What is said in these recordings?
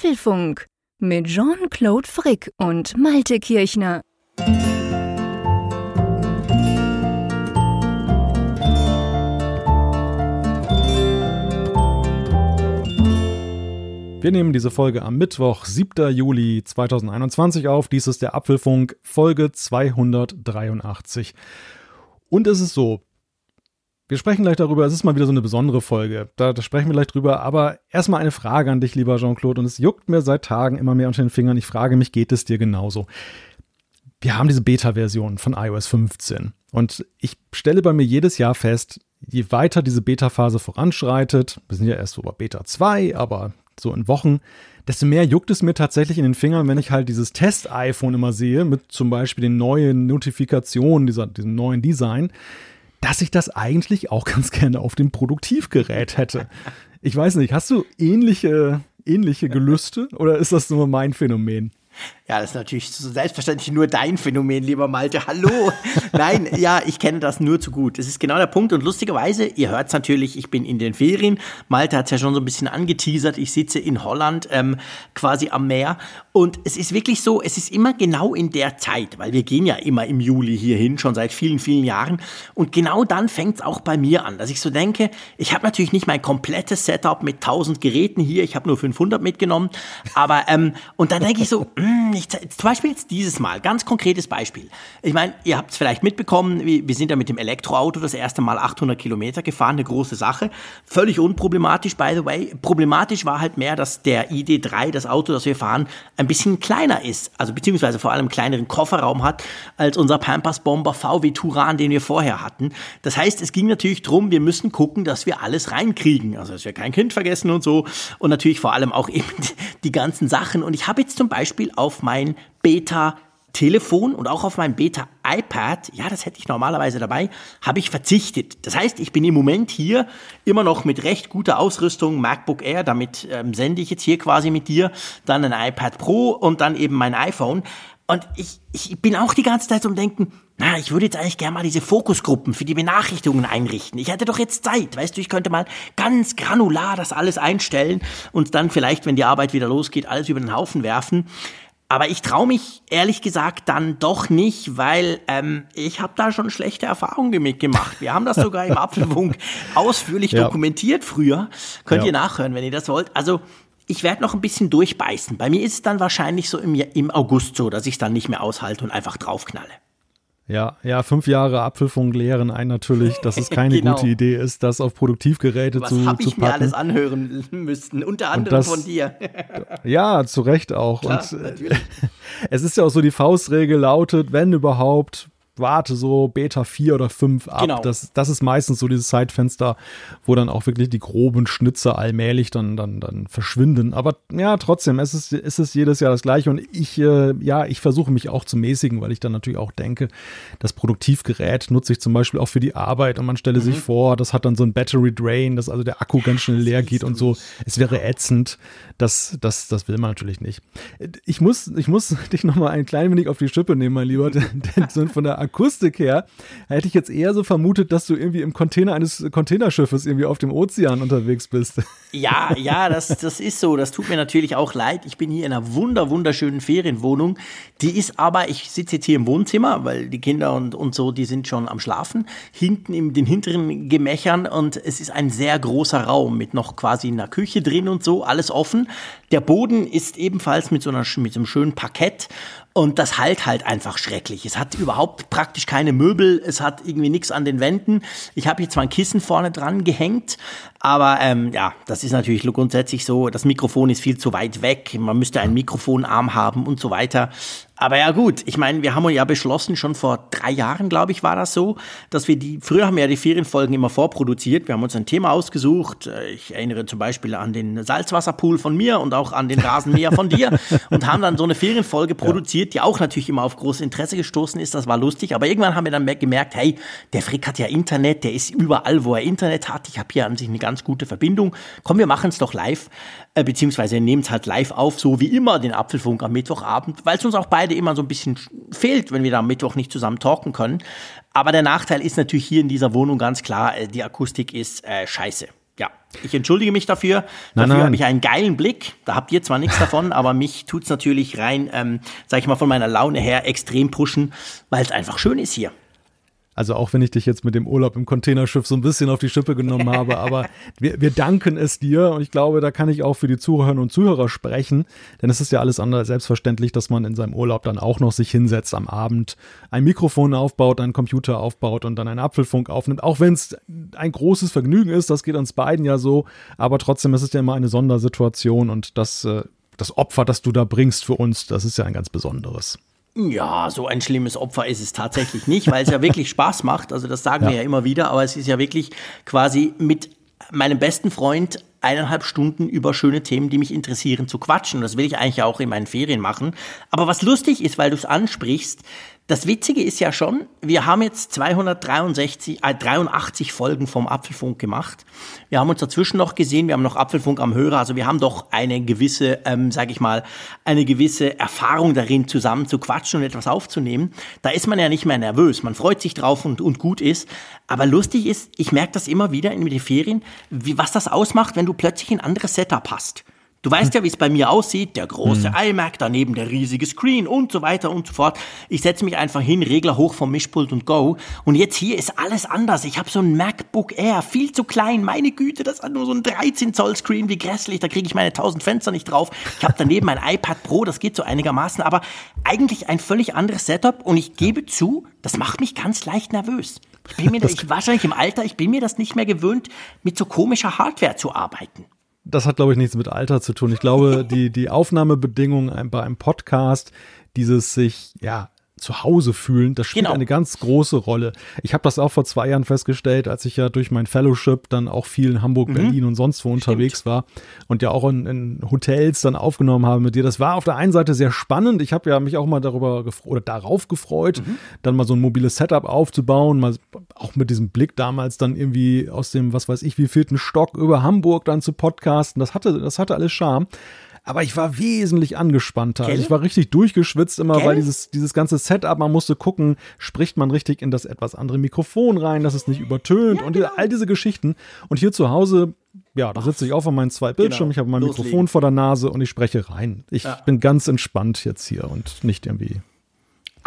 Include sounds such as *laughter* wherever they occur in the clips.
Apfelfunk mit Jean-Claude Frick und Malte Kirchner. Wir nehmen diese Folge am Mittwoch, 7. Juli 2021 auf. Dies ist der Apfelfunk, Folge 283. Und es ist so, wir sprechen gleich darüber, es ist mal wieder so eine besondere Folge. Da, da sprechen wir gleich drüber. Aber erstmal eine Frage an dich, lieber Jean-Claude. Und es juckt mir seit Tagen immer mehr unter den Fingern. Ich frage mich, geht es dir genauso? Wir haben diese Beta-Version von iOS 15. Und ich stelle bei mir jedes Jahr fest, je weiter diese Beta-Phase voranschreitet, wir sind ja erst so bei Beta 2, aber so in Wochen, desto mehr juckt es mir tatsächlich in den Fingern, wenn ich halt dieses Test-iPhone immer sehe, mit zum Beispiel den neuen Notifikationen, dieser, diesem neuen Design dass ich das eigentlich auch ganz gerne auf dem Produktivgerät hätte. Ich weiß nicht, hast du ähnliche, ähnliche Gelüste oder ist das nur mein Phänomen? Ja, das ist natürlich selbstverständlich nur dein Phänomen, lieber Malte. Hallo. *laughs* Nein, ja, ich kenne das nur zu gut. Das ist genau der Punkt. Und lustigerweise, ihr hört es natürlich, ich bin in den Ferien. Malte hat es ja schon so ein bisschen angeteasert. Ich sitze in Holland, ähm, quasi am Meer. Und es ist wirklich so, es ist immer genau in der Zeit, weil wir gehen ja immer im Juli hierhin, schon seit vielen, vielen Jahren. Und genau dann fängt es auch bei mir an, dass ich so denke, ich habe natürlich nicht mein komplettes Setup mit 1000 Geräten hier, ich habe nur 500 mitgenommen. Aber, ähm, und dann denke ich so, *laughs* ich, zum Beispiel jetzt dieses Mal, ganz konkretes Beispiel. Ich meine, ihr habt es vielleicht mitbekommen, wir, sind ja mit dem Elektroauto das erste Mal 800 Kilometer gefahren, eine große Sache. Völlig unproblematisch, by the way. Problematisch war halt mehr, dass der ID3, das Auto, das wir fahren, ein bisschen kleiner ist. Also beziehungsweise vor allem kleineren Kofferraum hat als unser Pampers Bomber VW Turan, den wir vorher hatten. Das heißt, es ging natürlich drum, wir müssen gucken, dass wir alles reinkriegen. Also, dass wir kein Kind vergessen und so. Und natürlich vor allem auch *laughs* eben die ganzen Sachen. Und ich habe jetzt zum Beispiel auf mein Beta Telefon und auch auf mein Beta iPad, ja, das hätte ich normalerweise dabei, habe ich verzichtet. Das heißt, ich bin im Moment hier immer noch mit recht guter Ausrüstung, MacBook Air, damit ähm, sende ich jetzt hier quasi mit dir, dann ein iPad Pro und dann eben mein iPhone. Und ich, ich bin auch die ganze Zeit zum Denken, na, ich würde jetzt eigentlich gerne mal diese Fokusgruppen für die Benachrichtigungen einrichten. Ich hätte doch jetzt Zeit, weißt du, ich könnte mal ganz granular das alles einstellen und dann vielleicht, wenn die Arbeit wieder losgeht, alles über den Haufen werfen. Aber ich traue mich ehrlich gesagt dann doch nicht, weil ähm, ich habe da schon schlechte Erfahrungen mitgemacht. Wir haben das sogar im Apfelfunk *laughs* ausführlich ja. dokumentiert früher. Könnt ja. ihr nachhören, wenn ihr das wollt. Also ich werde noch ein bisschen durchbeißen. Bei mir ist es dann wahrscheinlich so im, im August so, dass ich es dann nicht mehr aushalte und einfach draufknalle. Ja, ja, fünf Jahre Apfelfunk lehren ein natürlich, dass es *laughs* keine genau. gute Idee ist, das auf Produktivgeräte Was zu, hab zu packen. Was habe ich mir alles anhören müssen, unter anderem das, von dir. *laughs* ja, zu Recht auch. Klar, Und natürlich. *laughs* es ist ja auch so, die Faustregel lautet, wenn überhaupt, warte so Beta 4 oder 5 ab. Genau. Das, das ist meistens so dieses Zeitfenster, wo dann auch wirklich die groben Schnitzer allmählich dann, dann, dann verschwinden. Aber ja, trotzdem, es ist, es ist jedes Jahr das Gleiche und ich, äh, ja, ich versuche mich auch zu mäßigen, weil ich dann natürlich auch denke, das Produktivgerät nutze ich zum Beispiel auch für die Arbeit und man stelle mhm. sich vor, das hat dann so ein Battery Drain, dass also der Akku ganz schnell leer geht und so. Es wäre ätzend. Das, das, das will man natürlich nicht. Ich muss, ich muss *laughs* dich nochmal ein klein wenig auf die Schippe nehmen, mein Lieber, *laughs* denn, denn von der Akustik her hätte ich jetzt eher so vermutet, dass du irgendwie im Container eines Containerschiffes irgendwie auf dem Ozean unterwegs bist. *laughs* Ja, ja, das, das ist so. Das tut mir natürlich auch leid. Ich bin hier in einer wunder, wunderschönen Ferienwohnung. Die ist aber, ich sitze jetzt hier im Wohnzimmer, weil die Kinder und, und so, die sind schon am Schlafen. Hinten in den hinteren Gemächern und es ist ein sehr großer Raum mit noch quasi einer Küche drin und so, alles offen. Der Boden ist ebenfalls mit so, einer, mit so einem schönen Parkett und das halt halt einfach schrecklich. Es hat überhaupt praktisch keine Möbel, es hat irgendwie nichts an den Wänden. Ich habe hier zwar ein Kissen vorne dran gehängt, aber ähm, ja, das ist natürlich grundsätzlich so, das Mikrofon ist viel zu weit weg, man müsste einen Mikrofonarm haben und so weiter. Aber ja gut, ich meine, wir haben ja beschlossen, schon vor drei Jahren, glaube ich, war das so, dass wir die, früher haben wir ja die Ferienfolgen immer vorproduziert. Wir haben uns ein Thema ausgesucht. Ich erinnere zum Beispiel an den Salzwasserpool von mir und auch an den Rasenmäher von dir *laughs* und haben dann so eine Ferienfolge produziert, die auch natürlich immer auf großes Interesse gestoßen ist. Das war lustig. Aber irgendwann haben wir dann gemerkt, hey, der Frick hat ja Internet, der ist überall, wo er Internet hat. Ich habe hier an sich eine ganz gute Verbindung. Komm, wir machen es doch live, äh, beziehungsweise nehmen es halt live auf, so wie immer den Apfelfunk am Mittwochabend, weil es uns auch beide beide immer so ein bisschen fehlt, wenn wir da am Mittwoch nicht zusammen talken können. Aber der Nachteil ist natürlich hier in dieser Wohnung ganz klar, äh, die Akustik ist äh, scheiße. Ja, ich entschuldige mich dafür. Nein, dafür habe ich einen geilen Blick. Da habt ihr zwar nichts *laughs* davon, aber mich tut's natürlich rein, ähm, sag ich mal, von meiner Laune her extrem pushen, weil es einfach schön ist hier. Also auch wenn ich dich jetzt mit dem Urlaub im Containerschiff so ein bisschen auf die Schippe genommen habe, aber *laughs* wir, wir danken es dir und ich glaube, da kann ich auch für die Zuhörerinnen und Zuhörer sprechen, denn es ist ja alles andere selbstverständlich, dass man in seinem Urlaub dann auch noch sich hinsetzt am Abend, ein Mikrofon aufbaut, einen Computer aufbaut und dann einen Apfelfunk aufnimmt, auch wenn es ein großes Vergnügen ist, das geht uns beiden ja so, aber trotzdem ist es ja immer eine Sondersituation und das, äh, das Opfer, das du da bringst für uns, das ist ja ein ganz besonderes. Ja, so ein schlimmes Opfer ist es tatsächlich nicht, weil es ja wirklich *laughs* Spaß macht. Also das sagen ja. wir ja immer wieder, aber es ist ja wirklich quasi mit meinem besten Freund eineinhalb Stunden über schöne Themen, die mich interessieren, zu quatschen. Und das will ich eigentlich auch in meinen Ferien machen. Aber was lustig ist, weil du es ansprichst, das Witzige ist ja schon, wir haben jetzt 263, äh, 83 Folgen vom Apfelfunk gemacht. Wir haben uns dazwischen noch gesehen, wir haben noch Apfelfunk am Hörer, also wir haben doch eine gewisse, ähm, sage ich mal, eine gewisse Erfahrung darin, zusammen zu quatschen und etwas aufzunehmen. Da ist man ja nicht mehr nervös, man freut sich drauf und, und gut ist. Aber lustig ist, ich merke das immer wieder in den Ferien, wie, was das ausmacht, wenn du plötzlich ein anderes Setup hast. Du weißt ja, wie es bei mir aussieht, der große mhm. iMac, daneben der riesige Screen und so weiter und so fort. Ich setze mich einfach hin, Regler hoch vom Mischpult und go. Und jetzt hier ist alles anders. Ich habe so ein MacBook Air, viel zu klein. Meine Güte, das hat nur so ein 13 Zoll Screen, wie grässlich. Da kriege ich meine 1000 Fenster nicht drauf. Ich habe daneben mein iPad Pro, das geht so einigermaßen, aber eigentlich ein völlig anderes Setup. Und ich gebe zu, das macht mich ganz leicht nervös. Ich bin mir, das, ich, wahrscheinlich im Alter, ich bin mir das nicht mehr gewöhnt, mit so komischer Hardware zu arbeiten das hat, glaube ich, nichts mit Alter zu tun. Ich glaube, die, die Aufnahmebedingungen bei einem Podcast, dieses sich, ja, zu Hause fühlen, das spielt genau. eine ganz große Rolle. Ich habe das auch vor zwei Jahren festgestellt, als ich ja durch mein Fellowship dann auch viel in Hamburg, mhm. Berlin und sonst wo unterwegs Stimmt. war und ja auch in, in, Hotels dann aufgenommen habe mit dir. Das war auf der einen Seite sehr spannend. Ich habe ja mich auch mal darüber oder darauf gefreut, mhm. dann mal so ein mobiles Setup aufzubauen, mal auch mit diesem Blick damals dann irgendwie aus dem, was weiß ich, wie vierten Stock über Hamburg dann zu podcasten. Das hatte, das hatte alles Charme aber ich war wesentlich angespannter. Also ich war richtig durchgeschwitzt immer, Gell? weil dieses, dieses ganze Setup, man musste gucken, spricht man richtig in das etwas andere Mikrofon rein, dass es nicht übertönt ja, und genau. all diese Geschichten. Und hier zu Hause, ja, da sitze ich auf an meinen zwei Bildschirmen, genau. ich habe mein Loslegen. Mikrofon vor der Nase und ich spreche rein. Ich ja. bin ganz entspannt jetzt hier und nicht irgendwie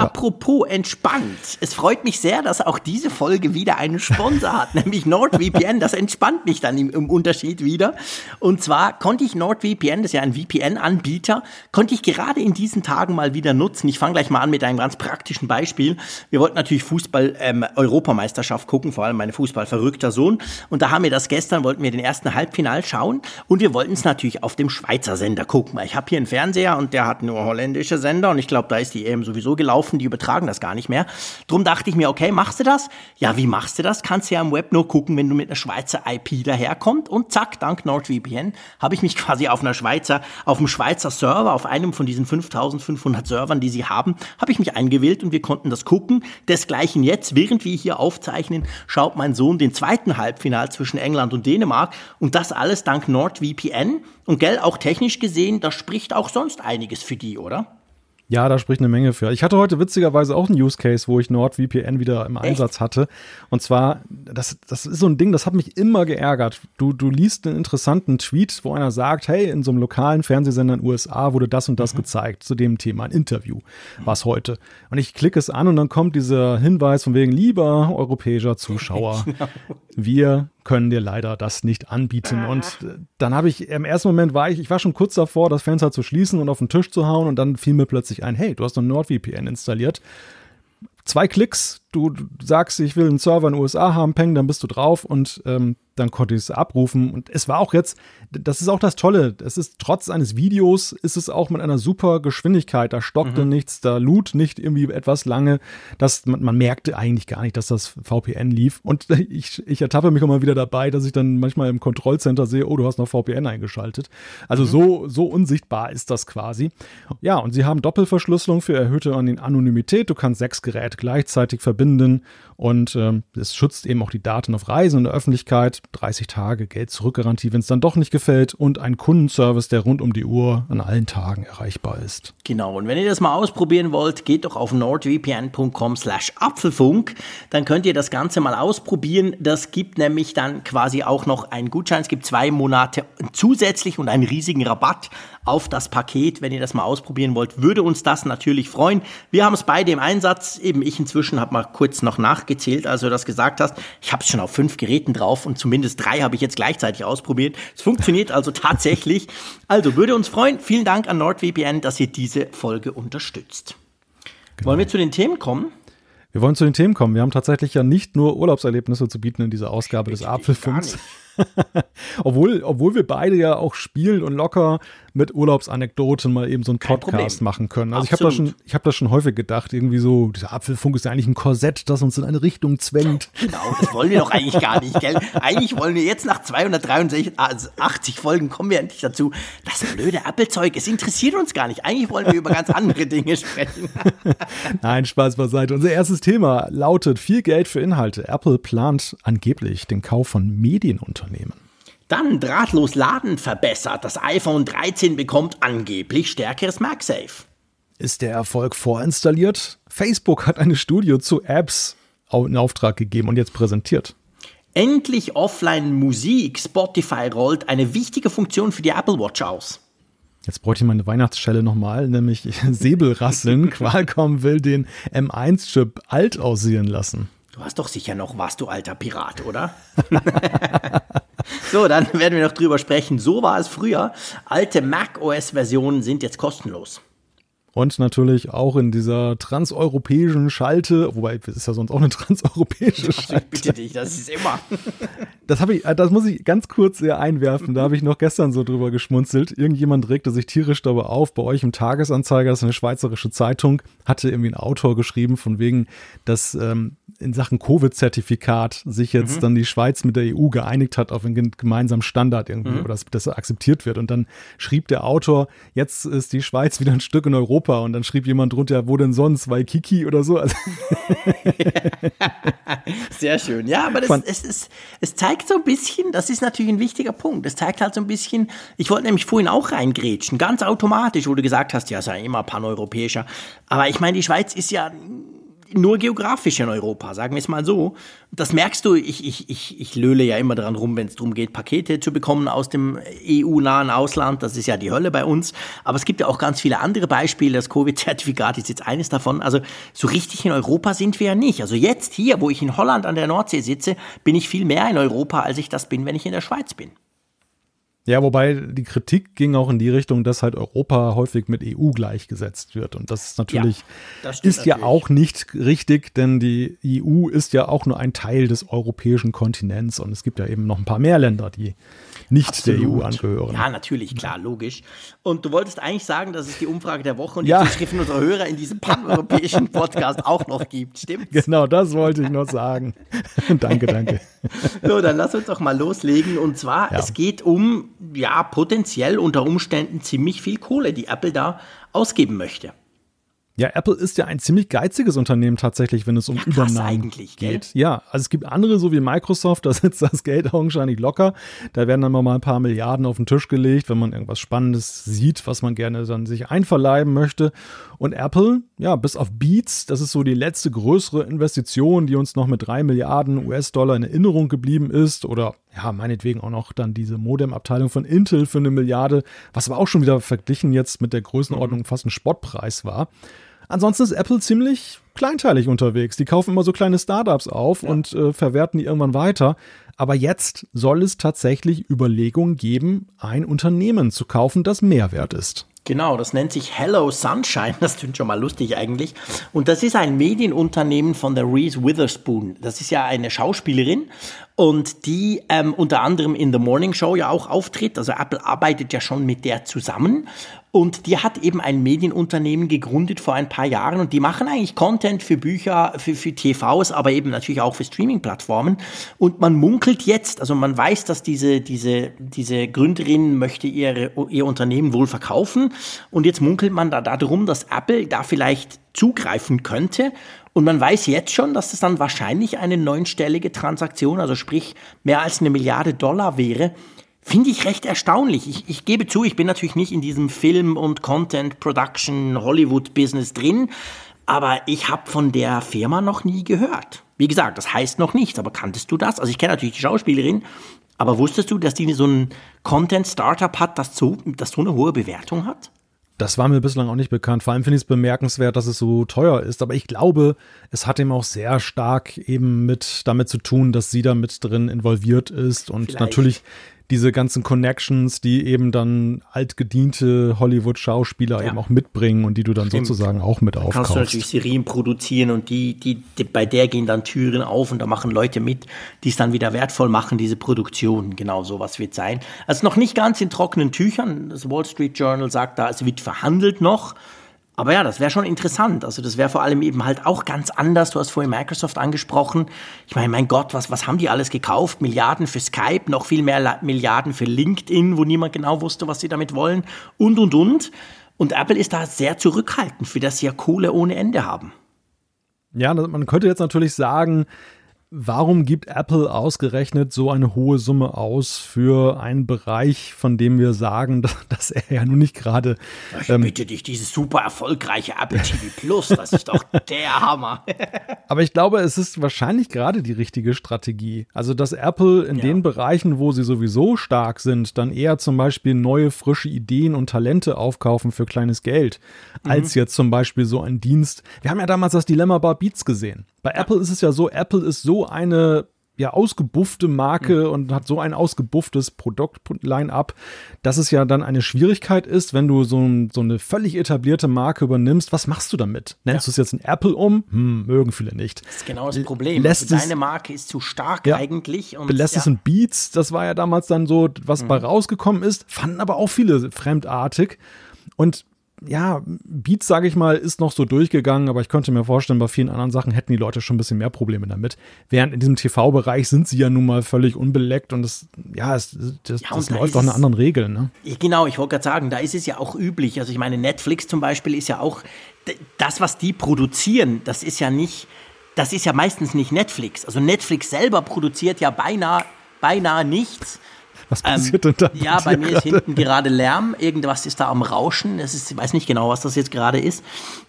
Apropos entspannt. Es freut mich sehr, dass auch diese Folge wieder einen Sponsor hat, *laughs* nämlich NordVPN. Das entspannt mich dann im, im, Unterschied wieder. Und zwar konnte ich NordVPN, das ist ja ein VPN-Anbieter, konnte ich gerade in diesen Tagen mal wieder nutzen. Ich fange gleich mal an mit einem ganz praktischen Beispiel. Wir wollten natürlich Fußball-Europameisterschaft ähm, gucken, vor allem meine Fußball-verrückter Sohn. Und da haben wir das gestern, wollten wir den ersten Halbfinal schauen. Und wir wollten es natürlich auf dem Schweizer Sender gucken. Ich habe hier einen Fernseher und der hat nur holländische Sender. Und ich glaube, da ist die EM sowieso gelaufen laufen, die übertragen das gar nicht mehr. Drum dachte ich mir, okay, machst du das? Ja, wie machst du das? Kannst du ja im Web nur gucken, wenn du mit einer Schweizer IP daherkommst. Und zack, dank NordVPN habe ich mich *laughs* quasi auf einer Schweizer, auf einem Schweizer Server, auf einem von diesen 5500 Servern, die sie haben, habe ich mich eingewählt und wir konnten das gucken. Desgleichen jetzt, während wir hier aufzeichnen, schaut mein Sohn den zweiten Halbfinal zwischen England und Dänemark und das alles dank NordVPN. Und gell, auch technisch gesehen, da spricht auch sonst einiges für die, oder? Ja, da spricht eine Menge für. Ich hatte heute witzigerweise auch einen Use Case, wo ich NordVPN wieder im Echt? Einsatz hatte. Und zwar, das, das ist so ein Ding, das hat mich immer geärgert. Du, du liest einen interessanten Tweet, wo einer sagt, hey, in so einem lokalen Fernsehsender in den USA wurde das und das mhm. gezeigt zu dem Thema, ein Interview, was heute. Und ich klicke es an und dann kommt dieser Hinweis von wegen, lieber europäischer Zuschauer, *laughs* wir können dir leider das nicht anbieten. Und äh, dann habe ich, im ersten Moment war ich, ich war schon kurz davor, das Fenster zu schließen und auf den Tisch zu hauen und dann fiel mir plötzlich ein, hey, du hast ein NordVPN installiert. Zwei Klicks, du, sagst, ich will einen Server in den USA haben, peng, dann bist du drauf und ähm, dann konnte ich es abrufen. Und es war auch jetzt, das ist auch das Tolle, es ist trotz eines Videos, ist es auch mit einer super Geschwindigkeit. Da stockte mhm. nichts, da lud nicht irgendwie etwas lange. Das, man, man, merkte eigentlich gar nicht, dass das VPN lief. Und *laughs* ich, ich ertappe mich immer wieder dabei, dass ich dann manchmal im Kontrollcenter sehe, oh, du hast noch VPN eingeschaltet. Also mhm. so, so unsichtbar ist das quasi. Ja, und sie haben Doppelverschlüsselung für erhöhte Anonymität. Du kannst sechs Geräte gleichzeitig verbinden binden und ähm, es schützt eben auch die Daten auf Reisen in der Öffentlichkeit. 30 Tage Geld zurückgarantie, wenn es dann doch nicht gefällt und ein Kundenservice, der rund um die Uhr an allen Tagen erreichbar ist. Genau, und wenn ihr das mal ausprobieren wollt, geht doch auf nordvpn.com slash Apfelfunk. Dann könnt ihr das Ganze mal ausprobieren. Das gibt nämlich dann quasi auch noch einen Gutschein. Es gibt zwei Monate zusätzlich und einen riesigen Rabatt auf das Paket. Wenn ihr das mal ausprobieren wollt, würde uns das natürlich freuen. Wir haben es beide im Einsatz. Eben ich inzwischen habe mal kurz noch nachgezählt, als du das gesagt hast. Ich habe es schon auf fünf Geräten drauf und zumindest drei habe ich jetzt gleichzeitig ausprobiert. Es funktioniert also tatsächlich. Also würde uns freuen. Vielen Dank an NordVPN, dass ihr diese Folge unterstützt. Genau. Wollen wir zu den Themen kommen? Wir wollen zu den Themen kommen. Wir haben tatsächlich ja nicht nur Urlaubserlebnisse zu bieten in dieser Ausgabe des Apfelfunks. *laughs* obwohl, obwohl wir beide ja auch spielen und locker mit Urlaubsanekdoten mal eben so einen Kein Podcast Problem. machen können. Also Absolut. ich habe das, schon, ich das schon häufig gedacht, irgendwie so, dieser Apfelfunk ist ja eigentlich ein Korsett, das uns in eine Richtung zwängt. *laughs* Genau, das wollen wir doch eigentlich gar nicht, gell? Eigentlich wollen wir jetzt nach 283 also 80 Folgen kommen wir endlich dazu. Das blöde Applezeug, es interessiert uns gar nicht. Eigentlich wollen wir über ganz andere Dinge sprechen. *laughs* Nein, Spaß beiseite. Unser erstes Thema lautet viel Geld für Inhalte. Apple plant angeblich den Kauf von Medienunternehmen. Dann drahtlos Laden verbessert. Das iPhone 13 bekommt angeblich stärkeres MagSafe. Ist der Erfolg vorinstalliert? Facebook hat eine Studie zu Apps in Auftrag gegeben und jetzt präsentiert. Endlich offline Musik. Spotify rollt eine wichtige Funktion für die Apple Watch aus. Jetzt bräuchte ich meine Weihnachtsschelle nochmal, nämlich *laughs* Säbelrasseln. *laughs* Qualcomm will den M1-Chip alt aussehen lassen. Du hast doch sicher noch was, du alter Pirat, oder? *laughs* so, dann werden wir noch drüber sprechen. So war es früher. Alte Mac OS-Versionen sind jetzt kostenlos. Und natürlich auch in dieser transeuropäischen Schalte, wobei es ist ja sonst auch eine transeuropäische Schalte. Ich bitte dich, das ist immer. *laughs* Das habe ich, das muss ich ganz kurz hier einwerfen. Da habe ich noch gestern so drüber geschmunzelt. Irgendjemand regte sich tierisch darüber auf. Bei euch im Tagesanzeiger, das ist eine schweizerische Zeitung, hatte irgendwie ein Autor geschrieben, von wegen, dass ähm, in Sachen Covid-Zertifikat sich jetzt mhm. dann die Schweiz mit der EU geeinigt hat auf einen gemeinsamen Standard irgendwie, mhm. oder dass das akzeptiert wird. Und dann schrieb der Autor, jetzt ist die Schweiz wieder ein Stück in Europa Europa und dann schrieb jemand drunter, wo denn sonst, weil Kiki oder so. Also *laughs* Sehr schön. Ja, aber das, es, es, es zeigt so ein bisschen, das ist natürlich ein wichtiger Punkt. Es zeigt halt so ein bisschen, ich wollte nämlich vorhin auch reingrätschen, ganz automatisch, wo du gesagt hast, ja, sei immer paneuropäischer. Aber ich meine, die Schweiz ist ja nur geografisch in Europa, sagen wir es mal so. Das merkst du, ich, ich, ich, ich löhle ja immer daran rum, wenn es darum geht, Pakete zu bekommen aus dem EU-nahen Ausland. Das ist ja die Hölle bei uns. Aber es gibt ja auch ganz viele andere Beispiele. Das Covid-Zertifikat ist jetzt eines davon. Also so richtig in Europa sind wir ja nicht. Also jetzt hier, wo ich in Holland an der Nordsee sitze, bin ich viel mehr in Europa, als ich das bin, wenn ich in der Schweiz bin. Ja, wobei die Kritik ging auch in die Richtung, dass halt Europa häufig mit EU gleichgesetzt wird. Und das ist natürlich, ja, das ist natürlich. ja auch nicht richtig, denn die EU ist ja auch nur ein Teil des europäischen Kontinents und es gibt ja eben noch ein paar mehr Länder, die nicht Absolut. der EU angehören. Ja, natürlich, klar, logisch. Und du wolltest eigentlich sagen, dass es die Umfrage der Woche und die ja. Zuschriften unserer Hörer in diesem pan-europäischen *laughs* Podcast auch noch gibt, stimmt? Genau, das wollte ich noch sagen. *laughs* danke, danke. so, dann lass uns doch mal loslegen. Und zwar, ja. es geht um, ja, potenziell unter Umständen ziemlich viel Kohle, die Apple da ausgeben möchte. Ja, Apple ist ja ein ziemlich geiziges Unternehmen tatsächlich, wenn es um ja, Übernahmen geht. Gell? Ja, also es gibt andere, so wie Microsoft, *laughs* da sitzt das Geld augenscheinlich locker. Da werden dann mal ein paar Milliarden auf den Tisch gelegt, wenn man irgendwas Spannendes sieht, was man gerne dann sich einverleiben möchte. Und Apple, ja, bis auf Beats, das ist so die letzte größere Investition, die uns noch mit drei Milliarden US-Dollar in Erinnerung geblieben ist. Oder ja, meinetwegen auch noch dann diese Modem-Abteilung von Intel für eine Milliarde, was aber auch schon wieder verglichen jetzt mit der Größenordnung mhm. fast ein Spottpreis war. Ansonsten ist Apple ziemlich kleinteilig unterwegs. Die kaufen immer so kleine Startups auf ja. und äh, verwerten die irgendwann weiter. Aber jetzt soll es tatsächlich Überlegungen geben, ein Unternehmen zu kaufen, das Mehrwert ist. Genau, das nennt sich Hello Sunshine. *laughs* Das klingt schon mal lustig eigentlich. Und das ist ein Medienunternehmen von der Reese Witherspoon. Das ist ja eine Schauspielerin und die ähm, unter anderem in The Morning Show ja auch auftritt. Also Apple arbeitet ja schon mit der zusammen. Und die hat eben ein Medienunternehmen gegründet vor ein paar Jahren und die machen eigentlich Content für Bücher, für, für TVs, aber eben natürlich auch für Streaming-Plattformen. Und man munkelt jetzt, also man weiß, dass diese, diese, diese Gründerin möchte ihre, ihr Unternehmen wohl verkaufen. Und jetzt munkelt man da darum, dass Apple da vielleicht zugreifen könnte. Und man weiß jetzt schon, dass das dann wahrscheinlich eine neunstellige Transaktion, also sprich mehr als eine Milliarde Dollar wäre. Finde ich recht erstaunlich. Ich, ich gebe zu, ich bin natürlich nicht in diesem Film- und Content-Production Hollywood-Business drin, aber ich habe von der Firma noch nie gehört. Wie gesagt, das heißt noch nichts, aber kanntest du das? Also ich kenne natürlich die Schauspielerin, aber wusstest du, dass die so ein Content-Startup hat, das so, das so eine hohe Bewertung hat? Das war mir bislang auch nicht bekannt. Vor allem finde ich es bemerkenswert, dass es so teuer ist. Aber ich glaube, es hat eben auch sehr stark eben mit damit zu tun, dass sie da mit drin involviert ist und Vielleicht. natürlich diese ganzen Connections, die eben dann altgediente Hollywood-Schauspieler ja. eben auch mitbringen und die du dann Stimmt. sozusagen auch mit aufkaufst. Kannst du natürlich Serien produzieren und die, die, die, bei der gehen dann Türen auf und da machen Leute mit, die es dann wieder wertvoll machen, diese Produktion. Genau sowas wird sein. Also noch nicht ganz in trockenen Tüchern. Das Wall Street Journal sagt da, es wird verhandelt noch. Aber ja, das wäre schon interessant. Also das wäre vor allem eben halt auch ganz anders. Du hast vorhin Microsoft angesprochen. Ich meine, mein Gott, was, was haben die alles gekauft? Milliarden für Skype, noch viel mehr Milliarden für LinkedIn, wo niemand genau wusste, was sie damit wollen und, und, und. Und Apple ist da sehr zurückhaltend, für das sie ja Kohle ohne Ende haben. Ja, man könnte jetzt natürlich sagen, Warum gibt Apple ausgerechnet so eine hohe Summe aus für einen Bereich, von dem wir sagen, *laughs* dass er ja nun nicht gerade. Ich ähm, bitte dich, dieses super erfolgreiche Apple TV Plus, das ist doch *laughs* der Hammer. aber ich glaube, es ist wahrscheinlich gerade die richtige Strategie. Also, dass Apple in ja. den Bereichen, wo sie sowieso stark sind, dann eher zum Beispiel neue, frische Ideen und Talente aufkaufen für kleines Geld, mhm. als jetzt zum Beispiel so ein Dienst. Wir haben ja damals das Dilemma Bar Beats gesehen. Bei Apple ist es ja so, Apple ist so eine ja ausgebuffte Marke mhm. und hat so ein ausgebufftes Produkt-Line-up, dass es ja dann eine Schwierigkeit ist, wenn du so, so, eine völlig etablierte Marke übernimmst. Was machst du damit? Nennst ja. du es jetzt ein Apple um? Hm, mögen viele nicht. Das ist genau das Problem. Lässt also deine Marke ist zu stark ja, eigentlich. Und, belässt ja. es in Beats, das war ja damals dann so, was mhm. bei rausgekommen ist, fanden aber auch viele fremdartig. Und ja, Beats, sage ich mal, ist noch so durchgegangen, aber ich könnte mir vorstellen, bei vielen anderen Sachen hätten die Leute schon ein bisschen mehr Probleme damit. Während in diesem TV-Bereich sind sie ja nun mal völlig unbeleckt und es, ja, es, das, ja, das läuft auch nach anderen Regeln. Ne? Genau, ich wollte gerade sagen, da ist es ja auch üblich. Also ich meine, Netflix zum Beispiel ist ja auch, das, was die produzieren, das ist ja nicht, das ist ja meistens nicht Netflix. Also Netflix selber produziert ja beinahe, beinahe nichts was ähm, passiert ähm, denn da? Ja, bei mir grade? ist hinten gerade Lärm. Irgendwas ist da am Rauschen. Es ist, ich weiß nicht genau, was das jetzt gerade ist.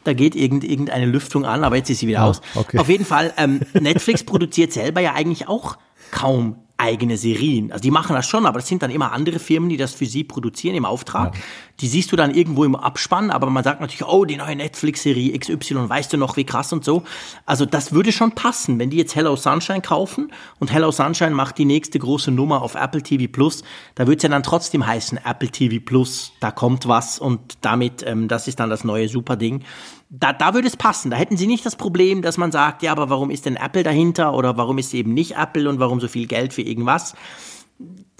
Da geht irgend, irgendeine Lüftung an, aber jetzt ist sie wieder ah, aus. Okay. Auf jeden Fall, ähm, Netflix produziert selber ja eigentlich auch kaum eigene Serien. Also die machen das schon, aber das sind dann immer andere Firmen, die das für sie produzieren im Auftrag. Ja. Die siehst du dann irgendwo im Abspann, aber man sagt natürlich, oh, die neue Netflix-Serie XY, weißt du noch, wie krass und so. Also das würde schon passen, wenn die jetzt Hello Sunshine kaufen und Hello Sunshine macht die nächste große Nummer auf Apple TV Plus, da würde es ja dann trotzdem heißen Apple TV Plus, da kommt was und damit, ähm, das ist dann das neue Superding da, da würde es passen. Da hätten sie nicht das Problem, dass man sagt, ja, aber warum ist denn Apple dahinter oder warum ist eben nicht Apple und warum so viel Geld für irgendwas.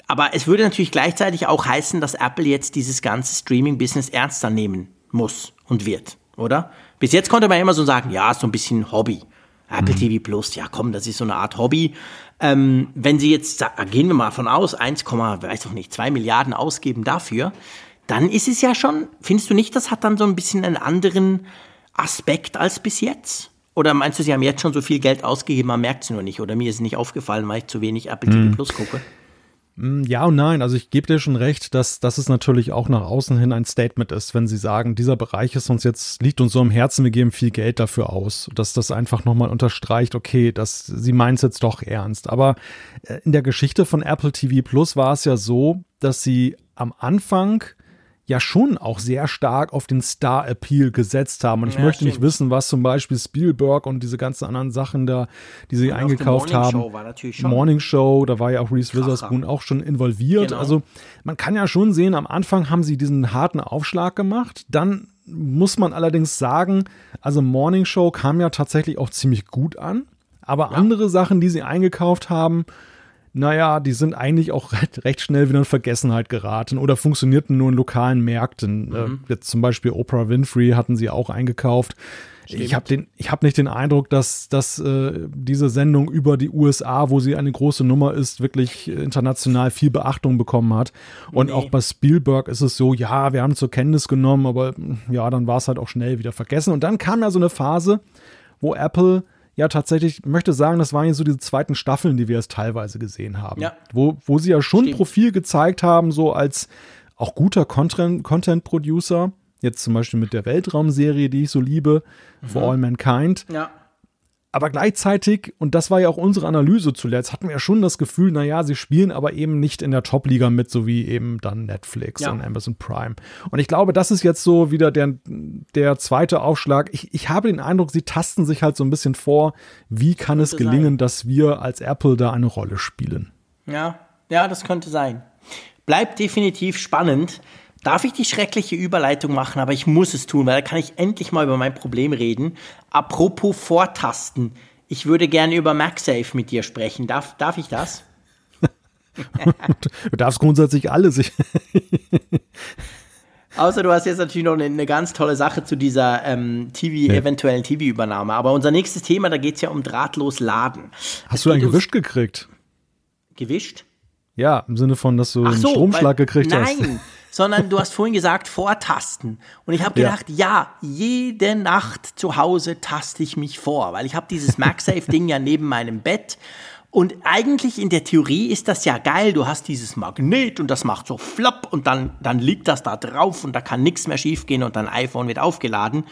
Aber es würde natürlich gleichzeitig auch heißen, dass Apple jetzt dieses ganze Streaming-Business ernster nehmen muss und wird, oder? Bis jetzt konnte man immer so sagen, ja, so ein bisschen Hobby. Apple mhm. TV Plus, ja komm, das ist so eine Art Hobby. Ähm, wenn sie jetzt, gehen wir mal von aus, 1, weiß doch nicht, 2 Milliarden ausgeben dafür, dann ist es ja schon, findest du nicht, das hat dann so ein bisschen einen anderen Aspekt als bis jetzt? Oder meinst du, sie haben jetzt schon so viel Geld ausgegeben, man merkt es nur nicht? Oder mir ist es nicht aufgefallen, weil ich zu wenig Apple TV hm. Plus gucke? Hm, ja und nein. Also ich gebe dir schon recht, dass, dass es natürlich auch nach außen hin ein Statement ist, wenn sie sagen, dieser Bereich ist uns jetzt, liegt uns so am Herzen, wir geben viel Geld dafür aus. Dass das einfach nochmal unterstreicht, okay, dass sie meint es jetzt doch ernst. Aber äh, in der Geschichte von Apple TV Plus war es ja so, dass sie am Anfang ja schon auch sehr stark auf den Star-Appeal gesetzt haben. Und ich ja, möchte stimmt. nicht wissen, was zum Beispiel Spielberg und diese ganzen anderen Sachen da, die sie und eingekauft Morning haben. Show war natürlich schon Morning Show, da war ja auch Reese Witherspoon auch schon involviert. Genau. Also man kann ja schon sehen, am Anfang haben sie diesen harten Aufschlag gemacht. Dann muss man allerdings sagen, also Morning Show kam ja tatsächlich auch ziemlich gut an. Aber ja. andere Sachen, die sie eingekauft haben, naja, die sind eigentlich auch *laughs* recht, schnell wieder in Vergessenheit geraten oder funktionierten nur in lokalen Märkten. Mhm. Äh, jetzt zum Beispiel Oprah Winfrey hatten sie auch eingekauft. Stimmt. Ich habe den, ich habe nicht den Eindruck, dass, dass äh, diese Sendung über die USA, wo sie eine große Nummer ist, wirklich international viel Beachtung bekommen hat. Und nee. auch bei Spielberg ist es so, ja, wir haben zur Kenntnis genommen, aber ja, dann war es halt auch schnell wieder vergessen. Und dann kam ja so eine Phase, wo Apple ja tatsächlich, möchte sagen, das waren ja so diese zweiten Staffeln, die wir jetzt teilweise gesehen haben. Ja. Wo, wo sie ja schon Stimmt. Profil gezeigt haben, so als auch guter Content-Producer. Jetzt zum Beispiel mit der Weltraumserie, die ich so liebe, mhm. For All Mankind. Ja. Aber gleichzeitig, und das war ja auch unsere Analyse zuletzt, hatten wir ja schon das Gefühl, naja, sie spielen aber eben nicht in der Top-Liga mit, so wie eben dann Netflix ja. und Amazon Prime. Und ich glaube, das ist jetzt so wieder der, der zweite Aufschlag. Ich, ich habe den Eindruck, sie tasten sich halt so ein bisschen vor, wie kann es gelingen, sein. dass wir als Apple da eine Rolle spielen. Ja, ja, das könnte sein. Bleibt definitiv spannend. Darf ich die schreckliche Überleitung machen, aber ich muss es tun, weil da kann ich endlich mal über mein Problem reden. Apropos Vortasten. Ich würde gerne über MagSafe mit dir sprechen. Darf, darf ich das? *laughs* du darfst grundsätzlich alles. *laughs* Außer du hast jetzt natürlich noch eine, eine ganz tolle Sache zu dieser ähm, TV, ja. eventuellen TV-Übernahme. Aber unser nächstes Thema, da geht es ja um drahtlos Laden. Hast es du einen gewischt gekriegt? Gewischt? Ja, im Sinne von, dass du Ach einen so, Stromschlag weil, gekriegt nein, hast. Nein, *laughs* sondern du hast vorhin gesagt, vortasten. Und ich habe gedacht, ja. ja. jede Nacht zu Hause taste ich mich vor, weil ich habe dieses MagSafe-Ding ja neben meinem Bett. Und eigentlich in der Theorie ist das ja geil. Du hast dieses Magnet und das macht so flop und dann, dann liegt das da drauf und da kann nichts mehr schiefgehen und dein iPhone wird aufgeladen.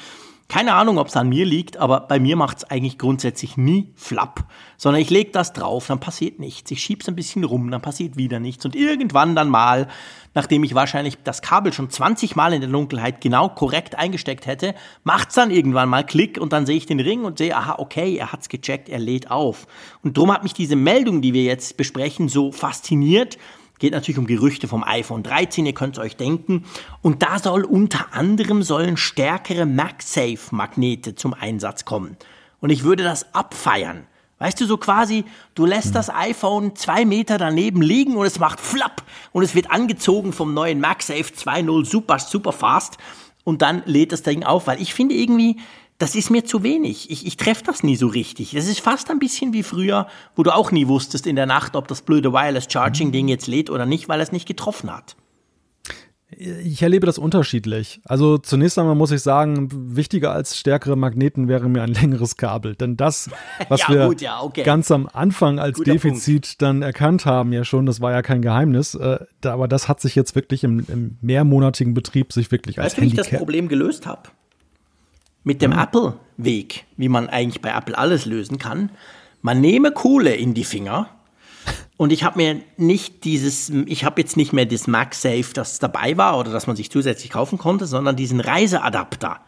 Keine Ahnung, ob es an mir liegt, aber bei mir macht es eigentlich grundsätzlich nie flapp. Sondern ich lege das drauf, dann passiert nichts. Ich schieb's ein bisschen rum, dann passiert wieder nichts. Und irgendwann dann mal, nachdem ich wahrscheinlich das Kabel schon 20 Mal in der Dunkelheit genau korrekt eingesteckt hätte, macht's dann irgendwann mal Klick und dann sehe ich den Ring und sehe, aha, okay, er hat's gecheckt, er lädt auf. Und drum hat mich diese Meldung, die wir jetzt besprechen, so fasziniert, Geht natürlich um Gerüchte vom iPhone 13, ihr könnt es euch denken. Und da soll unter anderem sollen stärkere MagSafe-Magnete zum Einsatz kommen. Und ich würde das abfeiern. Weißt du, so quasi, du lässt hm. das iPhone zwei Meter daneben liegen und es macht flapp und es wird angezogen vom neuen MagSafe 2.0 super, super fast und dann lädt das Ding auf, weil ich finde irgendwie, das ist mir zu wenig. Ich, ich treffe das nie so richtig. Das ist fast ein bisschen wie früher, wo du auch nie wusstest in der Nacht, ob das blöde Wireless Charging Ding jetzt lädt oder nicht, weil es nicht getroffen hat. Ich erlebe das unterschiedlich. Also zunächst einmal muss ich sagen, wichtiger als stärkere Magneten wäre mir ein *laughs* längeres Kabel. Denn das, was ja, wir gut, ja, okay. ganz am Anfang als Guter Defizit Punkt. dann erkannt haben, ja schon, das war ja kein Geheimnis. Äh, aber das hat sich jetzt wirklich im, im mehrmonatigen Betrieb sich wirklich weißt als Weißt du, wie ich das Problem gelöst habe? Mit dem Apple-Weg, wie man eigentlich bei Apple alles lösen kann. Man nehme Kohle in die Finger und ich habe mir nicht dieses, ich habe jetzt nicht mehr das MagSafe, das dabei war oder das man sich zusätzlich kaufen konnte, sondern diesen Reiseadapter.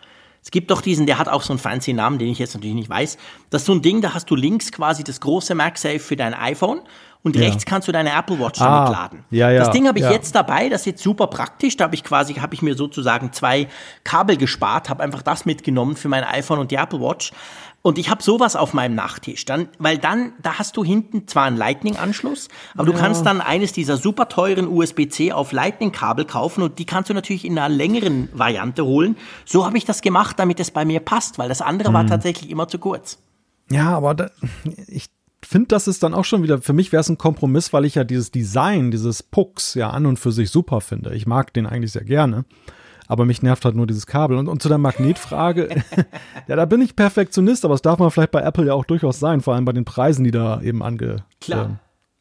Es gibt doch diesen, der hat auch so einen fancy Namen, den ich jetzt natürlich nicht weiß. Das ist so ein Ding, da hast du links quasi das große MagSafe für dein iPhone und ja. rechts kannst du deine Apple Watch ah, damit laden. Ja, ja, das Ding habe ich ja. jetzt dabei, das ist jetzt super praktisch. Da habe ich quasi, habe ich mir sozusagen zwei Kabel gespart, habe einfach das mitgenommen für mein iPhone und die Apple Watch. Und ich habe sowas auf meinem Nachttisch, dann, weil dann, da hast du hinten zwar einen Lightning-Anschluss, aber ja. du kannst dann eines dieser super teuren USB-C auf Lightning-Kabel kaufen und die kannst du natürlich in einer längeren Variante holen. So habe ich das gemacht, damit es bei mir passt, weil das andere mhm. war tatsächlich immer zu kurz. Ja, aber da, ich finde, das ist dann auch schon wieder, für mich wäre es ein Kompromiss, weil ich ja dieses Design, dieses Pucks ja an und für sich super finde. Ich mag den eigentlich sehr gerne. Aber mich nervt halt nur dieses Kabel. Und, und zu der Magnetfrage, *laughs* ja, da bin ich Perfektionist, aber das darf man vielleicht bei Apple ja auch durchaus sein, vor allem bei den Preisen, die da eben ange, äh,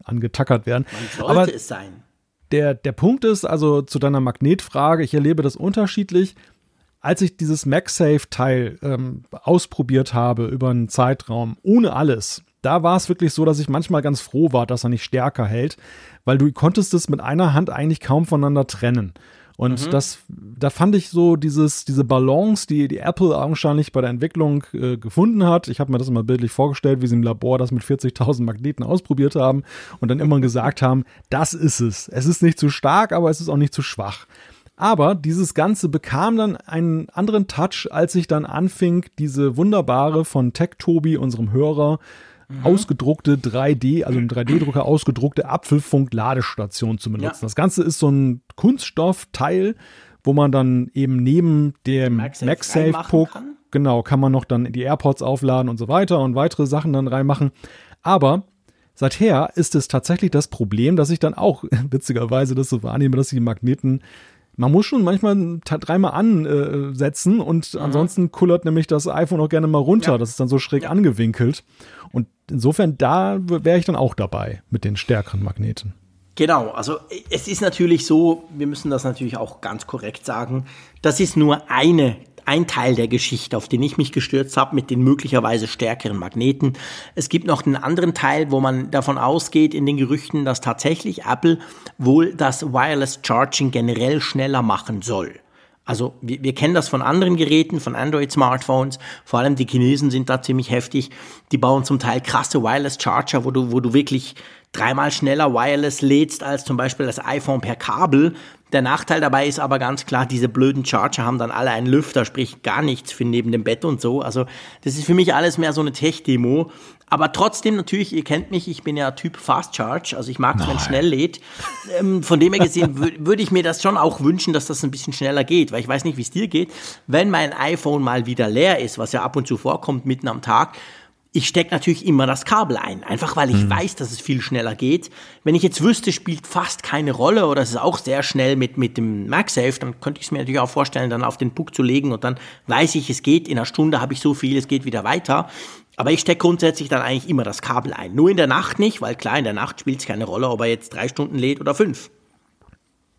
angetackert werden. Man sollte aber es sein. Der, der Punkt ist, also zu deiner Magnetfrage, ich erlebe das unterschiedlich. Als ich dieses MagSafe-Teil ähm, ausprobiert habe über einen Zeitraum ohne alles, da war es wirklich so, dass ich manchmal ganz froh war, dass er nicht stärker hält, weil du konntest es mit einer Hand eigentlich kaum voneinander trennen. Und mhm. das, da fand ich so dieses, diese Balance, die die Apple augenscheinlich bei der Entwicklung äh, gefunden hat. Ich habe mir das immer bildlich vorgestellt, wie sie im Labor das mit 40.000 Magneten ausprobiert haben und dann immer gesagt haben, das ist es. Es ist nicht zu stark, aber es ist auch nicht zu schwach. Aber dieses Ganze bekam dann einen anderen Touch, als ich dann anfing, diese wunderbare von Tech Tobi, unserem Hörer, mhm. ausgedruckte 3D, also im 3D-Drucker ausgedruckte Apfelfunk-Ladestation zu benutzen. Ja. Das Ganze ist so ein Kunststoffteil, wo man dann eben neben dem MagSafe-Puck, genau, kann man noch dann die AirPods aufladen und so weiter und weitere Sachen dann reinmachen. Aber seither ist es tatsächlich das Problem, dass ich dann auch *laughs* witzigerweise das so wahrnehme, dass die Magneten man muss schon manchmal dreimal ansetzen und mhm. ansonsten kullert nämlich das iPhone auch gerne mal runter. Ja. Das ist dann so schräg ja. angewinkelt. Und insofern, da wäre ich dann auch dabei mit den stärkeren Magneten. Genau, also es ist natürlich so, wir müssen das natürlich auch ganz korrekt sagen, das ist nur eine ein Teil der Geschichte, auf den ich mich gestürzt habe, mit den möglicherweise stärkeren Magneten. Es gibt noch einen anderen Teil, wo man davon ausgeht in den Gerüchten, dass tatsächlich Apple wohl das Wireless Charging generell schneller machen soll. Also wir, wir kennen das von anderen Geräten, von Android-Smartphones. Vor allem die Chinesen sind da ziemlich heftig. Die bauen zum Teil krasse Wireless Charger, wo du, wo du wirklich dreimal schneller Wireless lädst als zum Beispiel das iPhone per Kabel. Der Nachteil dabei ist aber ganz klar, diese blöden Charger haben dann alle einen Lüfter, sprich gar nichts für neben dem Bett und so. Also das ist für mich alles mehr so eine Tech-Demo. Aber trotzdem natürlich, ihr kennt mich, ich bin ja Typ Fast Charge, also ich mag es, wenn es schnell lädt. Ähm, von dem her gesehen würde ich mir das schon auch wünschen, dass das ein bisschen schneller geht, weil ich weiß nicht, wie es dir geht. Wenn mein iPhone mal wieder leer ist, was ja ab und zu vorkommt, mitten am Tag, ich stecke natürlich immer das Kabel ein, einfach weil ich mhm. weiß, dass es viel schneller geht. Wenn ich jetzt wüsste, spielt fast keine Rolle oder es ist auch sehr schnell mit, mit dem MagSafe, dann könnte ich es mir natürlich auch vorstellen, dann auf den Puck zu legen und dann weiß ich, es geht, in einer Stunde habe ich so viel, es geht wieder weiter. Aber ich stecke grundsätzlich dann eigentlich immer das Kabel ein. Nur in der Nacht nicht, weil klar, in der Nacht spielt es keine Rolle, ob er jetzt drei Stunden lädt oder fünf.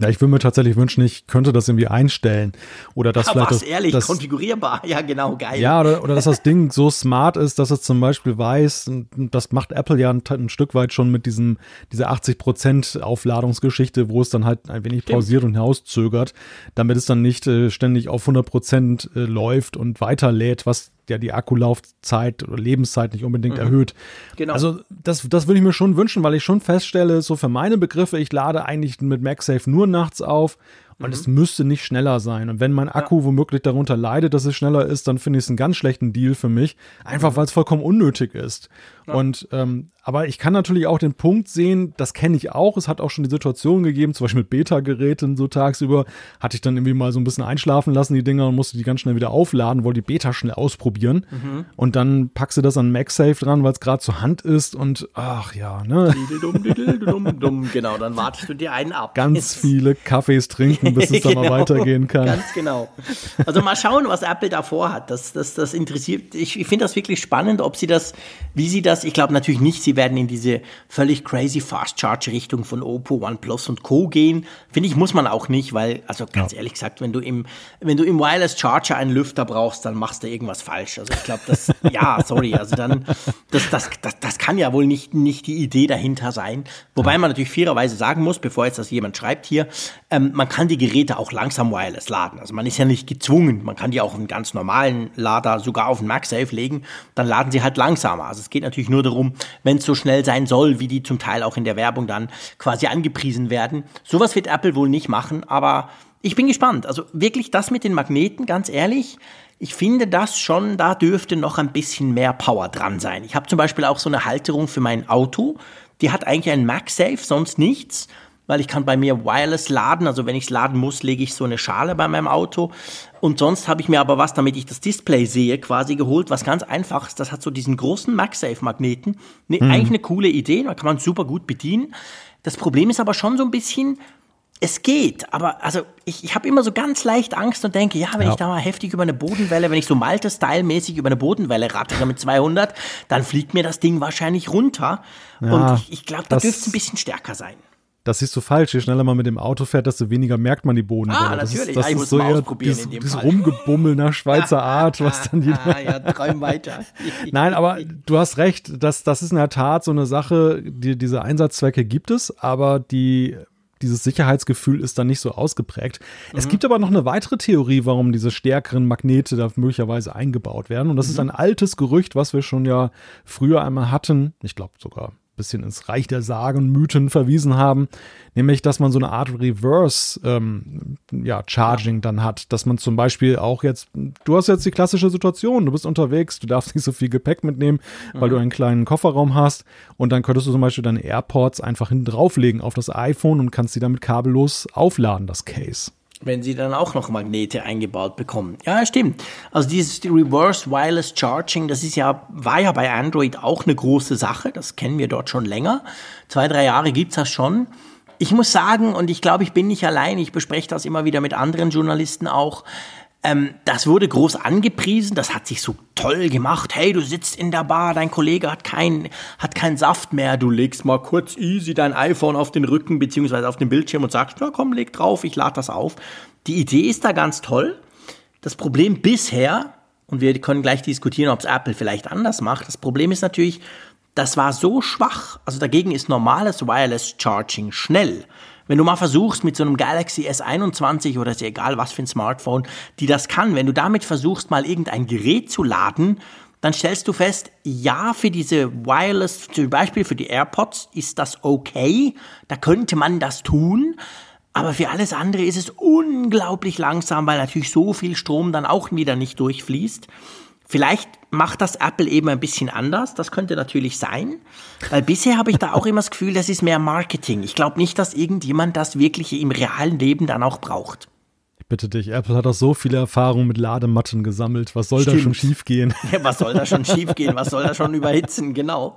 Ja, ich würde mir tatsächlich wünschen, ich könnte das irgendwie einstellen. Oder dass Aber vielleicht. Was, das, ehrlich, das, konfigurierbar. *laughs* Ja, genau, geil. Ja, oder, oder dass das Ding so smart ist, dass es zum Beispiel weiß, das macht Apple ja ein, ein Stück weit schon mit diesem, dieser 80% Aufladungsgeschichte, wo es dann halt ein wenig Stimmt. pausiert und hinauszögert, damit es dann nicht äh, ständig auf 100% äh, läuft und weiterlädt, was ja die Akkulaufzeit oder Lebenszeit nicht unbedingt mhm. erhöht. Genau. Also das, das würde ich mir schon wünschen, weil ich schon feststelle, so für meine Begriffe, ich lade eigentlich mit MagSafe nur nachts auf und mhm. es müsste nicht schneller sein. Und wenn mein Akku ja. womöglich darunter leidet, dass es schneller ist, dann finde ich es einen ganz schlechten Deal für mich, einfach mhm. weil es vollkommen unnötig ist. Ja. Und ähm, aber ich kann natürlich auch den Punkt sehen, das kenne ich auch. Es hat auch schon die Situation gegeben, zum Beispiel mit Beta-Geräten so tagsüber, hatte ich dann irgendwie mal so ein bisschen einschlafen lassen, die Dinger, und musste die ganz schnell wieder aufladen, wollte die Beta schnell ausprobieren. Mhm. Und dann packst du das an MagSafe dran, weil es gerade zur Hand ist und ach ja, ne? genau, dann wartest du dir einen ab. Ganz viele Kaffees trinken, bis es genau, *laughs* dann mal weitergehen kann. Ganz genau. Also mal schauen, was Apple da vorhat. Das, das, das interessiert, ich, ich finde das wirklich spannend, ob sie das, wie sie das, ich glaube natürlich nicht, sie werden in diese völlig crazy Fast Charge Richtung von Oppo, OnePlus und Co. gehen. Finde ich, muss man auch nicht, weil, also ganz ja. ehrlich gesagt, wenn du im, wenn du im Wireless Charger einen Lüfter brauchst, dann machst du irgendwas falsch. Also ich glaube, das, *laughs* ja, sorry, also dann, das, das, das, das kann ja wohl nicht, nicht die Idee dahinter sein. Wobei man natürlich fairerweise sagen muss, bevor jetzt das jemand schreibt hier, ähm, man kann die Geräte auch langsam wireless laden. Also man ist ja nicht gezwungen. Man kann die auch einen ganz normalen Lader sogar auf den MagSafe legen. Dann laden sie halt langsamer. Also es geht natürlich nur darum, wenn es so schnell sein soll, wie die zum Teil auch in der Werbung dann quasi angepriesen werden. Sowas wird Apple wohl nicht machen, aber ich bin gespannt. Also wirklich das mit den Magneten, ganz ehrlich, ich finde das schon, da dürfte noch ein bisschen mehr Power dran sein. Ich habe zum Beispiel auch so eine Halterung für mein Auto. Die hat eigentlich einen MagSafe, sonst nichts weil ich kann bei mir wireless laden. Also wenn ich es laden muss, lege ich so eine Schale bei meinem Auto. Und sonst habe ich mir aber was, damit ich das Display sehe, quasi geholt, was ganz einfach ist. Das hat so diesen großen MagSafe-Magneten. Ne, mhm. Eigentlich eine coole Idee, da kann man super gut bedienen. Das Problem ist aber schon so ein bisschen, es geht, aber also ich, ich habe immer so ganz leicht Angst und denke, ja, wenn ja. ich da mal heftig über eine Bodenwelle, wenn ich so Malte-Style-mäßig über eine Bodenwelle rattere mit 200, dann fliegt mir das Ding wahrscheinlich runter. Ja, und ich, ich glaube, da dürfte es ein bisschen stärker sein. Das siehst du falsch. Je schneller man mit dem Auto fährt, desto weniger merkt man die Bodenwelle. Ah, das natürlich. Ist, das ja, ist so eher dieses, dieses Rumgebummel nach Schweizer *laughs* Art, was dann jeder. Ah, ja, träum weiter. *laughs* Nein, aber du hast recht. Das, das ist in der Tat so eine Sache. Die, diese Einsatzzwecke gibt es, aber die dieses Sicherheitsgefühl ist dann nicht so ausgeprägt. Mhm. Es gibt aber noch eine weitere Theorie, warum diese stärkeren Magnete da möglicherweise eingebaut werden. Und das mhm. ist ein altes Gerücht, was wir schon ja früher einmal hatten. Ich glaube sogar bisschen ins Reich der Sagen, Mythen verwiesen haben, nämlich, dass man so eine Art Reverse ähm, ja, Charging dann hat, dass man zum Beispiel auch jetzt, du hast jetzt die klassische Situation, du bist unterwegs, du darfst *laughs* nicht so viel Gepäck mitnehmen, weil mhm. du einen kleinen Kofferraum hast und dann könntest du zum Beispiel deine AirPods einfach hinten drauflegen auf das iPhone und kannst sie damit kabellos aufladen, das Case wenn sie dann auch noch Magnete eingebaut bekommen. Ja, stimmt. Also dieses Reverse Wireless Charging, das ist ja, war ja bei Android auch eine große Sache. Das kennen wir dort schon länger. Zwei, drei Jahre gibt's das schon. Ich muss sagen, und ich glaube, ich bin nicht allein, ich bespreche das immer wieder mit anderen Journalisten auch, ähm, das wurde groß angepriesen, das hat sich so toll gemacht. Hey, du sitzt in der Bar, dein Kollege hat keinen hat keinen Saft mehr, du legst mal kurz easy dein iPhone auf den Rücken beziehungsweise auf den Bildschirm und sagst, na komm, leg drauf, ich lade das auf. Die Idee ist da ganz toll. Das Problem bisher, und wir können gleich diskutieren, ob es Apple vielleicht anders macht, das Problem ist natürlich, das war so schwach. Also dagegen ist normales Wireless Charging schnell. Wenn du mal versuchst mit so einem Galaxy S21 oder ist ja egal was für ein Smartphone, die das kann, wenn du damit versuchst mal irgendein Gerät zu laden, dann stellst du fest, ja, für diese Wireless, zum Beispiel für die AirPods ist das okay, da könnte man das tun, aber für alles andere ist es unglaublich langsam, weil natürlich so viel Strom dann auch wieder nicht durchfließt. Vielleicht macht das Apple eben ein bisschen anders. Das könnte natürlich sein. Weil bisher habe ich da auch immer das Gefühl, das ist mehr Marketing. Ich glaube nicht, dass irgendjemand das wirklich im realen Leben dann auch braucht. Ich bitte dich, Apple hat doch so viele Erfahrungen mit Ladematten gesammelt. Was soll Stimmt. da schon schiefgehen? *laughs* Ja, was soll da schon schiefgehen? Was soll da schon überhitzen? Genau.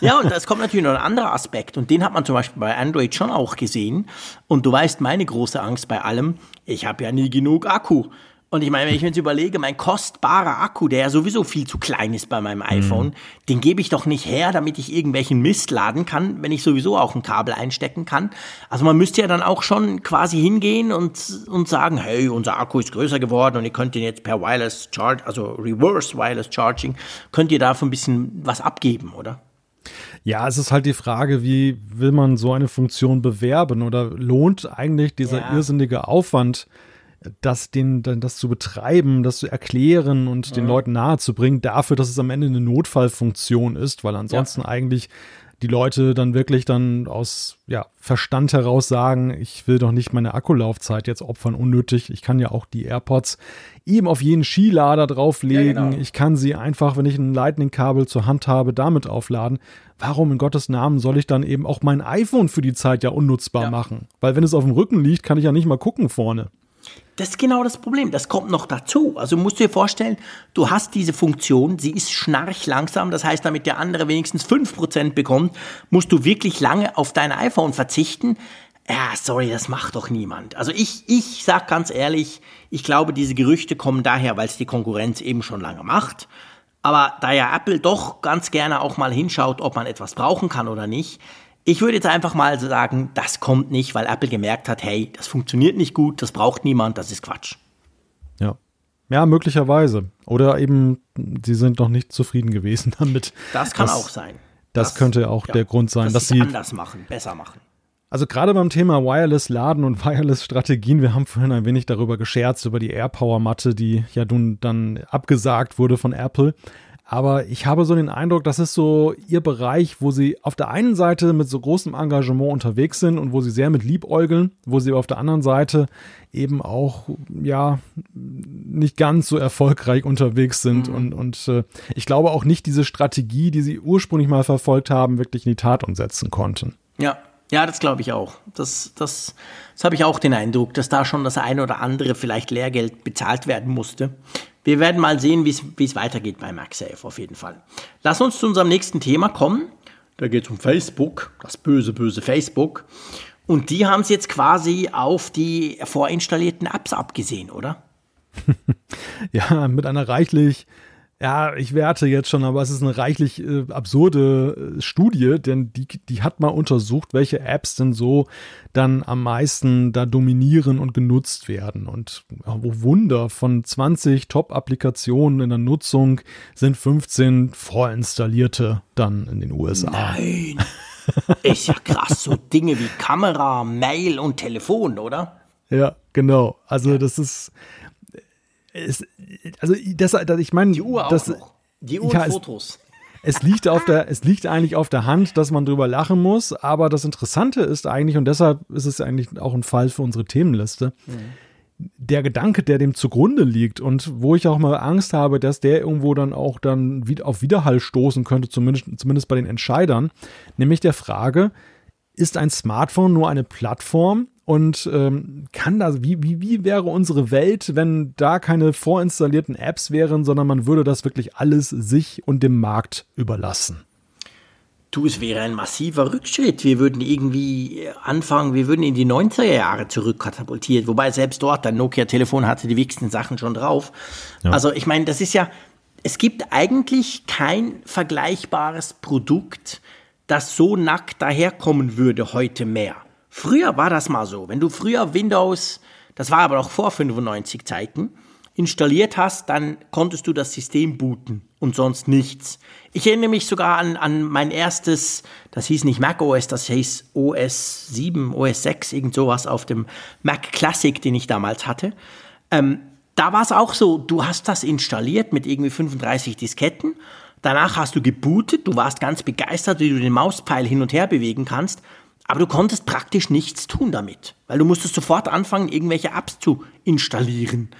Ja, und es kommt natürlich noch ein anderer Aspekt. Und den hat man zum Beispiel bei Android schon auch gesehen. Und du weißt, meine große Angst bei allem, ich habe ja nie genug Akku. Und ich meine, wenn ich mir jetzt überlege, mein kostbarer Akku, der ja sowieso viel zu klein ist bei meinem mhm. iPhone, mhm. den gebe ich doch nicht her, damit ich irgendwelchen Mist laden kann, wenn ich sowieso auch ein Kabel einstecken kann. Also man müsste ja dann auch schon quasi hingehen und, und sagen, hey, unser Akku ist größer geworden und ihr könnt den jetzt per Wireless Charge, also Reverse Wireless Charging, könnt ihr davon ein bisschen was abgeben, oder? Ja, es ist halt die Frage, wie will man so eine Funktion bewerben oder lohnt eigentlich dieser ja. irrsinnige Aufwand, das, den, das zu betreiben, das zu erklären und ja. den Leuten nahezubringen, dafür, dass es am Ende eine Notfallfunktion ist, weil ansonsten ja. eigentlich die Leute dann wirklich dann aus ja, Verstand heraus sagen, ich will doch nicht meine Akkulaufzeit jetzt opfern, unnötig. Ich kann ja auch die AirPods eben auf jeden Skilader drauflegen. Ja, genau. Ich kann sie einfach, wenn ich ein Lightning-Kabel zur Hand habe, damit aufladen. Warum in Gottes Namen soll ich dann eben auch mein iPhone für die Zeit ja unnutzbar ja. machen? Weil wenn es auf dem Rücken liegt, kann ich ja nicht mal gucken vorne. Das ist genau das Problem. Das kommt noch dazu. Also musst du dir vorstellen, du hast diese Funktion, sie ist schnarchlangsam. Das heißt, damit der andere wenigstens 5% bekommt, musst du wirklich lange auf dein iPhone verzichten. Ja, sorry, das macht doch niemand. Also ich, ich sag ganz ehrlich, ich glaube, diese Gerüchte kommen daher, weil es die Konkurrenz eben schon lange macht. Aber da ja Apple doch ganz gerne auch mal hinschaut, ob man etwas brauchen kann oder nicht, ich würde jetzt einfach mal sagen, das kommt nicht, weil Apple gemerkt hat, hey, das funktioniert nicht gut, das braucht niemand, das ist Quatsch. Ja. Ja, möglicherweise. Oder eben, sie sind noch nicht zufrieden gewesen *laughs* damit. Das kann das, auch sein. Das, das, könnte auch ja, der Grund sein, dass, dass sie anders machen, besser machen. Also gerade beim Thema Wireless Laden und *laughs* Wireless Strategien, wir haben vorhin ein wenig darüber gescherzt, über die AirPower Matte, die ja nun dann abgesagt wurde von Apple. Aber ich habe so den Eindruck, das ist so ihr Bereich, wo sie auf der einen Seite mit so großem Engagement unterwegs sind und wo sie sehr mit liebäugeln, wo sie auf der anderen Seite eben auch, ja, nicht ganz so erfolgreich unterwegs sind. Mhm. Und, und äh, ich glaube auch nicht diese Strategie, die sie ursprünglich mal verfolgt haben, wirklich in die Tat umsetzen konnten. Ja, ja, das glaube ich auch. Das, das, das habe ich auch den Eindruck, dass da schon das eine oder andere vielleicht Lehrgeld bezahlt werden musste. Wir werden mal sehen, wie es weitergeht bei MagSafe auf jeden Fall. Lass uns zu unserem nächsten Thema kommen. Da geht es um Facebook, das böse, böse Facebook. Und die haben es jetzt quasi auf die vorinstallierten Apps abgesehen, oder? *laughs* ja, mit einer reichlich ja, ich werte jetzt schon, aber es ist eine reichlich äh, absurde äh, Studie, denn die, die hat mal untersucht, welche Apps denn so dann am meisten da dominieren und genutzt werden. Und oh Wunder, von 20 Top-Applikationen in der Nutzung sind 15 vorinstallierte dann in den USA. Nein. Ist ja krass, so Dinge wie Kamera, Mail und Telefon, oder? Ja, genau. Also das ist es, also das, das, ich meine, die Uhr auch das, noch. Die Uhr ja, Fotos. es liegt auf der, es liegt eigentlich auf der Hand, dass man drüber lachen muss. Aber das Interessante ist eigentlich, und deshalb ist es eigentlich auch ein Fall für unsere Themenliste, mhm. der Gedanke, der dem zugrunde liegt und wo ich auch mal Angst habe, dass der irgendwo dann auch dann auf Widerhall stoßen könnte, zumindest, zumindest bei den Entscheidern, nämlich der Frage, ist ein Smartphone nur eine Plattform, und ähm, kann das, wie, wie, wie wäre unsere Welt, wenn da keine vorinstallierten Apps wären, sondern man würde das wirklich alles sich und dem Markt überlassen? Du, es wäre ein massiver Rückschritt. Wir würden irgendwie anfangen, wir würden in die 90er Jahre zurückkatapultiert, wobei selbst dort ein Nokia-Telefon hatte die wichtigsten Sachen schon drauf. Ja. Also ich meine, das ist ja, es gibt eigentlich kein vergleichbares Produkt, das so nackt daherkommen würde heute mehr. Früher war das mal so. Wenn du früher Windows, das war aber noch vor 95 Zeiten, installiert hast, dann konntest du das System booten und sonst nichts. Ich erinnere mich sogar an, an mein erstes, das hieß nicht Mac OS, das hieß OS 7, OS 6, irgend sowas auf dem Mac Classic, den ich damals hatte. Ähm, da war es auch so, du hast das installiert mit irgendwie 35 Disketten. Danach hast du gebootet, du warst ganz begeistert, wie du den Mauspfeil hin und her bewegen kannst. Aber du konntest praktisch nichts tun damit, weil du musstest sofort anfangen, irgendwelche Apps zu installieren.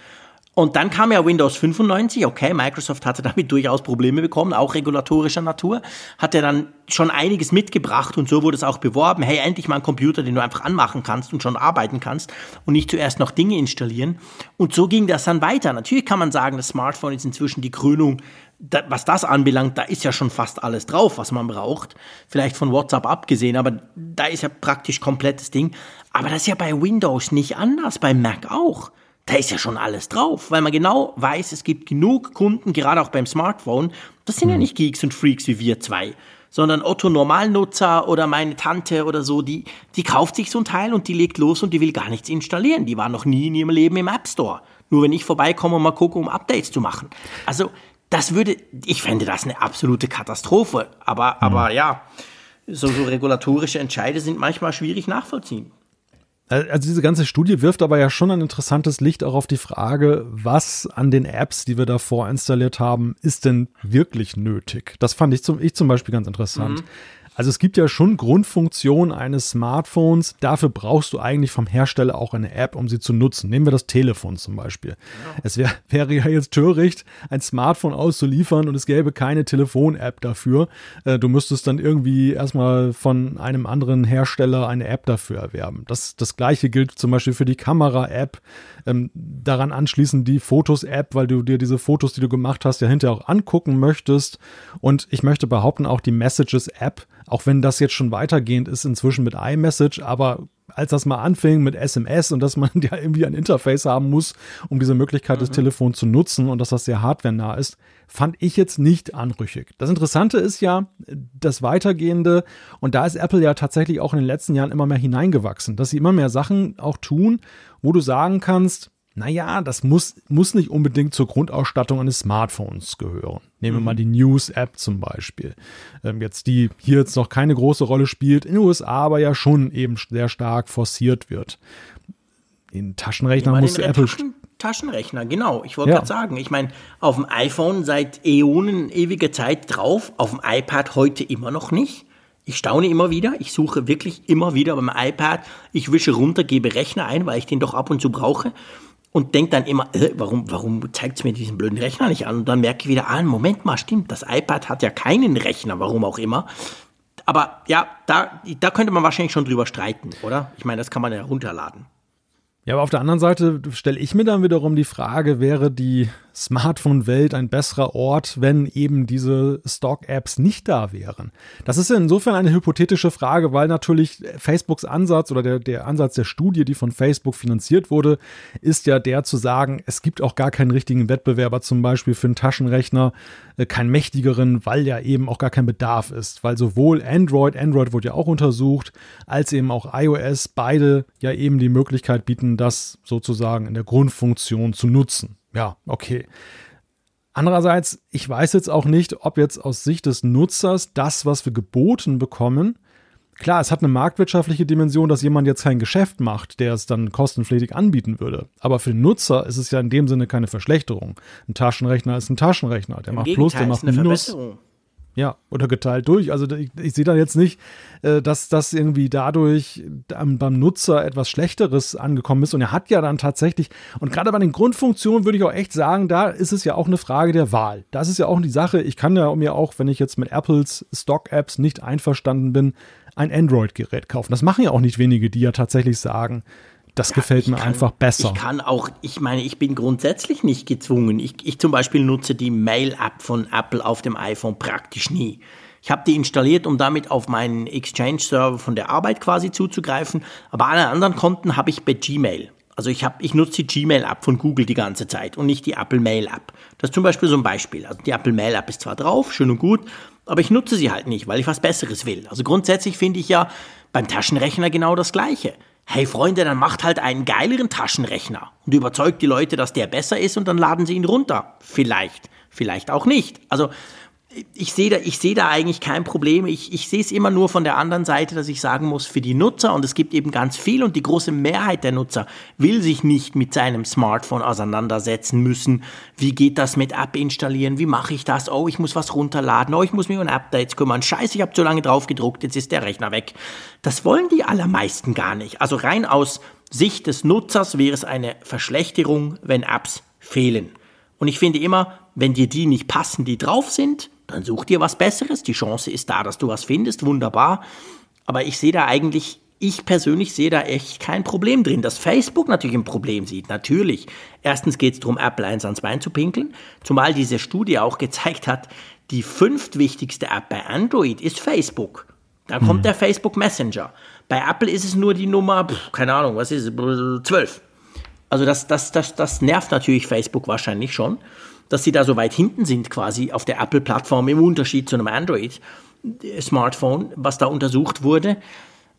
Und dann kam ja Windows 95, okay, Microsoft hatte damit durchaus Probleme bekommen, auch regulatorischer Natur, hat ja dann schon einiges mitgebracht und so wurde es auch beworben, hey, endlich mal ein Computer, den du einfach anmachen kannst und schon arbeiten kannst und nicht zuerst noch Dinge installieren. Und so ging das dann weiter. Natürlich kann man sagen, das Smartphone ist inzwischen die Krönung da, was das anbelangt, da ist ja schon fast alles drauf, was man braucht. Vielleicht von WhatsApp abgesehen, aber da ist ja praktisch komplettes Ding. Aber das ist ja bei Windows nicht anders, bei Mac auch. Da ist ja schon alles drauf, weil man genau weiß, es gibt genug Kunden, gerade auch beim Smartphone. Das sind ja mhm. nicht Geeks und Freaks wie wir zwei, sondern Otto Normalnutzer oder meine Tante oder so, die, die kauft sich so ein Teil und die legt los und die will gar nichts installieren. Die war noch nie in ihrem Leben im App Store. Nur wenn ich vorbeikomme und mal gucke, um Updates zu machen. Also das würde, ich fände das eine absolute Katastrophe. Aber, mhm. aber ja, so, so regulatorische Entscheide sind manchmal schwierig nachvollziehen. Also diese ganze Studie wirft aber ja schon ein interessantes Licht auch auf die Frage, was an den Apps, die wir da vorinstalliert haben, ist denn wirklich nötig? Das fand ich zum, ich zum Beispiel ganz interessant. Mhm. Also es gibt ja schon Grundfunktionen eines Smartphones. Dafür brauchst du eigentlich vom Hersteller auch eine App, um sie zu nutzen. Nehmen wir das Telefon zum Beispiel. Ja. Es wär, wäre ja jetzt töricht, ein Smartphone auszuliefern und es gäbe keine Telefon-App dafür. Äh, du müsstest dann irgendwie erstmal von einem anderen Hersteller eine App dafür erwerben. Das, das gleiche gilt zum Beispiel für die Kamera-App. Ähm, daran anschließend die Fotos-App, weil du dir diese Fotos, die du gemacht hast, ja hinterher auch angucken möchtest. Und ich möchte behaupten, auch die Messages-App auch wenn das jetzt schon weitergehend ist inzwischen mit iMessage, aber als das mal anfing mit SMS und dass man *laughs* ja irgendwie ein Interface haben muss, um diese Möglichkeit mhm. des Telefons zu nutzen und dass das sehr hardwarenah ist, fand ich jetzt nicht anrüchig. Das Interessante ist ja das Weitergehende und da ist Apple ja tatsächlich auch in den letzten Jahren immer mehr hineingewachsen, dass sie immer mehr Sachen auch tun, wo du sagen kannst, naja, das muss, muss nicht unbedingt zur Grundausstattung eines Smartphones gehören. Nehmen wir mhm. mal die News-App zum Beispiel. Ähm, jetzt, die hier jetzt noch keine große Rolle spielt, in den USA aber ja schon eben sehr stark forciert wird. In Taschenrechnern musste Apple. Taschen, Taschenrechner, genau. Ich wollte ja. gerade sagen, ich meine, auf dem iPhone seit Äonen, ewiger Zeit drauf, auf dem iPad heute immer noch nicht. Ich staune immer wieder, ich suche wirklich immer wieder beim iPad, ich wische runter, gebe Rechner ein, weil ich den doch ab und zu brauche und denke dann immer, äh, warum, warum zeigt es mir diesen blöden Rechner nicht an? Und dann merke ich wieder, ah, Moment mal, stimmt, das iPad hat ja keinen Rechner, warum auch immer. Aber ja, da, da könnte man wahrscheinlich schon drüber streiten, oder? Ich meine, das kann man ja runterladen. Ja, aber auf der anderen Seite stelle ich mir dann wiederum die Frage, wäre die Smartphone-Welt ein besserer Ort, wenn eben diese Stock-Apps nicht da wären? Das ist insofern eine hypothetische Frage, weil natürlich Facebooks Ansatz oder der, der Ansatz der Studie, die von Facebook finanziert wurde, ist ja der zu sagen, es gibt auch gar keinen richtigen Wettbewerber zum Beispiel für einen Taschenrechner, äh, keinen mächtigeren, weil ja eben auch gar kein Bedarf ist, weil sowohl Android, Android wurde ja auch untersucht, als eben auch iOS beide ja eben die Möglichkeit bieten, das sozusagen in der Grundfunktion zu nutzen. Ja, okay. Andererseits, ich weiß jetzt auch nicht, ob jetzt aus Sicht des Nutzers das, was wir geboten bekommen, Klar, es hat eine marktwirtschaftliche Dimension, dass jemand jetzt kein Geschäft macht, der es dann kostenpflichtig anbieten würde. Aber für den Nutzer ist es ja in dem Sinne keine Verschlechterung. Ein Taschenrechner ist ein Taschenrechner. Der Im macht Plus, der macht Minus. Ja, oder geteilt durch. Also ich, ich sehe da jetzt nicht, äh, dass das irgendwie dadurch beim Nutzer etwas Schlechteres angekommen ist. Und er hat ja dann tatsächlich, und gerade bei den Grundfunktionen würde ich auch echt sagen, da ist es ja auch eine Frage der Wahl. Das ist ja auch die Sache. Ich kann ja mir auch, wenn ich jetzt mit Apples Stock-Apps nicht einverstanden bin, ein Android-Gerät kaufen. Das machen ja auch nicht wenige, die ja tatsächlich sagen, das ja, gefällt mir kann, einfach besser. Ich kann auch, ich meine, ich bin grundsätzlich nicht gezwungen. Ich, ich zum Beispiel nutze die Mail-App von Apple auf dem iPhone praktisch nie. Ich habe die installiert, um damit auf meinen Exchange-Server von der Arbeit quasi zuzugreifen. Aber alle anderen Konten habe ich bei Gmail. Also ich, hab, ich nutze die Gmail-App von Google die ganze Zeit und nicht die Apple Mail-App. Das ist zum Beispiel so ein Beispiel. Also die Apple Mail-App ist zwar drauf, schön und gut, aber ich nutze sie halt nicht, weil ich was Besseres will. Also grundsätzlich finde ich ja beim Taschenrechner genau das Gleiche hey Freunde, dann macht halt einen geileren Taschenrechner und überzeugt die Leute, dass der besser ist und dann laden sie ihn runter. Vielleicht, vielleicht auch nicht. Also ich sehe da, ich sehe da eigentlich kein Problem. Ich, ich sehe es immer nur von der anderen Seite, dass ich sagen muss, für die Nutzer, und es gibt eben ganz viel, und die große Mehrheit der Nutzer will sich nicht mit seinem Smartphone auseinandersetzen müssen. Wie geht das mit App installieren? Wie mache ich das? Oh, ich muss was runterladen. Oh, ich muss mich um Updates kümmern. Scheiße, ich habe zu lange drauf gedruckt, jetzt ist der Rechner weg. Das wollen die allermeisten gar nicht. Also rein aus Sicht des Nutzers wäre es eine Verschlechterung, wenn Apps fehlen. Und ich finde immer, wenn dir die nicht passen, die drauf sind, dann such dir was Besseres. Die Chance ist da, dass du was findest. Wunderbar. Aber ich sehe da eigentlich, ich persönlich sehe da echt kein Problem drin. Dass Facebook natürlich ein Problem sieht, natürlich. Erstens geht es darum, Apple eins ans Bein zu pinkeln. Zumal diese Studie auch gezeigt hat, die fünftwichtigste App bei Android ist Facebook. Dann kommt hm. der Facebook Messenger. Bei Apple ist es nur die Nummer, keine Ahnung, was ist es, 12. Also das, das, das, das nervt natürlich Facebook wahrscheinlich schon dass sie da so weit hinten sind quasi auf der Apple-Plattform im Unterschied zu einem Android-Smartphone, was da untersucht wurde.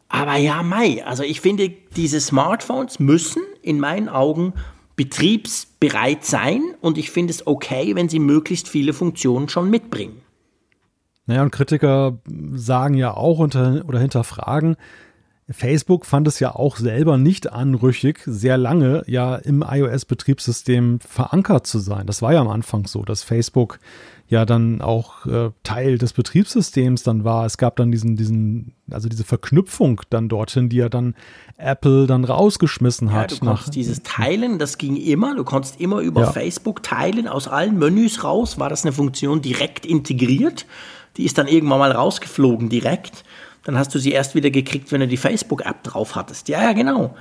Aber ja, Mai, also ich finde, diese Smartphones müssen in meinen Augen betriebsbereit sein und ich finde es okay, wenn sie möglichst viele Funktionen schon mitbringen. Naja, und Kritiker sagen ja auch unter, oder hinterfragen, Facebook fand es ja auch selber nicht anrüchig, sehr lange ja im iOS-Betriebssystem verankert zu sein. Das war ja am Anfang so, dass Facebook ja dann auch äh, Teil des Betriebssystems dann war. Es gab dann diesen, diesen, also diese Verknüpfung dann dorthin, die ja dann Apple dann rausgeschmissen hat. Ja, du konntest dieses Teilen, das ging immer. Du konntest immer über ja. Facebook teilen aus allen Menüs raus. War das eine Funktion direkt integriert? Die ist dann irgendwann mal rausgeflogen direkt dann hast du sie erst wieder gekriegt, wenn du die Facebook-App drauf hattest. Ja, ja, genau.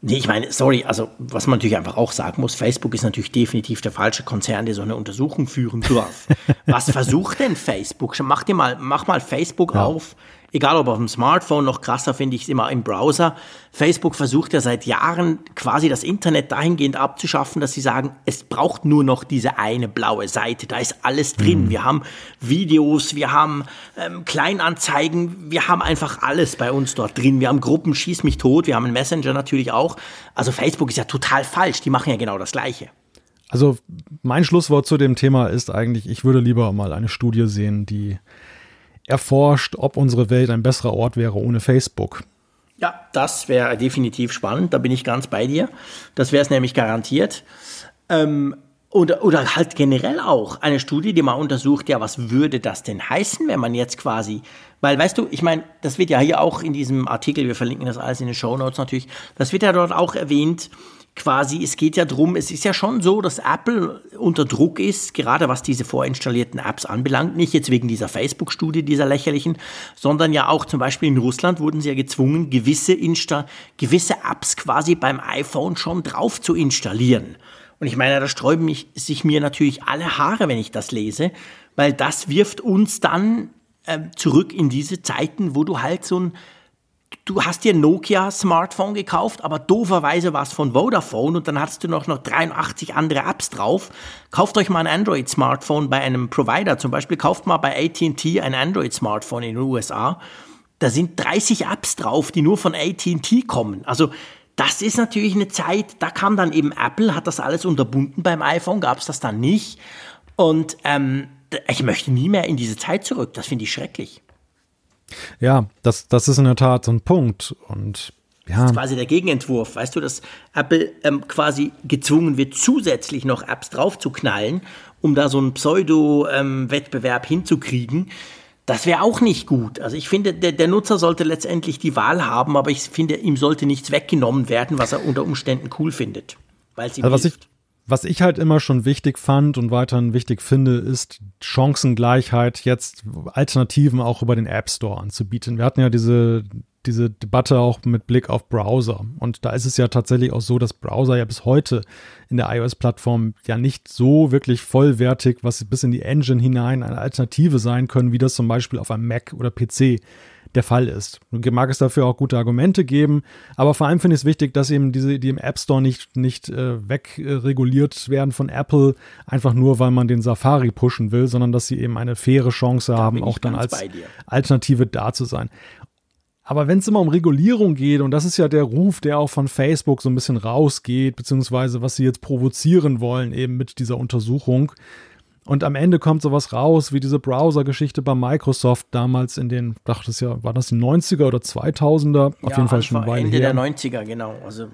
Nee, ich meine, sorry, also was man natürlich einfach auch sagen muss, Facebook ist natürlich definitiv der falsche Konzern, der so eine Untersuchung führen darf. *laughs* was versucht denn Facebook? Mach dir mal, mach mal Facebook ja. auf egal ob auf dem Smartphone, noch krasser finde ich es immer im Browser. Facebook versucht ja seit Jahren quasi das Internet dahingehend abzuschaffen, dass sie sagen, es braucht nur noch diese eine blaue Seite, da ist alles drin. Mhm. Wir haben Videos, wir haben ähm, Kleinanzeigen, wir haben einfach alles bei uns dort drin. Wir haben Gruppen, schieß mich tot, wir haben einen Messenger natürlich auch. Also Facebook ist ja total falsch, die machen ja genau das Gleiche. Also mein Schlusswort zu dem Thema ist eigentlich, ich würde lieber mal eine Studie sehen, die erforscht, ob unsere Welt ein besserer Ort wäre ohne Facebook. Ja, das wäre definitiv spannend, da bin ich ganz bei dir. Das wäre es nämlich garantiert. Ähm, oder, oder halt generell auch eine Studie, die mal untersucht, ja, was würde das denn heißen, wenn man jetzt quasi, weil weißt du, ich meine, das wird ja hier auch in diesem Artikel, wir verlinken das alles in den Show Notes natürlich, das wird ja dort auch erwähnt, quasi, es geht ja drum, es ist ja schon so, dass Apple unter Druck ist, gerade was diese vorinstallierten Apps anbelangt, nicht jetzt wegen dieser Facebook-Studie, dieser lächerlichen, sondern ja auch zum Beispiel in Russland wurden sie ja gezwungen, gewisse, Insta gewisse Apps quasi beim iPhone schon drauf zu installieren. Und ich meine, da sträuben mich, sich mir natürlich alle Haare, wenn ich das lese, weil das wirft uns dann äh, zurück in diese Zeiten, wo du halt so ein du hast dir ein Nokia-Smartphone gekauft, aber dooferweise war es von Vodafone und dann hattest du noch, noch 83 andere Apps drauf. Kauft euch mal ein Android-Smartphone bei einem Provider. Zum Beispiel kauft mal bei AT&T ein Android-Smartphone in den USA. Da sind 30 Apps drauf, die nur von AT&T kommen. Also das ist natürlich eine Zeit, da kam dann eben Apple, hat das alles unterbunden beim iPhone, gab es das dann nicht. Und ähm, ich möchte nie mehr in diese Zeit zurück. Das finde ich schrecklich. Ja, das, das ist in der Tat so ein Punkt. Und Ja. Das ist quasi der Gegenentwurf. Weißt du, dass Apple ähm, quasi gezwungen wird, zusätzlich noch Apps draufzuknallen, um da so einen Pseudo-Wettbewerb ähm, hinzukriegen. Das wäre auch nicht gut. Also ich finde, der, der, Nutzer sollte letztendlich die Wahl haben, aber ich finde, ihm sollte nichts weggenommen werden, was er unter Umständen cool findet. Weil also was ich, was ich halt immer schon wichtig fand und weiterhin wichtig finde, ist Chancengleichheit, jetzt Alternativen auch über den App Store anzubieten. Wir hatten ja diese diese Debatte auch mit Blick auf Browser. Und da ist es ja tatsächlich auch so, dass Browser ja bis heute in der iOS-Plattform ja nicht so wirklich vollwertig, was bis in die Engine hinein eine Alternative sein können, wie das zum Beispiel auf einem Mac oder PC der Fall ist. Mag es dafür auch gute Argumente geben, aber vor allem finde ich es wichtig, dass eben diese, die im App Store nicht, nicht äh, wegreguliert werden von Apple, einfach nur, weil man den Safari pushen will, sondern dass sie eben eine faire Chance da haben, auch dann als Alternative da zu sein. Aber wenn es immer um Regulierung geht, und das ist ja der Ruf, der auch von Facebook so ein bisschen rausgeht, beziehungsweise was sie jetzt provozieren wollen, eben mit dieser Untersuchung. Und am Ende kommt sowas raus, wie diese Browser-Geschichte bei Microsoft damals in den, dachte das ja, war das die 90er oder 2000er? Auf ja, jeden Fall schon Ende her. der 90er, genau. Also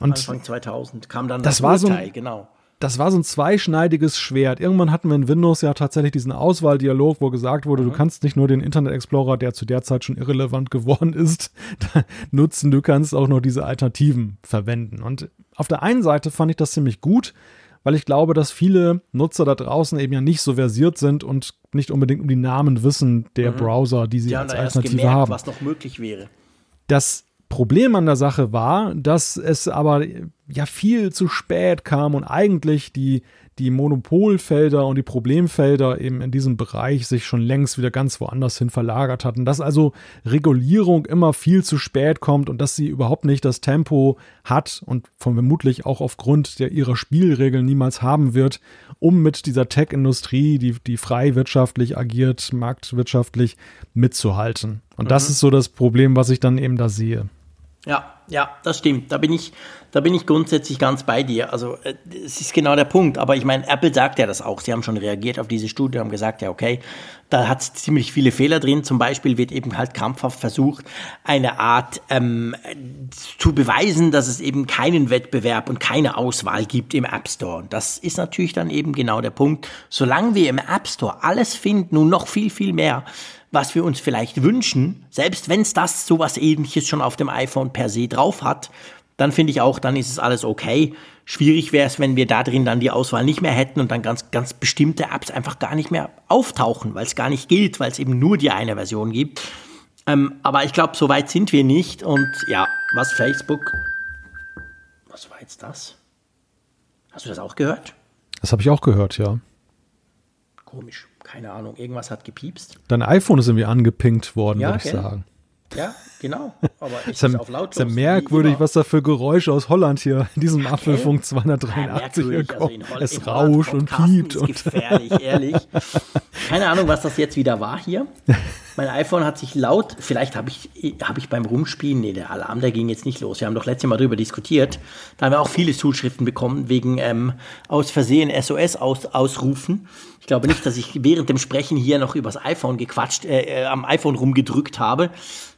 und Anfang 2000 kam dann das, das war Urteil, so genau das war so ein zweischneidiges Schwert. Irgendwann hatten wir in Windows ja tatsächlich diesen Auswahldialog, wo gesagt wurde, mhm. du kannst nicht nur den Internet Explorer, der zu der Zeit schon irrelevant *laughs* geworden ist, *laughs* nutzen, du kannst auch noch diese Alternativen verwenden. Und auf der einen Seite fand ich das ziemlich gut, weil ich glaube, dass viele Nutzer da draußen eben ja nicht so versiert sind und nicht unbedingt um die Namen wissen der mhm. Browser, die sie die als Alternative gemerkt, haben. Was noch möglich wäre. Das Problem an der Sache war, dass es aber ja viel zu spät kam und eigentlich die, die Monopolfelder und die Problemfelder eben in diesem Bereich sich schon längst wieder ganz woanders hin verlagert hatten. Dass also Regulierung immer viel zu spät kommt und dass sie überhaupt nicht das Tempo hat und vermutlich auch aufgrund der ihrer Spielregeln niemals haben wird, um mit dieser Tech-Industrie, die, die frei wirtschaftlich agiert, marktwirtschaftlich mitzuhalten. Und mhm. das ist so das Problem, was ich dann eben da sehe. Ja, ja, das stimmt. Da bin ich, da bin ich grundsätzlich ganz bei dir. Also äh, es ist genau der Punkt. Aber ich meine, Apple sagt ja das auch. Sie haben schon reagiert auf diese Studie, haben gesagt, ja okay, da hat es ziemlich viele Fehler drin. Zum Beispiel wird eben halt krampfhaft versucht, eine Art ähm, zu beweisen, dass es eben keinen Wettbewerb und keine Auswahl gibt im App Store. Und das ist natürlich dann eben genau der Punkt. Solange wir im App Store alles finden und noch viel, viel mehr, was wir uns vielleicht wünschen, selbst wenn es das sowas ähnliches schon auf dem iPhone per se drauf hat, dann finde ich auch, dann ist es alles okay. Schwierig wäre es, wenn wir da drin dann die Auswahl nicht mehr hätten und dann ganz, ganz bestimmte Apps einfach gar nicht mehr auftauchen, weil es gar nicht gilt, weil es eben nur die eine Version gibt. Ähm, aber ich glaube, so weit sind wir nicht. Und ja, was Facebook. Was war jetzt das? Hast du das auch gehört? Das habe ich auch gehört, ja. Komisch keine Ahnung, irgendwas hat gepiepst. Dein iPhone ist irgendwie angepinkt worden, ja, würde ich sagen. Ja, genau. Aber ich *laughs* ist auf lautlos. Ist ja merkwürdig, was da für Geräusche aus Holland hier in diesem okay. Apfelfunk 283 ja, kommen. Also es rauscht und piept. Ist gefährlich, ehrlich. *laughs* Keine Ahnung, was das jetzt wieder war hier. *laughs* Mein iPhone hat sich laut, vielleicht habe ich, hab ich beim Rumspielen, nee, der Alarm, der ging jetzt nicht los. Wir haben doch letztes Mal darüber diskutiert. Da haben wir auch viele Zuschriften bekommen wegen ähm, aus Versehen SOS-Ausrufen. Ich glaube nicht, dass ich während dem Sprechen hier noch übers iPhone gequatscht, äh, äh, am iPhone rumgedrückt habe.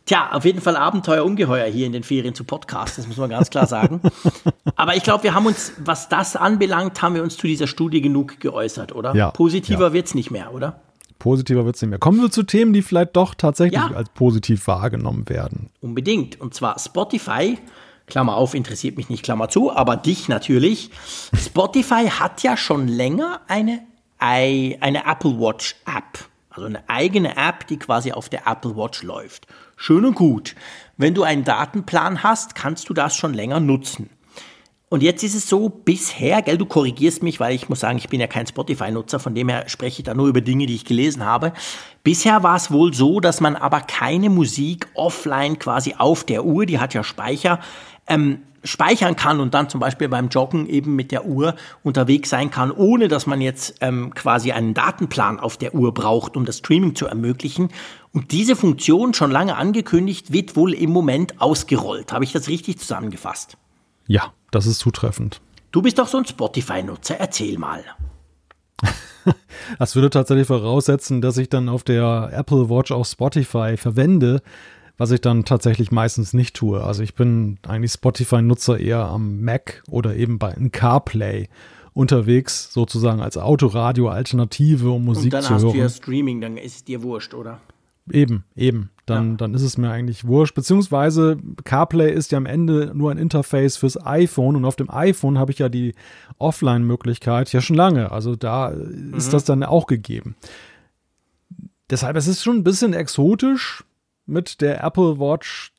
Tja, auf jeden Fall Abenteuer ungeheuer hier in den Ferien zu Podcasten, das muss man ganz klar sagen. *laughs* Aber ich glaube, wir haben uns, was das anbelangt, haben wir uns zu dieser Studie genug geäußert, oder? Ja, Positiver ja. es nicht mehr, oder? Positiver wird es nicht mehr. Kommen wir zu Themen, die vielleicht doch tatsächlich ja. als positiv wahrgenommen werden. Unbedingt. Und zwar Spotify. Klammer auf, interessiert mich nicht, Klammer zu, aber dich natürlich. Spotify hat ja schon länger eine, eine Apple Watch App. Also eine eigene App, die quasi auf der Apple Watch läuft. Schön und gut. Wenn du einen Datenplan hast, kannst du das schon länger nutzen. Und jetzt ist es so, bisher, gell, du korrigierst mich, weil ich muss sagen, ich bin ja kein Spotify-Nutzer, von dem her spreche ich da nur über Dinge, die ich gelesen habe. Bisher war es wohl so, dass man aber keine Musik offline quasi auf der Uhr, die hat ja Speicher, ähm, speichern kann und dann zum Beispiel beim Joggen eben mit der Uhr unterwegs sein kann, ohne dass man jetzt ähm, quasi einen Datenplan auf der Uhr braucht, um das Streaming zu ermöglichen. Und diese Funktion, schon lange angekündigt, wird wohl im Moment ausgerollt. Habe ich das richtig zusammengefasst? Ja, das ist zutreffend. Du bist doch so ein Spotify-Nutzer, erzähl mal. *laughs* das würde tatsächlich voraussetzen, dass ich dann auf der Apple Watch auch Spotify verwende, was ich dann tatsächlich meistens nicht tue. Also ich bin eigentlich Spotify-Nutzer eher am Mac oder eben bei einem CarPlay unterwegs, sozusagen als Autoradio-Alternative, um Musik zu hören. Und dann hast du ja Streaming, dann ist es dir wurscht, oder? Eben, eben. Dann, ja. dann ist es mir eigentlich wurscht. Beziehungsweise CarPlay ist ja am Ende nur ein Interface fürs iPhone und auf dem iPhone habe ich ja die Offline-Möglichkeit ja schon lange. Also da mhm. ist das dann auch gegeben. Deshalb, es ist schon ein bisschen exotisch, mit der Apple Watch,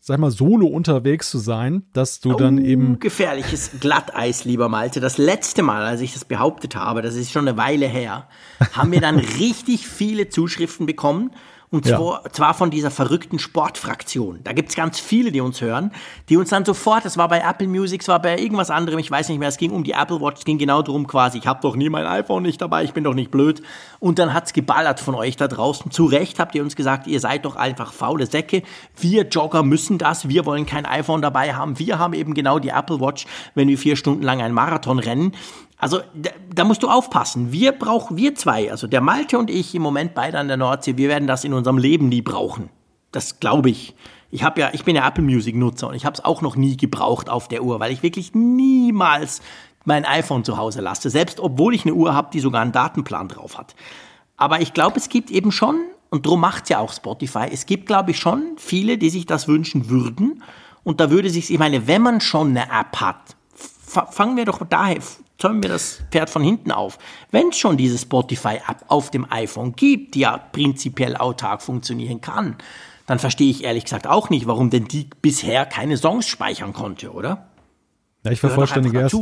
sag mal, solo unterwegs zu sein, dass du oh, dann eben. Gefährliches Glatteis, lieber Malte. Das letzte Mal, als ich das behauptet habe, das ist schon eine Weile her, haben wir dann *laughs* richtig viele Zuschriften bekommen und zwar, ja. zwar von dieser verrückten Sportfraktion. Da gibt's ganz viele, die uns hören, die uns dann sofort, das war bei Apple Music, es war bei irgendwas anderem, ich weiß nicht mehr, es ging um die Apple Watch, es ging genau darum quasi, ich habe doch nie mein iPhone nicht dabei, ich bin doch nicht blöd. Und dann hat's geballert von euch da draußen. Zu Recht habt ihr uns gesagt, ihr seid doch einfach faule Säcke. Wir Jogger müssen das, wir wollen kein iPhone dabei haben. Wir haben eben genau die Apple Watch, wenn wir vier Stunden lang einen Marathon rennen. Also da, da, musst du aufpassen. Wir brauchen, wir zwei, also der Malte und ich im Moment beide an der Nordsee, wir werden das in unserem Leben nie brauchen. Das glaube ich. Ich habe ja, ich bin ja Apple Music Nutzer und ich habe es auch noch nie gebraucht auf der Uhr, weil ich wirklich niemals mein iPhone zu Hause lasse, selbst obwohl ich eine Uhr habe, die sogar einen Datenplan drauf hat. Aber ich glaube, es gibt eben schon, und darum macht ja auch Spotify, es gibt, glaube ich, schon viele, die sich das wünschen würden. Und da würde sich, ich meine, wenn man schon eine App hat, fangen wir doch daher, zäumen wir das Pferd von hinten auf. Wenn es schon diese Spotify-App auf dem iPhone gibt, die ja prinzipiell autark funktionieren kann, dann verstehe ich ehrlich gesagt auch nicht, warum denn die bisher keine Songs speichern konnte, oder? Ja, ich vervollständige, erst,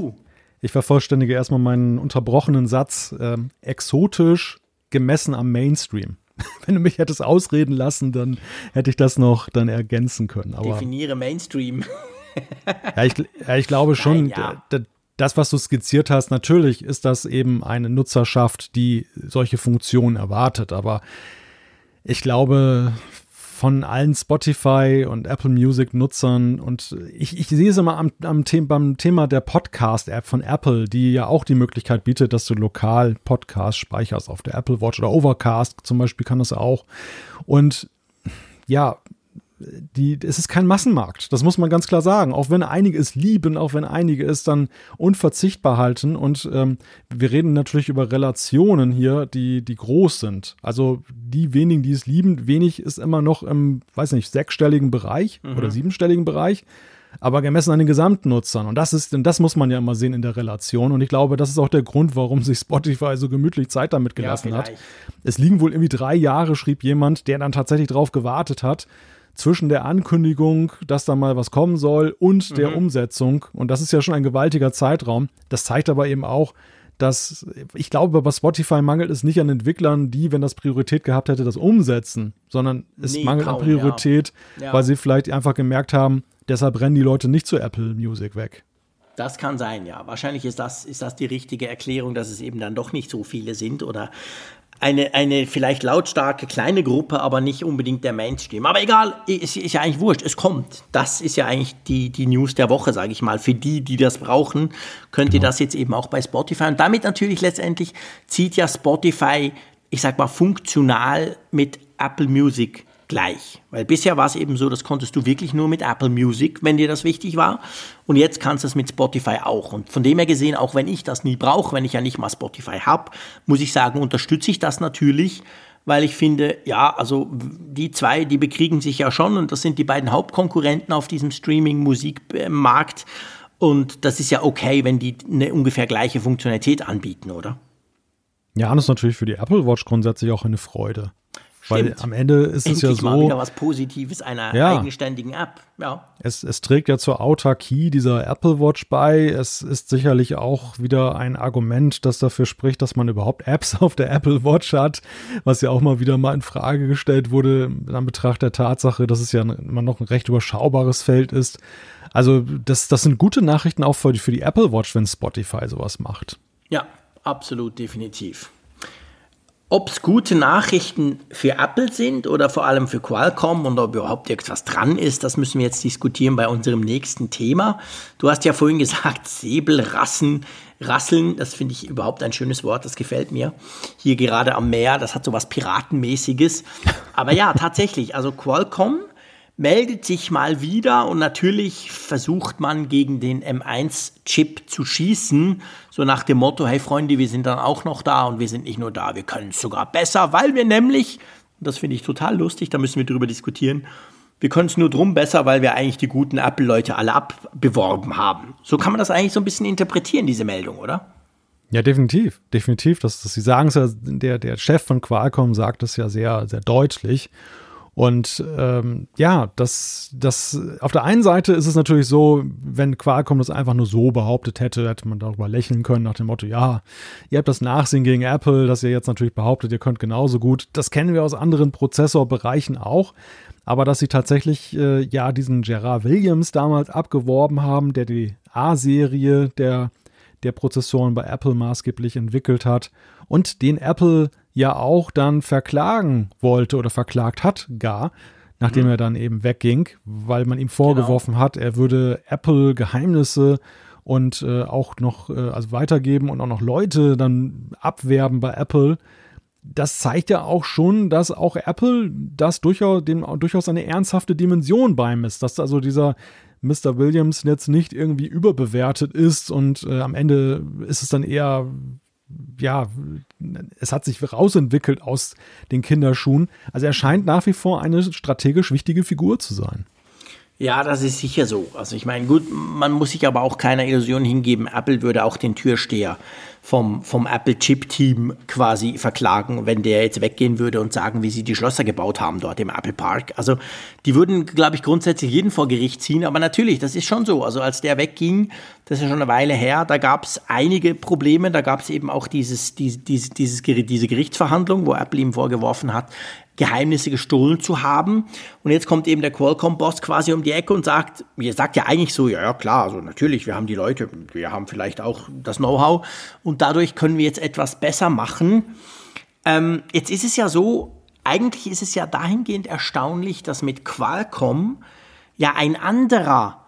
ich vervollständige erstmal meinen unterbrochenen Satz. Ähm, exotisch gemessen am Mainstream. *laughs* Wenn du mich hättest ausreden lassen, dann hätte ich das noch dann ergänzen können. Aber Definiere Mainstream. ja, ich, ja, ich glaube schon, Nein, ja das, was du skizziert hast, natürlich ist das eben eine Nutzerschaft, die solche Funktionen erwartet. Aber ich glaube, von allen Spotify und Apple Music Nutzern und ich, ich sehe es immer am, am Thema, beim Thema der Podcast-App von Apple, die ja auch die Möglichkeit bietet, dass du lokal Podcasts speicherst auf der Apple Watch oder Overcast zum Beispiel kann das auch. Und ja, die, es ist kein Massenmarkt. Das muss man ganz klar sagen. Auch wenn einige es lieben, auch wenn einige es dann unverzichtbar halten. Und ähm, wir reden natürlich über Relationen hier, die, die groß sind. Also die wenigen, die es lieben, wenig ist immer noch im, weiß nicht, sechsstelligen Bereich mhm. oder siebenstelligen Bereich. Aber gemessen an den Gesamtnutzern. Und das ist, das muss man ja immer sehen in der Relation. Und ich glaube, das ist auch der Grund, warum sich Spotify so gemütlich Zeit damit gelassen ja, hat. Es liegen wohl irgendwie drei Jahre, schrieb jemand, der dann tatsächlich drauf gewartet hat zwischen der Ankündigung, dass da mal was kommen soll, und der mhm. Umsetzung. Und das ist ja schon ein gewaltiger Zeitraum. Das zeigt aber eben auch, dass ich glaube, bei Spotify mangelt es nicht an Entwicklern, die, wenn das Priorität gehabt hätte, das umsetzen, sondern es nee, mangelt kaum, an Priorität, ja. Ja. weil sie vielleicht einfach gemerkt haben, deshalb rennen die Leute nicht zu Apple Music weg. Das kann sein, ja. Wahrscheinlich ist das, ist das die richtige Erklärung, dass es eben dann doch nicht so viele sind oder eine, eine vielleicht lautstarke kleine Gruppe, aber nicht unbedingt der Mainstream. Aber egal, ist, ist ja eigentlich wurscht, es kommt. Das ist ja eigentlich die, die News der Woche, sage ich mal. Für die, die das brauchen, könnt ihr genau. das jetzt eben auch bei Spotify. Und damit natürlich letztendlich zieht ja Spotify, ich sag mal, funktional mit Apple Music gleich. Weil bisher war es eben so, das konntest du wirklich nur mit Apple Music, wenn dir das wichtig war. Und jetzt kannst du es mit Spotify auch. Und von dem her gesehen, auch wenn ich das nie brauche, wenn ich ja nicht mal Spotify habe, muss ich sagen, unterstütze ich das natürlich, weil ich finde, ja, also die zwei, die bekriegen sich ja schon und das sind die beiden Hauptkonkurrenten auf diesem Streaming-Musikmarkt. Und das ist ja okay, wenn die eine ungefähr gleiche Funktionalität anbieten, oder? Ja, das ist natürlich für die Apple Watch grundsätzlich auch eine Freude. Weil am Ende ist Endlich es ja so. mal wieder was Positives einer ja, eigenständigen App. Ja. Es, es trägt ja zur Autarkie dieser Apple Watch bei. Es ist sicherlich auch wieder ein Argument, das dafür spricht, dass man überhaupt Apps auf der Apple Watch hat, was ja auch mal wieder mal in Frage gestellt wurde, in Betracht der Tatsache, dass es ja immer noch ein recht überschaubares Feld ist. Also, das, das sind gute Nachrichten auch für die, für die Apple Watch, wenn Spotify sowas macht. Ja, absolut, definitiv. Ob es gute Nachrichten für Apple sind oder vor allem für Qualcomm und ob überhaupt irgendwas dran ist, das müssen wir jetzt diskutieren bei unserem nächsten Thema. Du hast ja vorhin *laughs* gesagt, Säbelrassen, Rasseln, das finde ich überhaupt ein schönes Wort, das gefällt mir. Hier gerade am Meer, das hat so was Piratenmäßiges. Aber ja, tatsächlich, also Qualcomm meldet sich mal wieder und natürlich versucht man gegen den M1-Chip zu schießen, so nach dem Motto, hey Freunde, wir sind dann auch noch da und wir sind nicht nur da, wir können es sogar besser, weil wir nämlich, das finde ich total lustig, da müssen wir drüber diskutieren, wir können es nur drum besser, weil wir eigentlich die guten Apple-Leute alle abbeworben haben. So kann man das eigentlich so ein bisschen interpretieren, diese Meldung, oder? Ja, definitiv, definitiv. Das, das, Sie sagen es ja, der, der Chef von Qualcomm sagt es ja sehr, sehr deutlich. Und ähm, ja, das, das auf der einen Seite ist es natürlich so, wenn Qualcomm das einfach nur so behauptet hätte, hätte man darüber lächeln können nach dem Motto, ja, ihr habt das Nachsehen gegen Apple, dass ihr jetzt natürlich behauptet, ihr könnt genauso gut. Das kennen wir aus anderen Prozessorbereichen auch. Aber dass sie tatsächlich äh, ja diesen Gerard Williams damals abgeworben haben, der die A-Serie der, der Prozessoren bei Apple maßgeblich entwickelt hat und den Apple ja auch dann verklagen wollte oder verklagt hat gar, nachdem mhm. er dann eben wegging, weil man ihm vorgeworfen genau. hat, er würde Apple Geheimnisse und äh, auch noch äh, also weitergeben und auch noch Leute dann abwerben bei Apple. Das zeigt ja auch schon, dass auch Apple das durchaus, dem durchaus eine ernsthafte Dimension beimisst, dass also dieser Mr. Williams jetzt nicht irgendwie überbewertet ist und äh, am Ende ist es dann eher ja, es hat sich rausentwickelt aus den Kinderschuhen. Also er scheint nach wie vor eine strategisch wichtige Figur zu sein. Ja, das ist sicher so. Also ich meine, gut, man muss sich aber auch keiner Illusion hingeben. Apple würde auch den Türsteher vom, vom Apple-Chip-Team quasi verklagen, wenn der jetzt weggehen würde und sagen, wie sie die Schlösser gebaut haben dort im Apple Park. Also die würden, glaube ich, grundsätzlich jeden vor Gericht ziehen. Aber natürlich, das ist schon so. Also als der wegging, das ist ja schon eine Weile her, da gab es einige Probleme. Da gab es eben auch dieses, dieses, dieses, diese Gerichtsverhandlung, wo Apple ihm vorgeworfen hat, Geheimnisse gestohlen zu haben. Und jetzt kommt eben der Qualcomm-Boss quasi um die Ecke und sagt, ihr sagt ja eigentlich so, ja, ja klar, also natürlich, wir haben die Leute, wir haben vielleicht auch das Know-how und dadurch können wir jetzt etwas besser machen. Ähm, jetzt ist es ja so, eigentlich ist es ja dahingehend erstaunlich, dass mit Qualcomm ja ein anderer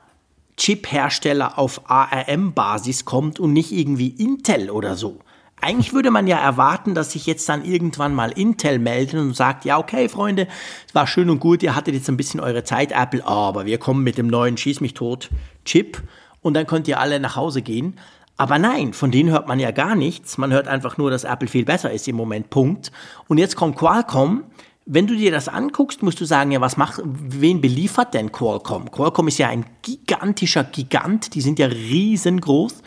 Chip-Hersteller auf ARM-Basis kommt und nicht irgendwie Intel oder so. Eigentlich würde man ja erwarten, dass sich jetzt dann irgendwann mal Intel meldet und sagt, ja, okay, Freunde, es war schön und gut, ihr hattet jetzt ein bisschen eure Zeit, Apple, aber wir kommen mit dem neuen Schieß mich tot Chip und dann könnt ihr alle nach Hause gehen. Aber nein, von denen hört man ja gar nichts. Man hört einfach nur, dass Apple viel besser ist im Moment, Punkt. Und jetzt kommt Qualcomm. Wenn du dir das anguckst, musst du sagen, ja, was macht, wen beliefert denn Qualcomm? Qualcomm ist ja ein gigantischer Gigant, die sind ja riesengroß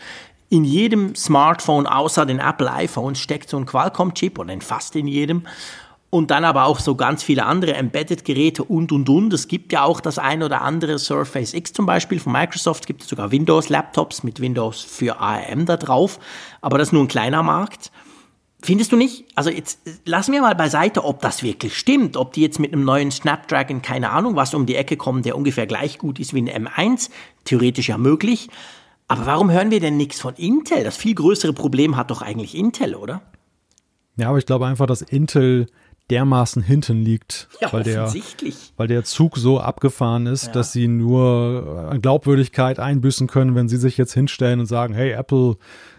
in jedem Smartphone außer den Apple iPhones steckt so ein Qualcomm-Chip oder in fast in jedem. Und dann aber auch so ganz viele andere Embedded-Geräte und, und, und. Es gibt ja auch das ein oder andere Surface X zum Beispiel von Microsoft. Es gibt sogar Windows-Laptops mit Windows für ARM da drauf. Aber das ist nur ein kleiner Markt. Findest du nicht? Also jetzt lassen wir mal beiseite, ob das wirklich stimmt, ob die jetzt mit einem neuen Snapdragon, keine Ahnung, was um die Ecke kommen, der ungefähr gleich gut ist wie ein M1. Theoretisch ja möglich. Aber warum hören wir denn nichts von Intel? Das viel größere Problem hat doch eigentlich Intel, oder? Ja, aber ich glaube einfach, dass Intel dermaßen hinten liegt, ja, weil, der, weil der Zug so abgefahren ist, ja. dass sie nur an Glaubwürdigkeit einbüßen können, wenn sie sich jetzt hinstellen und sagen, hey Apple,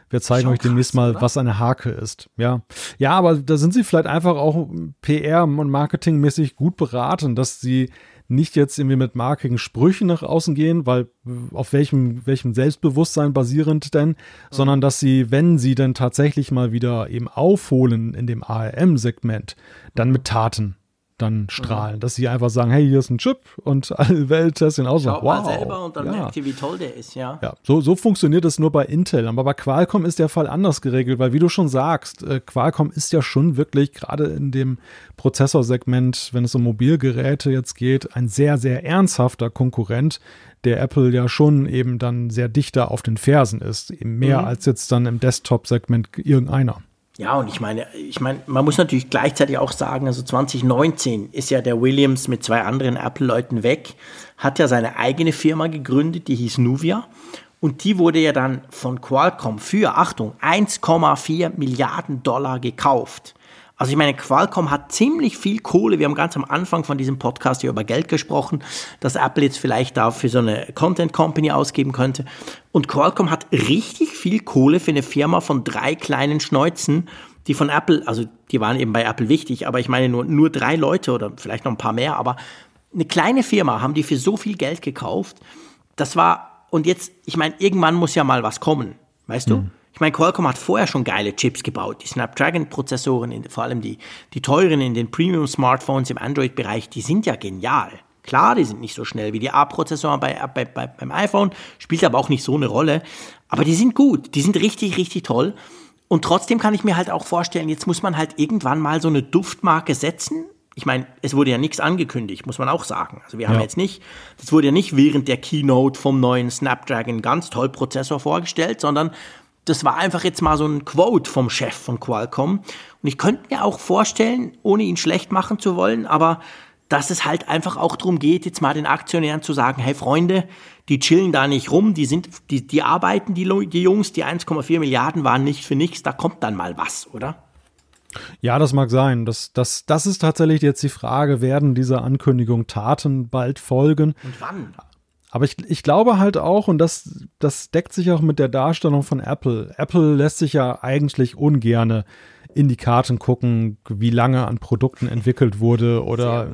wir zeigen Schon euch demnächst krass, mal, oder? was eine Hake ist. Ja. ja, aber da sind sie vielleicht einfach auch PR- und marketingmäßig gut beraten, dass sie nicht jetzt irgendwie mit markigen Sprüchen nach außen gehen, weil auf welchem, welchem Selbstbewusstsein basierend denn, mhm. sondern dass sie, wenn sie dann tatsächlich mal wieder eben aufholen in dem ARM-Segment, dann mit Taten dann strahlen, mhm. dass sie einfach sagen, hey, hier ist ein Chip und *laughs* alle Welt testet ihn aus. Schau wow, mal selber und dann ja. merkt ihr, wie toll der ist, ja. Ja, so, so funktioniert es nur bei Intel. Aber bei Qualcomm ist der Fall anders geregelt, weil wie du schon sagst, äh, Qualcomm ist ja schon wirklich gerade in dem Prozessorsegment, wenn es um Mobilgeräte jetzt geht, ein sehr, sehr ernsthafter Konkurrent, der Apple ja schon eben dann sehr dichter auf den Fersen ist. Eben mehr mhm. als jetzt dann im Desktop-Segment irgendeiner. Ja, und ich meine, ich meine, man muss natürlich gleichzeitig auch sagen, also 2019 ist ja der Williams mit zwei anderen Apple-Leuten weg, hat ja seine eigene Firma gegründet, die hieß Nuvia. Und die wurde ja dann von Qualcomm für, Achtung, 1,4 Milliarden Dollar gekauft. Also ich meine, Qualcomm hat ziemlich viel Kohle. Wir haben ganz am Anfang von diesem Podcast hier über Geld gesprochen, dass Apple jetzt vielleicht da für so eine Content Company ausgeben könnte. Und Qualcomm hat richtig viel Kohle für eine Firma von drei kleinen Schneuzen, die von Apple, also die waren eben bei Apple wichtig, aber ich meine nur, nur drei Leute oder vielleicht noch ein paar mehr, aber eine kleine Firma haben die für so viel Geld gekauft. Das war, und jetzt, ich meine, irgendwann muss ja mal was kommen, weißt du? Ich meine, Qualcomm hat vorher schon geile Chips gebaut. Die Snapdragon-Prozessoren, vor allem die, die teuren in den Premium-Smartphones im Android-Bereich, die sind ja genial. Klar, die sind nicht so schnell wie die A-Prozessoren bei, bei, bei, beim iPhone, spielt aber auch nicht so eine Rolle. Aber die sind gut, die sind richtig, richtig toll. Und trotzdem kann ich mir halt auch vorstellen, jetzt muss man halt irgendwann mal so eine Duftmarke setzen. Ich meine, es wurde ja nichts angekündigt, muss man auch sagen. Also wir haben Ja. jetzt nicht, das wurde ja nicht während der Keynote vom neuen Snapdragon ganz toll Prozessor vorgestellt, sondern das war einfach jetzt mal so ein Quote vom Chef von Qualcomm. Und ich könnte mir auch vorstellen, ohne ihn schlecht machen zu wollen, aber dass es halt einfach auch darum geht, jetzt mal den Aktionären zu sagen, hey Freunde, die chillen da nicht rum, die sind, die, die arbeiten, die, die Jungs, die 1,4 Milliarden waren nicht für nichts, da kommt dann mal was, oder? Ja, das mag sein. Das, das, das ist tatsächlich jetzt die Frage, werden dieser Ankündigung Taten bald folgen? Und wann? Aber ich, ich glaube halt auch, und das, das deckt sich auch mit der Darstellung von Apple. Apple lässt sich ja eigentlich ungerne in die Karten gucken, wie lange an Produkten entwickelt wurde oder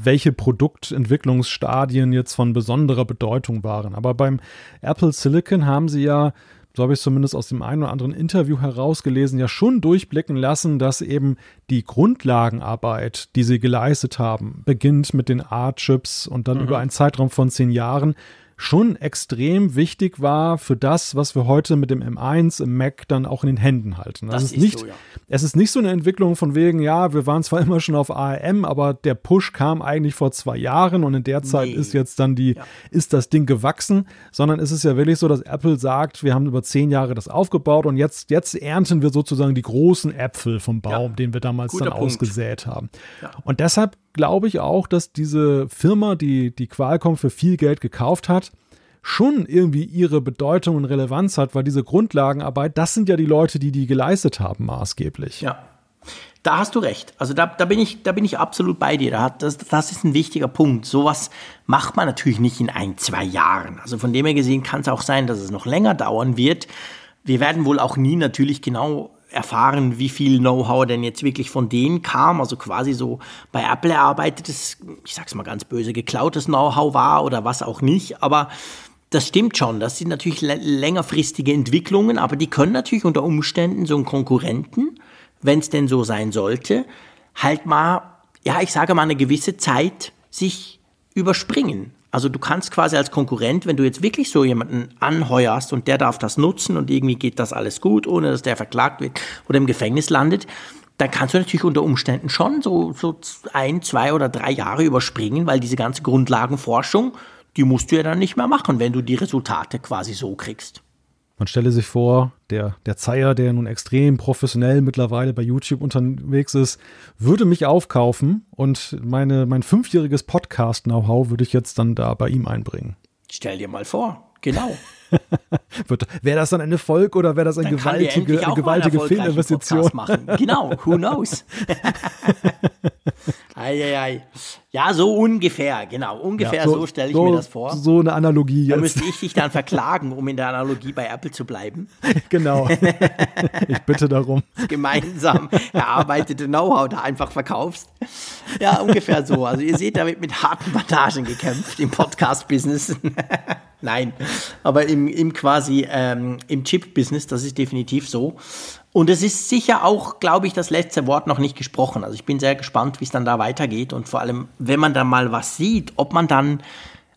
welche Produktentwicklungsstadien jetzt von besonderer Bedeutung waren. Aber beim Apple Silicon haben sie ja, so habe ich es zumindest aus dem einen oder anderen Interview herausgelesen, ja schon durchblicken lassen, dass eben die Grundlagenarbeit, die sie geleistet haben, beginnt mit den A-Chips und dann über einen Zeitraum von zehn Jahren, schon extrem wichtig war für das, was wir heute mit dem M1 im Mac dann auch in den Händen halten. Das ist ist nicht, so, ja. es ist nicht so eine Entwicklung von wegen, ja, wir waren zwar *laughs* immer schon auf ARM, aber der Push kam eigentlich vor zwei Jahren und in der Zeit Nee. ist jetzt dann die, Ja. ist das Ding gewachsen, sondern es ist ja wirklich so, dass Apple sagt, wir haben über zehn Jahre das aufgebaut und jetzt, jetzt ernten wir sozusagen die großen Äpfel vom Baum, Ja. den wir damals Guter dann Punkt. ausgesät haben. Und deshalb glaube ich auch, dass diese Firma, die die Qualcomm für viel Geld gekauft hat, schon irgendwie ihre Bedeutung und Relevanz hat, weil diese Grundlagenarbeit, das sind ja die Leute, die die geleistet haben, maßgeblich. Ja. Da hast du recht. Also da, da, bin, ich, da bin ich absolut bei dir. Das, das ist ein wichtiger Punkt. Sowas macht man natürlich nicht in ein, zwei Jahren. Also von dem her gesehen kann es auch sein, dass es noch länger dauern wird. Wir werden wohl auch nie natürlich genau erfahren, wie viel Know-how denn jetzt wirklich von denen kam. Also quasi so bei Apple erarbeitetes, ich sag's mal ganz böse, geklautes Know-how war oder was auch nicht. Aber das stimmt schon. Das sind natürlich lä- längerfristige Entwicklungen, aber die können natürlich unter Umständen so einen Konkurrenten, wenn es denn so sein sollte, halt mal, ja, ich sage mal, eine gewisse Zeit sich überspringen. Also du kannst quasi als Konkurrent, wenn du jetzt wirklich so jemanden anheuerst und der darf das nutzen und irgendwie geht das alles gut, ohne dass der verklagt wird oder im Gefängnis landet, dann kannst du natürlich unter Umständen schon so, so ein, zwei oder drei Jahre überspringen, weil diese ganze Grundlagenforschung, die musst du ja dann nicht mehr machen, wenn du die Resultate quasi so kriegst. Man stelle sich vor, der, der Zeier, der nun extrem professionell mittlerweile bei YouTube unterwegs ist, würde mich aufkaufen und meine, mein fünfjähriges Podcast-Know-how würde ich jetzt dann da bei ihm einbringen. Stell dir mal vor. Genau. *laughs* Wäre das dann ein Erfolg oder wäre das eine Dann gewaltige, eine gewaltige Fehlinvestition? Genau, who knows? *laughs* Eieiei. Ja, so ungefähr, genau. Ungefähr so, stelle ich mir das vor. So eine Analogie da jetzt. müsste ich dich dann *laughs* verklagen, um in der Analogie bei Apple zu bleiben. genau. ich bitte darum. Gemeinsam erarbeitete Know-how da einfach verkaufst. Ja, ungefähr so. Also ihr seht, da wird mit harten Bandagen gekämpft im Podcast-Business. Nein, aber im, im quasi ähm, im Chip-Business, das ist definitiv so. Und es ist sicher auch, glaube ich, das letzte Wort noch nicht gesprochen. Also ich bin sehr gespannt, wie es dann da weitergeht und vor allem, wenn man dann mal was sieht, ob man dann,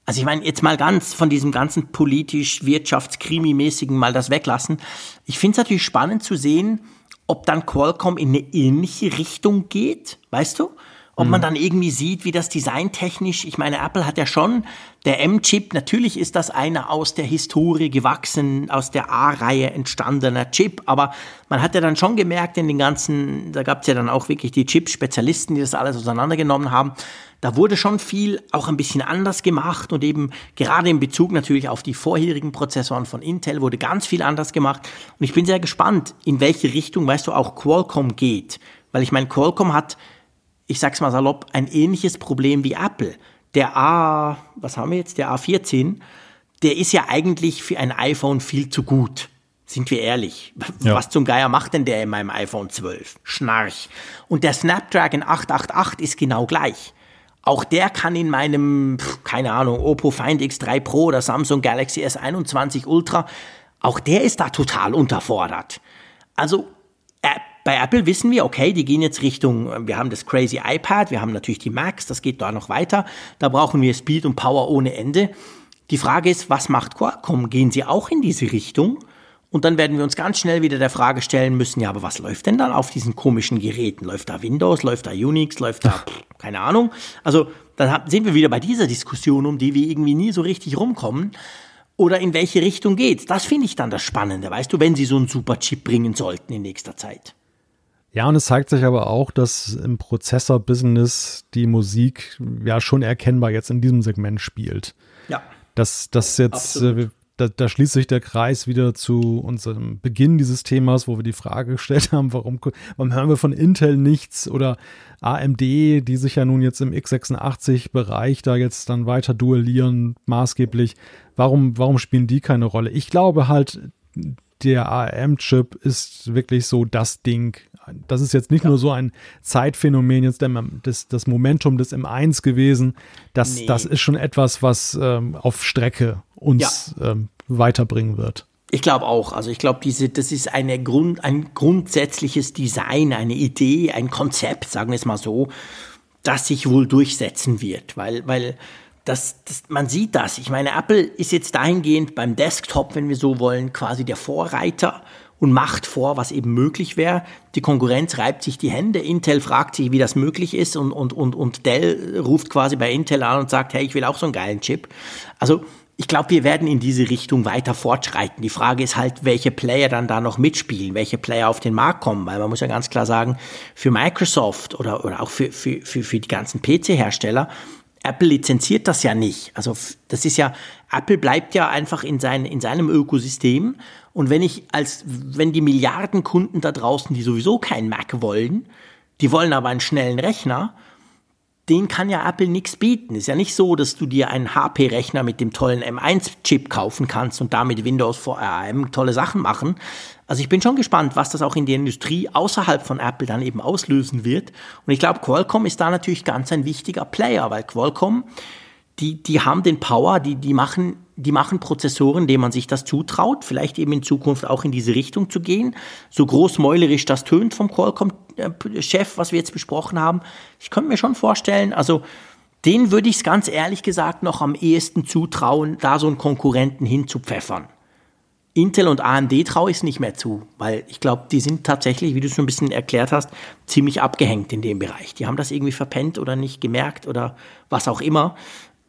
also ich meine, jetzt mal ganz von diesem ganzen politisch, wirtschaftskrimi-mäßigen mal das weglassen. Ich finde es natürlich spannend zu sehen, ob dann Qualcomm in eine ähnliche Richtung geht, weißt du? Ob man dann irgendwie sieht, wie das designtechnisch, ich meine, Apple hat ja schon, der M-Chip, natürlich ist das einer aus der Historie gewachsen, aus der A-Reihe entstandener Chip, aber man hat ja dann schon gemerkt in den ganzen, da gab es ja dann auch wirklich die Chip-Spezialisten, die das alles auseinandergenommen haben, da wurde schon viel auch ein bisschen anders gemacht und eben gerade in Bezug natürlich auf die vorherigen Prozessoren von Intel wurde ganz viel anders gemacht. Und ich bin sehr gespannt, in welche Richtung, weißt du, auch Qualcomm geht. Weil ich meine, Qualcomm hat, ich sag's mal salopp, ein ähnliches Problem wie Apple. Der A, was haben wir jetzt, der A14, der ist ja eigentlich für ein iPhone viel zu gut. Sind wir ehrlich? Ja. Was zum Geier macht denn der in meinem iPhone 12? Schnarch. Und der Snapdragon 888 ist genau gleich. Auch der kann in meinem, keine Ahnung, Oppo Find X3 Pro oder Samsung Galaxy S21 Ultra, auch der ist da total unterfordert. Also bei Apple wissen wir, okay, die gehen jetzt Richtung, wir haben das crazy iPad, wir haben natürlich die Macs, das geht da noch weiter. Da brauchen wir Speed und Power ohne Ende. Die Frage ist, was macht Qualcomm? Gehen sie auch in diese Richtung? Und dann werden wir uns ganz schnell wieder der Frage stellen müssen, ja, aber was läuft denn dann auf diesen komischen Geräten? Läuft da Windows, läuft da Unix, läuft da, pff, keine Ahnung. Also dann sind wir wieder bei dieser Diskussion, um die wir irgendwie nie so richtig rumkommen. Oder in welche Richtung geht. Das finde ich dann das Spannende, weißt du, wenn sie so einen super Chip bringen sollten in nächster Zeit. Ja, und es zeigt sich aber auch, dass im Prozessor-Business die Musik ja schon erkennbar jetzt in diesem Segment spielt. Ja. Dass das jetzt, äh, da, da, schließt sich der Kreis wieder zu unserem Beginn dieses Themas, wo wir die Frage gestellt haben, warum, warum hören wir von Intel nichts oder AMD, die sich ja nun jetzt im x86-Bereich da jetzt dann weiter duellieren, maßgeblich. Warum, warum spielen die keine Rolle? Ich glaube halt, der ARM-Chip ist wirklich so das Ding. Das ist jetzt nicht ja. nur so ein Zeitphänomen, jetzt das, das Momentum des M1 gewesen. Das, nee. das ist schon etwas, was ähm, auf Strecke uns ja. ähm, weiterbringen wird. Ich glaube auch. Also ich glaube, diese, das ist eine Grund, ein grundsätzliches Design, eine Idee, ein Konzept, sagen wir es mal so, das sich wohl durchsetzen wird, weil, weil das, das, man sieht das. Ich meine, Apple ist jetzt dahingehend beim Desktop, wenn wir so wollen, quasi der Vorreiter und macht vor, was eben möglich wäre. Die Konkurrenz reibt sich die Hände. Intel fragt sich, wie das möglich ist und, und, und, und Dell ruft quasi bei Intel an und sagt, hey, ich will auch so einen geilen Chip. Also ich glaube, wir werden in diese Richtung weiter fortschreiten. Die Frage ist halt, welche Player dann da noch mitspielen, welche Player auf den Markt kommen, weil man muss ja ganz klar sagen, für Microsoft oder, oder auch für, für, für, für die ganzen PC-Hersteller Apple lizenziert das ja nicht. Also das ist ja, Apple bleibt ja einfach in, sein, in seinem Ökosystem. Und wenn ich als, wenn die Milliarden Kunden da draußen, die sowieso keinen Mac wollen, die wollen aber einen schnellen Rechner, den kann ja Apple nichts bieten. Ist ja nicht so, dass du dir einen HP-Rechner mit dem tollen M1-Chip kaufen kannst und damit Windows vor ARM tolle Sachen machen. Also ich bin schon gespannt, was das auch in der Industrie außerhalb von Apple dann eben auslösen wird. Und ich glaube, Qualcomm ist da natürlich ganz ein wichtiger Player, weil Qualcomm, die, die haben den Power, die, die machen die machen Prozessoren, denen man sich das zutraut, vielleicht eben in Zukunft auch in diese Richtung zu gehen. So großmäulerisch das tönt vom Qualcomm-Chef, was wir jetzt besprochen haben. Ich könnte mir schon vorstellen, also den würde ich es ganz ehrlich gesagt noch am ehesten zutrauen, da so einen Konkurrenten hinzupfeffern. Intel und AMD traue ich es nicht mehr zu, weil ich glaube, die sind tatsächlich, wie du es schon ein bisschen erklärt hast, ziemlich abgehängt in dem Bereich. Die haben das irgendwie verpennt oder nicht gemerkt oder was auch immer.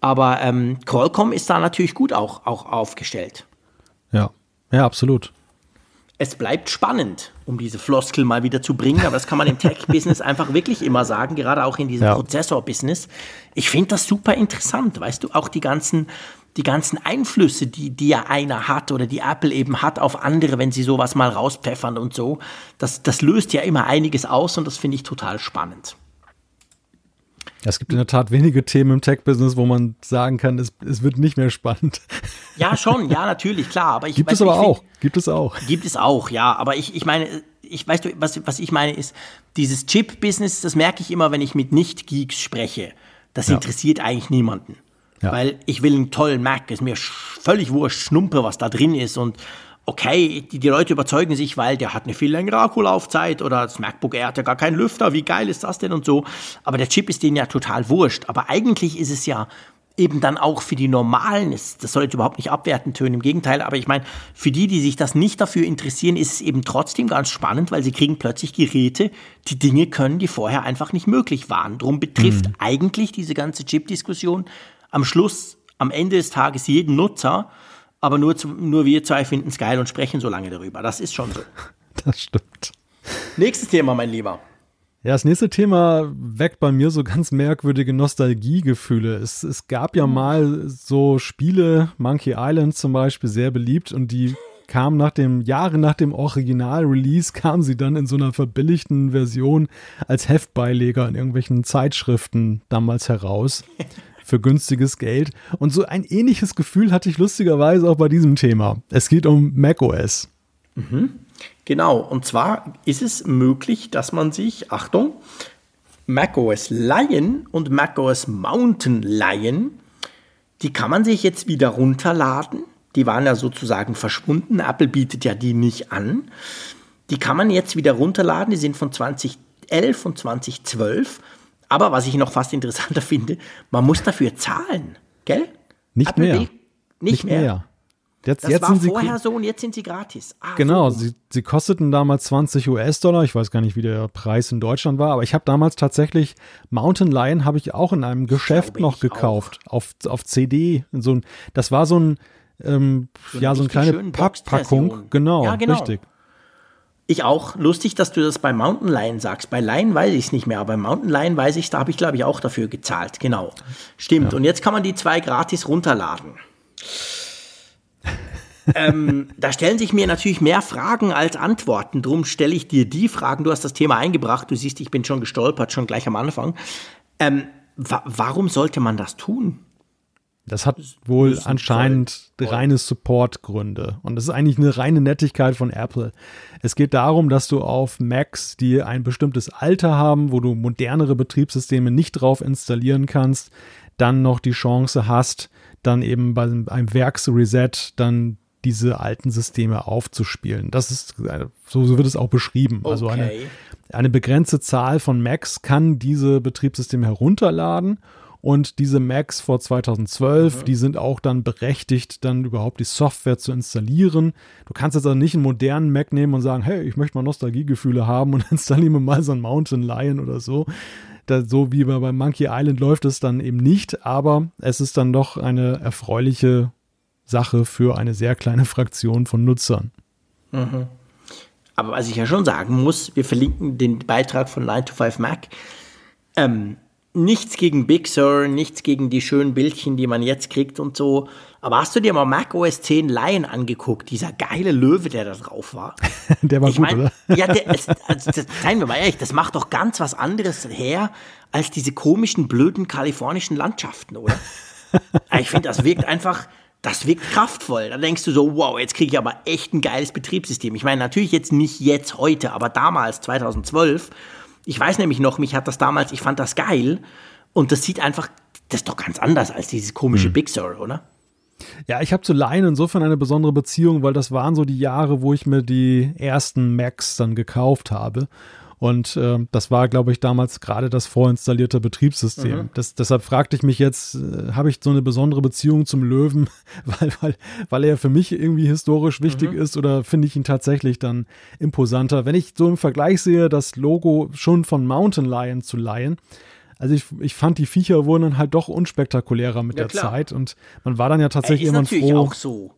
Aber ähm, Qualcomm ist da natürlich gut auch, auch aufgestellt. Ja, ja, absolut. Es bleibt spannend, um diese Floskel mal wieder zu bringen, aber das kann man im Tech-Business *laughs* einfach wirklich immer sagen, gerade auch in diesem ja. Prozessor-Business. Ich finde das super interessant, weißt du, auch die ganzen, die ganzen Einflüsse, die, die ja einer hat oder die Apple eben hat auf andere, wenn sie sowas mal rauspfeffern und so, das, das löst ja immer einiges aus und das finde ich total spannend. Es gibt in der Tat wenige Themen im Tech-Business, wo man sagen kann, es, es wird nicht mehr spannend. Ja, schon, ja, *laughs* natürlich, klar. Aber ich, gibt es aber auch. Find, gibt es auch. Gibt es auch, ja. Aber ich, ich meine, ich weißt du, was, was ich meine, ist, dieses Chip-Business, das merke ich immer, wenn ich mit Nicht-Geeks spreche. Das ja. interessiert eigentlich niemanden. Ja. Weil ich will einen tollen Mac, ist mir völlig wurscht, Schnumpe, was da drin ist und okay, die, die Leute überzeugen sich, weil der hat eine viel längere Akkulaufzeit oder das MacBook Air hat ja gar keinen Lüfter, wie geil ist das denn und so. Aber der Chip ist denen ja total wurscht. Aber eigentlich ist es ja eben dann auch für die normalen, das soll jetzt überhaupt nicht abwertend tönen, im Gegenteil, aber ich meine, für die, die sich das nicht dafür interessieren, ist es eben trotzdem ganz spannend, weil sie kriegen plötzlich Geräte, die Dinge können, die vorher einfach nicht möglich waren. Drum betrifft mhm. eigentlich diese ganze Chip-Diskussion am Schluss, am Ende des Tages jeden Nutzer aber nur, zu, nur wir zwei finden es geil und sprechen so lange darüber. Das ist schon so. *laughs* Das stimmt. Nächstes Thema, mein Lieber. Ja, das nächste Thema weckt bei mir so ganz merkwürdige Nostalgiegefühle. Es, es gab ja mal so Spiele, Monkey Island zum Beispiel, sehr beliebt und die kamen nach dem, Jahre nach dem Original-Release, kamen sie dann in so einer verbilligten Version als Heftbeileger in irgendwelchen Zeitschriften damals heraus. *laughs* für günstiges Geld. Und so ein ähnliches Gefühl hatte ich lustigerweise auch bei diesem Thema. Es geht um macOS. Mhm. Genau, und zwar ist es möglich, dass man sich, Achtung, macOS Lion und macOS Mountain Lion, die kann man sich jetzt wieder runterladen. Die waren ja sozusagen verschwunden. Apple bietet ja die nicht an. Die kann man jetzt wieder runterladen. Die sind von 2011 und 2012. Aber was ich noch fast interessanter *laughs* finde, man muss dafür zahlen, gell? Nicht Apple mehr. will- Nicht, mehr. Jetzt, Das jetzt war vorher so und jetzt sind sie gratis. Ah, Genau, so. sie, sie kosteten damals 20 US-Dollar. Ich weiß gar nicht, wie der Preis in Deutschland war, aber ich habe damals tatsächlich Mountain Lion habe ich auch in einem Geschäft noch gekauft auf, auf CD. So ein, das war so ein ähm, So ja so eine kleine Packpackung. Boxversion. Genau, Ja, genau. richtig. Ich auch. Lustig, dass du das bei Mountain Lion sagst. Bei Lion weiß ich es nicht mehr, aber bei Mountain Lion weiß ich, da habe ich glaube ich auch dafür gezahlt. Genau. Stimmt. Und jetzt kann man die zwei gratis runterladen. *laughs* ähm, da stellen sich mir natürlich mehr Fragen als Antworten. Drum stelle ich dir die Fragen. Du hast das Thema eingebracht. Du siehst, ich bin schon gestolpert, schon gleich am Anfang. Ähm, wa warum sollte man das tun? Das hat wohl müssen anscheinend wollen. reine Support-Gründe. Und das ist eigentlich eine reine Nettigkeit von Apple. Es geht darum, dass du auf Macs, die ein bestimmtes Alter haben, wo du modernere Betriebssysteme nicht drauf installieren kannst, dann noch die Chance hast, dann eben bei einem Werksreset dann diese alten Systeme aufzuspielen. Das ist, äh, so, wird es auch beschrieben. Also eine, Okay. eine begrenzte Zahl von Macs kann diese Betriebssysteme herunterladen und diese Macs vor 2012, die sind auch dann berechtigt, dann überhaupt die Software zu installieren. Du kannst jetzt also nicht einen modernen Mac nehmen und sagen, hey, ich möchte mal Nostalgiegefühle haben und *laughs* installiere mir mal so ein Mountain Lion oder so. Da, so wie bei, Monkey Island läuft es dann eben nicht, aber es ist dann doch eine erfreuliche Sache für eine sehr kleine *laughs* Fraktion von Nutzern. Aber was ich ja schon sagen muss, wir verlinken den Beitrag von 9 to 5 Mac. Ähm, nichts gegen Big Sur, nichts gegen die schönen Bildchen, die man jetzt kriegt und so. Aber hast du dir mal Mac OS 10 Lion angeguckt? Dieser geile Löwe, der da drauf war. *laughs* Der war Ich gut, meine, oder? ja, der, also das, seien wir mal ehrlich, das macht doch ganz was anderes her als diese komischen, blöden kalifornischen Landschaften, oder? *laughs* Ich finde, das wirkt einfach, das wirkt kraftvoll. Da denkst du so, wow, jetzt kriege ich aber echt ein geiles Betriebssystem. Ich meine, natürlich jetzt nicht jetzt heute, aber damals, 2012. Ich weiß nämlich noch, mich hat das damals, ich fand das geil. Und das sieht einfach, das ist doch ganz anders als dieses komische Big Sur, oder? Ja, ich habe zu Lion insofern eine besondere Beziehung, weil das waren so die Jahre, wo ich mir die ersten Macs dann gekauft habe. Und ähm, das war, glaube ich, damals gerade das vorinstallierte Betriebssystem. Das, deshalb fragte ich mich jetzt, äh, habe ich so eine besondere Beziehung zum Löwen, *laughs* weil, weil, weil er für mich irgendwie historisch wichtig ist oder finde ich ihn tatsächlich dann imposanter? Wenn ich so im Vergleich sehe, das Logo schon von Mountain Lion zu Lion, also ich, ich fand, die Viecher wurden dann halt doch unspektakulärer mit Ja, der klar. Zeit und man war dann ja tatsächlich ist irgendwann natürlich froh. auch so.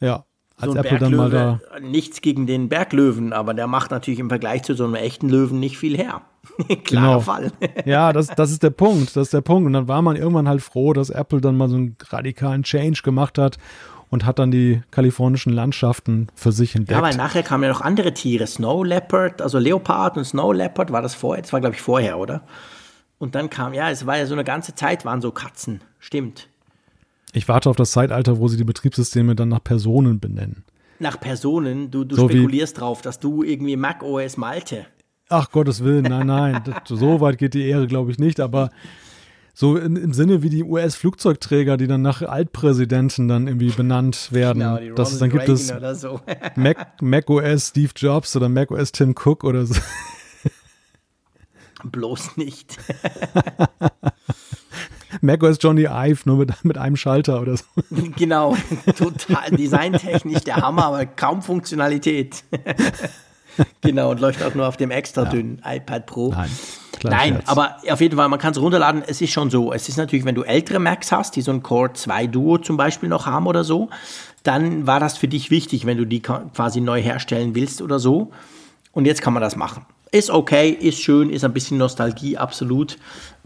Ja, so ein Apple dann mal da. Berglöwe, nichts gegen den Berglöwen, aber der macht natürlich im Vergleich zu so einem echten Löwen nicht viel her. *laughs* Klarer Genau. Fall. *laughs* Ja, das, das ist der Punkt. Das ist der Punkt. Und dann war man irgendwann halt froh, dass Apple dann mal so einen radikalen Change gemacht hat und hat dann die kalifornischen Landschaften für sich entdeckt. Ja, weil nachher kamen ja noch andere Tiere. Snow Leopard, also Leopard und Snow Leopard, war das vorher? Das war, glaube ich, vorher, oder? Und dann kam, ja, es war ja so eine ganze Zeit, waren so Katzen. Stimmt. Ich warte auf das Zeitalter, wo sie die Betriebssysteme dann nach Personen benennen. Nach Personen, du, du So wie- spekulierst drauf, dass du irgendwie Mac OS Malte. Ach Gottes Willen, nein, nein. *laughs* So weit geht die Ehre, glaube ich, nicht. Aber so im, im Sinne wie die US-Flugzeugträger, die dann nach Altpräsidenten dann irgendwie benannt werden. Genau, die das, dann gibt es so. *laughs* Mac, Mac OS Steve Jobs oder Mac OS Tim Cook oder so. Bloß nicht. *laughs* Mac OS Johnny Ive, nur mit, mit einem Schalter oder so. *laughs* genau, total designtechnisch der Hammer, aber kaum Funktionalität. *laughs* genau, und läuft auch nur auf dem extra dünnen iPad Pro. Nein, Nein, Scherz. aber auf jeden Fall, man kann es runterladen. Es ist schon so. Es ist natürlich, wenn du ältere Macs hast, die so ein Core 2 Duo zum Beispiel noch haben oder so, dann war das für dich wichtig, wenn du die quasi neu herstellen willst oder so. Und jetzt kann man das machen. Ist okay, ist schön, ist ein bisschen Nostalgie, absolut.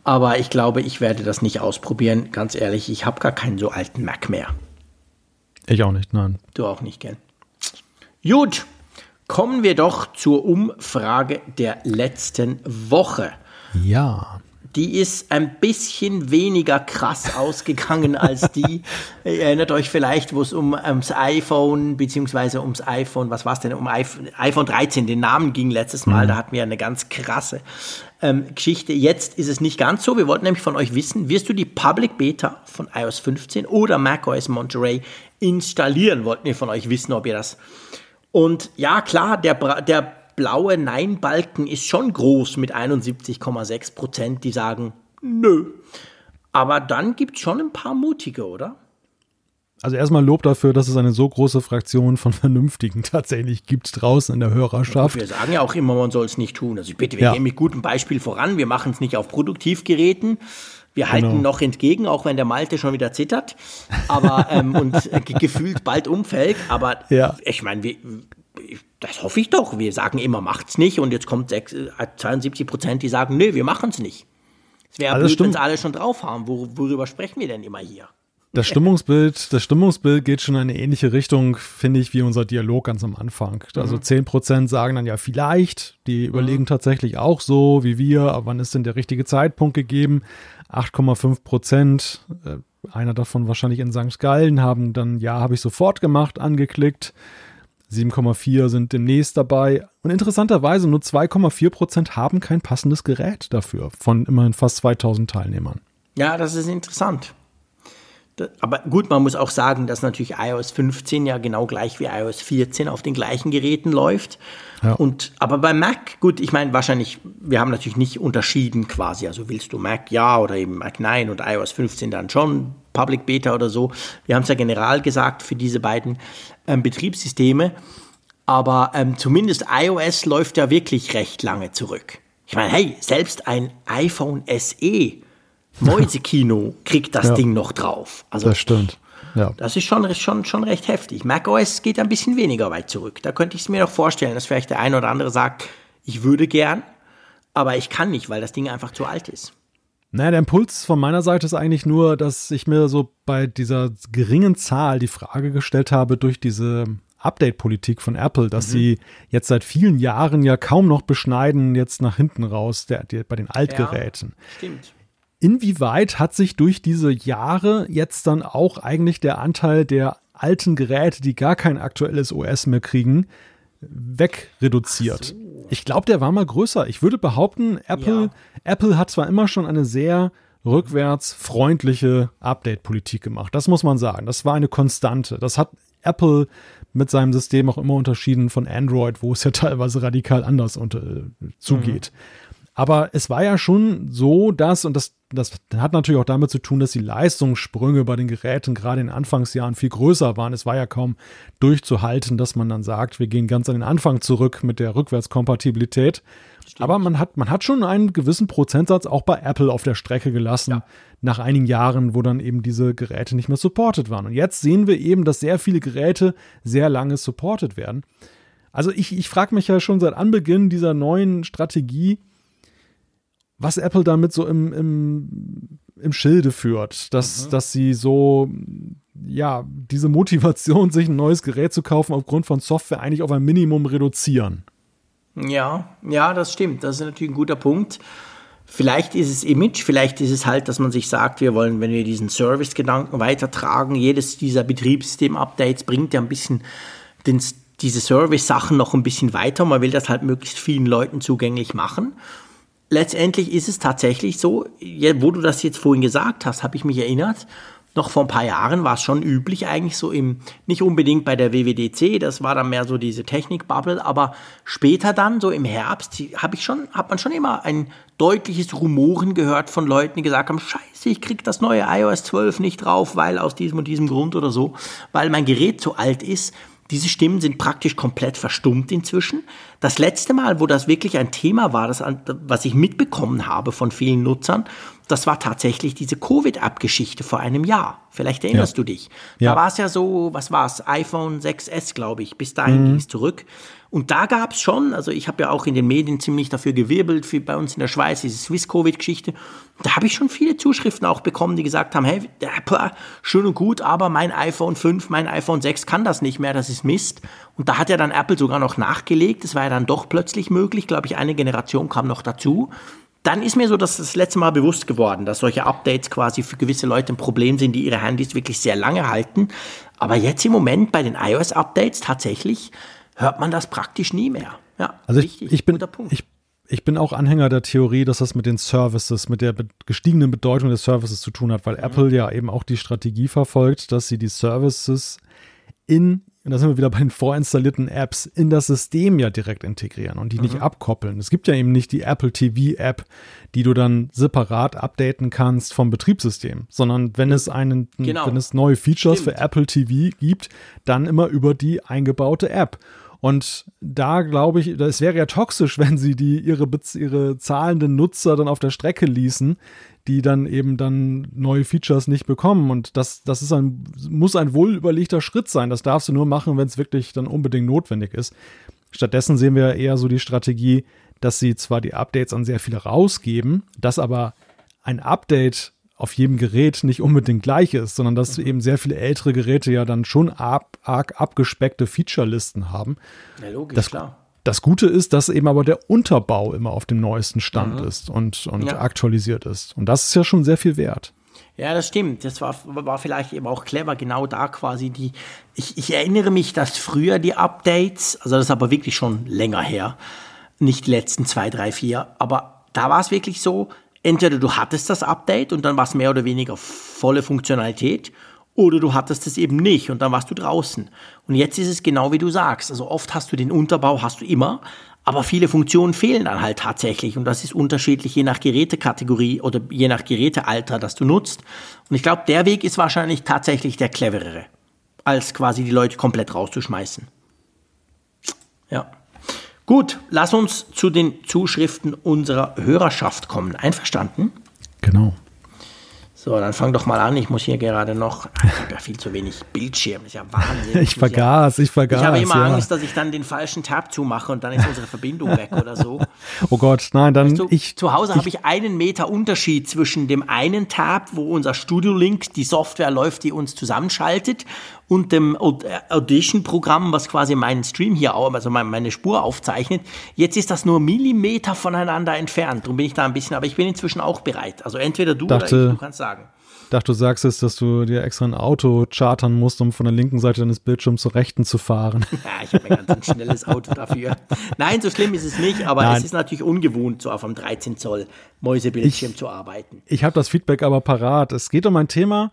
Aber ich glaube, ich werde das nicht ausprobieren. Ganz ehrlich, ich habe gar keinen so alten Mac mehr. Ich auch nicht, nein. Du auch nicht, gell? Gut, kommen wir doch zur Umfrage der letzten Woche. Ja. Die ist ein bisschen weniger krass *laughs* ausgegangen als die. Ihr erinnert euch vielleicht, wo es um, ums iPhone, beziehungsweise ums iPhone, was war es denn, um iPhone 13, den Namen ging letztes Mal, mhm. da hatten wir eine ganz krasse ähm, Geschichte. Jetzt ist es nicht ganz so. Wir wollten nämlich von euch wissen, wirst du die Public Beta von iOS 15 oder macOS Monterey installieren? Wollten wir von euch wissen, ob ihr das. Und ja, klar, der, der blaue Nein-Balken ist schon groß mit 71,6 Prozent, die sagen, nö. Aber dann gibt es schon ein paar mutige, oder? Also erstmal Lob dafür, dass es eine so große Fraktion von Vernünftigen tatsächlich gibt draußen in der Hörerschaft. wir sagen ja auch immer, man soll es nicht tun. Also ich bitte, wir ja. gehen mit gutem Beispiel voran. Wir machen es nicht auf Produktivgeräten. Wir halten genau. noch entgegen, auch wenn der Malte schon wieder zittert, aber ähm, und äh, gefühlt bald umfällt. Aber ja. ich meine, das hoffe ich doch. Wir sagen immer, macht's nicht. Und jetzt kommt 6, 72 äh, Prozent, die sagen, nö, wir machen es nicht. Es wäre blöd, wenn es alle schon drauf haben. Wor worüber sprechen wir denn immer hier? Das Stimmungsbild, das Stimmungsbild geht schon in eine ähnliche Richtung, finde ich, wie unser Dialog ganz am Anfang. Also mhm. 10% sagen dann ja vielleicht, die überlegen mhm. tatsächlich auch so wie wir, aber wann ist denn der richtige Zeitpunkt gegeben? 8,5 Prozent, äh, einer davon wahrscheinlich in St. Gallen, haben dann ja, habe ich sofort gemacht, angeklickt. 7,4 sind demnächst dabei. Und interessanterweise nur 2,4 Prozent haben kein passendes Gerät dafür, von immerhin fast 2000 Teilnehmern. Ja, das ist interessant. Aber gut, man muss auch sagen, dass natürlich iOS 15 ja genau gleich wie iOS 14 auf den gleichen Geräten läuft. Ja. Und, aber bei Mac, gut, ich meine, wahrscheinlich, wir haben natürlich nicht unterschieden quasi. Also willst du Mac ja oder eben Mac Nein und iOS 15 dann schon Public Beta oder so. Wir haben es ja general gesagt für diese beiden ähm, Betriebssysteme. Aber ähm, zumindest iOS läuft ja wirklich recht lange zurück. Ich meine, hey, selbst ein iPhone SE Mäusekino kriegt das ja. Ding noch drauf. Also, das stimmt. Ja. Das ist schon, schon, schon recht heftig. macOS geht ein bisschen weniger weit zurück. Da könnte ich es mir noch vorstellen, dass vielleicht der eine oder andere sagt, ich würde gern, aber ich kann nicht, weil das Ding einfach zu alt ist. Naja, der Impuls von meiner Seite ist eigentlich nur, dass ich mir so bei dieser geringen Zahl die Frage gestellt habe durch diese Update-Politik von Apple, dass mhm. sie jetzt seit vielen Jahren ja kaum noch beschneiden, jetzt nach hinten raus, der, der bei den Altgeräten. Ja, stimmt. Inwieweit hat sich durch diese Jahre jetzt dann auch eigentlich der Anteil der alten Geräte, die gar kein aktuelles OS mehr kriegen, wegreduziert? So. Ich glaube, der war mal größer. Ich würde behaupten, Apple, ja. Apple hat zwar immer schon eine sehr rückwärtsfreundliche Update-Politik gemacht. Das muss man sagen. Das war eine Konstante. Das hat Apple mit seinem System auch immer unterschieden von Android, wo es ja *laughs* teilweise radikal anders unter, äh, zugeht. Mhm. Aber es war ja schon so, dass, und das, das hat natürlich auch damit zu tun, dass die Leistungssprünge bei den Geräten gerade in den Anfangsjahren viel größer waren. Es war ja kaum durchzuhalten, dass man dann sagt, wir gehen ganz an den Anfang zurück mit der Rückwärtskompatibilität. Stimmt. Aber man hat, man hat schon einen gewissen Prozentsatz auch bei Apple auf der Strecke gelassen, ja. nach einigen Jahren, wo dann eben diese Geräte nicht mehr supported waren. Und jetzt sehen wir eben, dass sehr viele Geräte sehr lange supported werden. Also ich, ich frage mich ja schon seit Anbeginn dieser neuen Strategie, was Apple damit so im, im, im Schilde führt, dass, mhm. dass sie so, ja, diese Motivation, *laughs* sich ein neues Gerät zu kaufen, aufgrund von Software eigentlich auf ein Minimum reduzieren. Ja, ja, das stimmt. Das ist natürlich ein guter Punkt. Vielleicht ist es Image, vielleicht ist es halt, dass man sich sagt, wir wollen, wenn wir diesen Service-Gedanken weitertragen, jedes dieser Betriebssystem-Updates bringt ja ein bisschen den, diese Service-Sachen noch ein bisschen weiter. Man will das halt möglichst vielen Leuten zugänglich machen letztendlich ist es tatsächlich so, wo du das jetzt vorhin gesagt hast, habe ich mich erinnert, noch vor ein paar Jahren war es schon üblich, eigentlich so im, nicht unbedingt bei der WWDC, das war dann mehr so diese Technik-Bubble, aber später dann, so im Herbst, habe ich schon, hat man schon immer ein deutliches Rumoren gehört von Leuten, die gesagt haben, scheiße, ich krieg das neue iOS 12 nicht drauf, weil aus diesem und diesem Grund oder so, weil mein Gerät zu alt ist. Diese Stimmen sind praktisch komplett verstummt inzwischen. Das letzte Mal, wo das wirklich ein Thema war, das, was ich mitbekommen habe von vielen Nutzern, das war tatsächlich diese Covid-App-Geschichte vor einem Jahr. Vielleicht erinnerst ja. du dich. Da ja. war es ja so, was war es, iPhone 6S, glaube ich. Bis dahin mhm. ging es zurück. Und da gab es schon, also ich habe ja auch in den Medien ziemlich dafür gewirbelt, für bei uns in der Schweiz, diese Swiss-Covid-Geschichte. Da habe ich schon viele Zuschriften auch bekommen, die gesagt haben, hey, schön und gut, aber mein iPhone 5, mein iPhone 6 kann das nicht mehr, das ist Mist. Und da hat ja dann Apple sogar noch nachgelegt, das war ja dann doch plötzlich möglich, glaube ich, eine Generation kam noch dazu dann ist mir so das, das letzte Mal bewusst geworden, dass solche Updates quasi für gewisse Leute ein Problem sind, die ihre Handys wirklich sehr lange halten. Aber jetzt im Moment bei den iOS-Updates tatsächlich hört man das praktisch nie mehr. Ja, also ich, richtig, ich bin, ich, ich bin auch Anhänger der Theorie, dass das mit den Services, mit der gestiegenen Bedeutung des Services zu tun hat, weil mhm. Apple ja eben auch die Strategie verfolgt, dass sie die Services in und da sind wir wieder bei den vorinstallierten Apps, in das System ja direkt integrieren und die mhm. nicht abkoppeln. Es gibt ja eben nicht die Apple TV App, die du dann separat updaten kannst vom Betriebssystem, sondern wenn es einen, genau. wenn es neue Features Stimmt. für Apple TV gibt, dann immer über die eingebaute App. Und da glaube ich, es wäre ja toxisch, *laughs* wenn sie die ihre, ihre zahlenden Nutzer dann auf der Strecke ließen, die dann eben dann neue Features nicht bekommen. Und das, das ist ein, muss ein wohlüberlegter Schritt sein. Das darfst du nur machen, wenn es wirklich dann unbedingt notwendig ist. Stattdessen sehen wir eher so die Strategie, dass sie zwar die Updates an sehr viele rausgeben, dass aber ein Update auf jedem Gerät nicht unbedingt gleich ist, sondern dass mhm. eben sehr viele ältere Geräte ja dann schon arg, arg abgespeckte Featurelisten haben. Ja, logisch, das, klar. Das Gute ist, dass eben aber der Unterbau immer auf dem neuesten Stand mhm. ist und, und ja. aktualisiert ist. Und das ist ja schon sehr viel wert. Ja, das stimmt. Das war, war vielleicht eben auch clever, genau da quasi die. Ich, ich erinnere mich, dass früher die Updates, also das ist aber wirklich schon länger her, nicht die letzten zwei, drei, vier, aber da war es wirklich so, entweder du hattest das Update und dann war es mehr oder weniger volle Funktionalität oder du hattest es eben nicht und dann warst du draußen. Und jetzt ist es genau wie du sagst. Also oft hast du den Unterbau, hast du immer, aber viele Funktionen fehlen dann halt tatsächlich und das ist unterschiedlich je nach Gerätekategorie oder je nach Gerätealter, das du nutzt. Und ich glaube, der Weg ist wahrscheinlich tatsächlich der cleverere, als quasi die Leute komplett rauszuschmeißen. Ja. Gut, lass uns zu den Zuschriften unserer Hörerschaft kommen. Einverstanden? Genau. So, dann fang doch mal an. Ich muss hier gerade noch. *laughs* Ich habe ja viel zu wenig Bildschirm. Das ist ja Wahnsinn. ich vergaß, ich vergaß. Ich habe immer ja. Angst, dass ich dann den falschen Tab zumache und dann ist unsere Verbindung weg oder so. *laughs* Oh Gott, nein, dann. Weißt du, ich, zu Hause habe ich einen Meter Unterschied zwischen dem einen Tab, wo unser Studio Link, die Software läuft, die uns zusammenschaltet, und dem Audition-Programm, was quasi meinen Stream hier, also meine Spur aufzeichnet. Jetzt ist das nur Millimeter voneinander entfernt. Darum bin ich da ein bisschen, aber ich bin inzwischen auch bereit. Also entweder du dachte, oder ich, du kannst sagen. Ich dachte, du sagst es, dass du dir extra ein Auto chartern musst, um von der linken Seite deines Bildschirms zur rechten zu fahren. *laughs* Ja, ich habe ein ganz schnelles Auto dafür. Nein, so schlimm ist es nicht, aber Nein. es ist natürlich ungewohnt, so auf einem 13 Zoll Mäusebildschirm ich, zu arbeiten. Ich habe das Feedback aber parat. Es geht um ein Thema,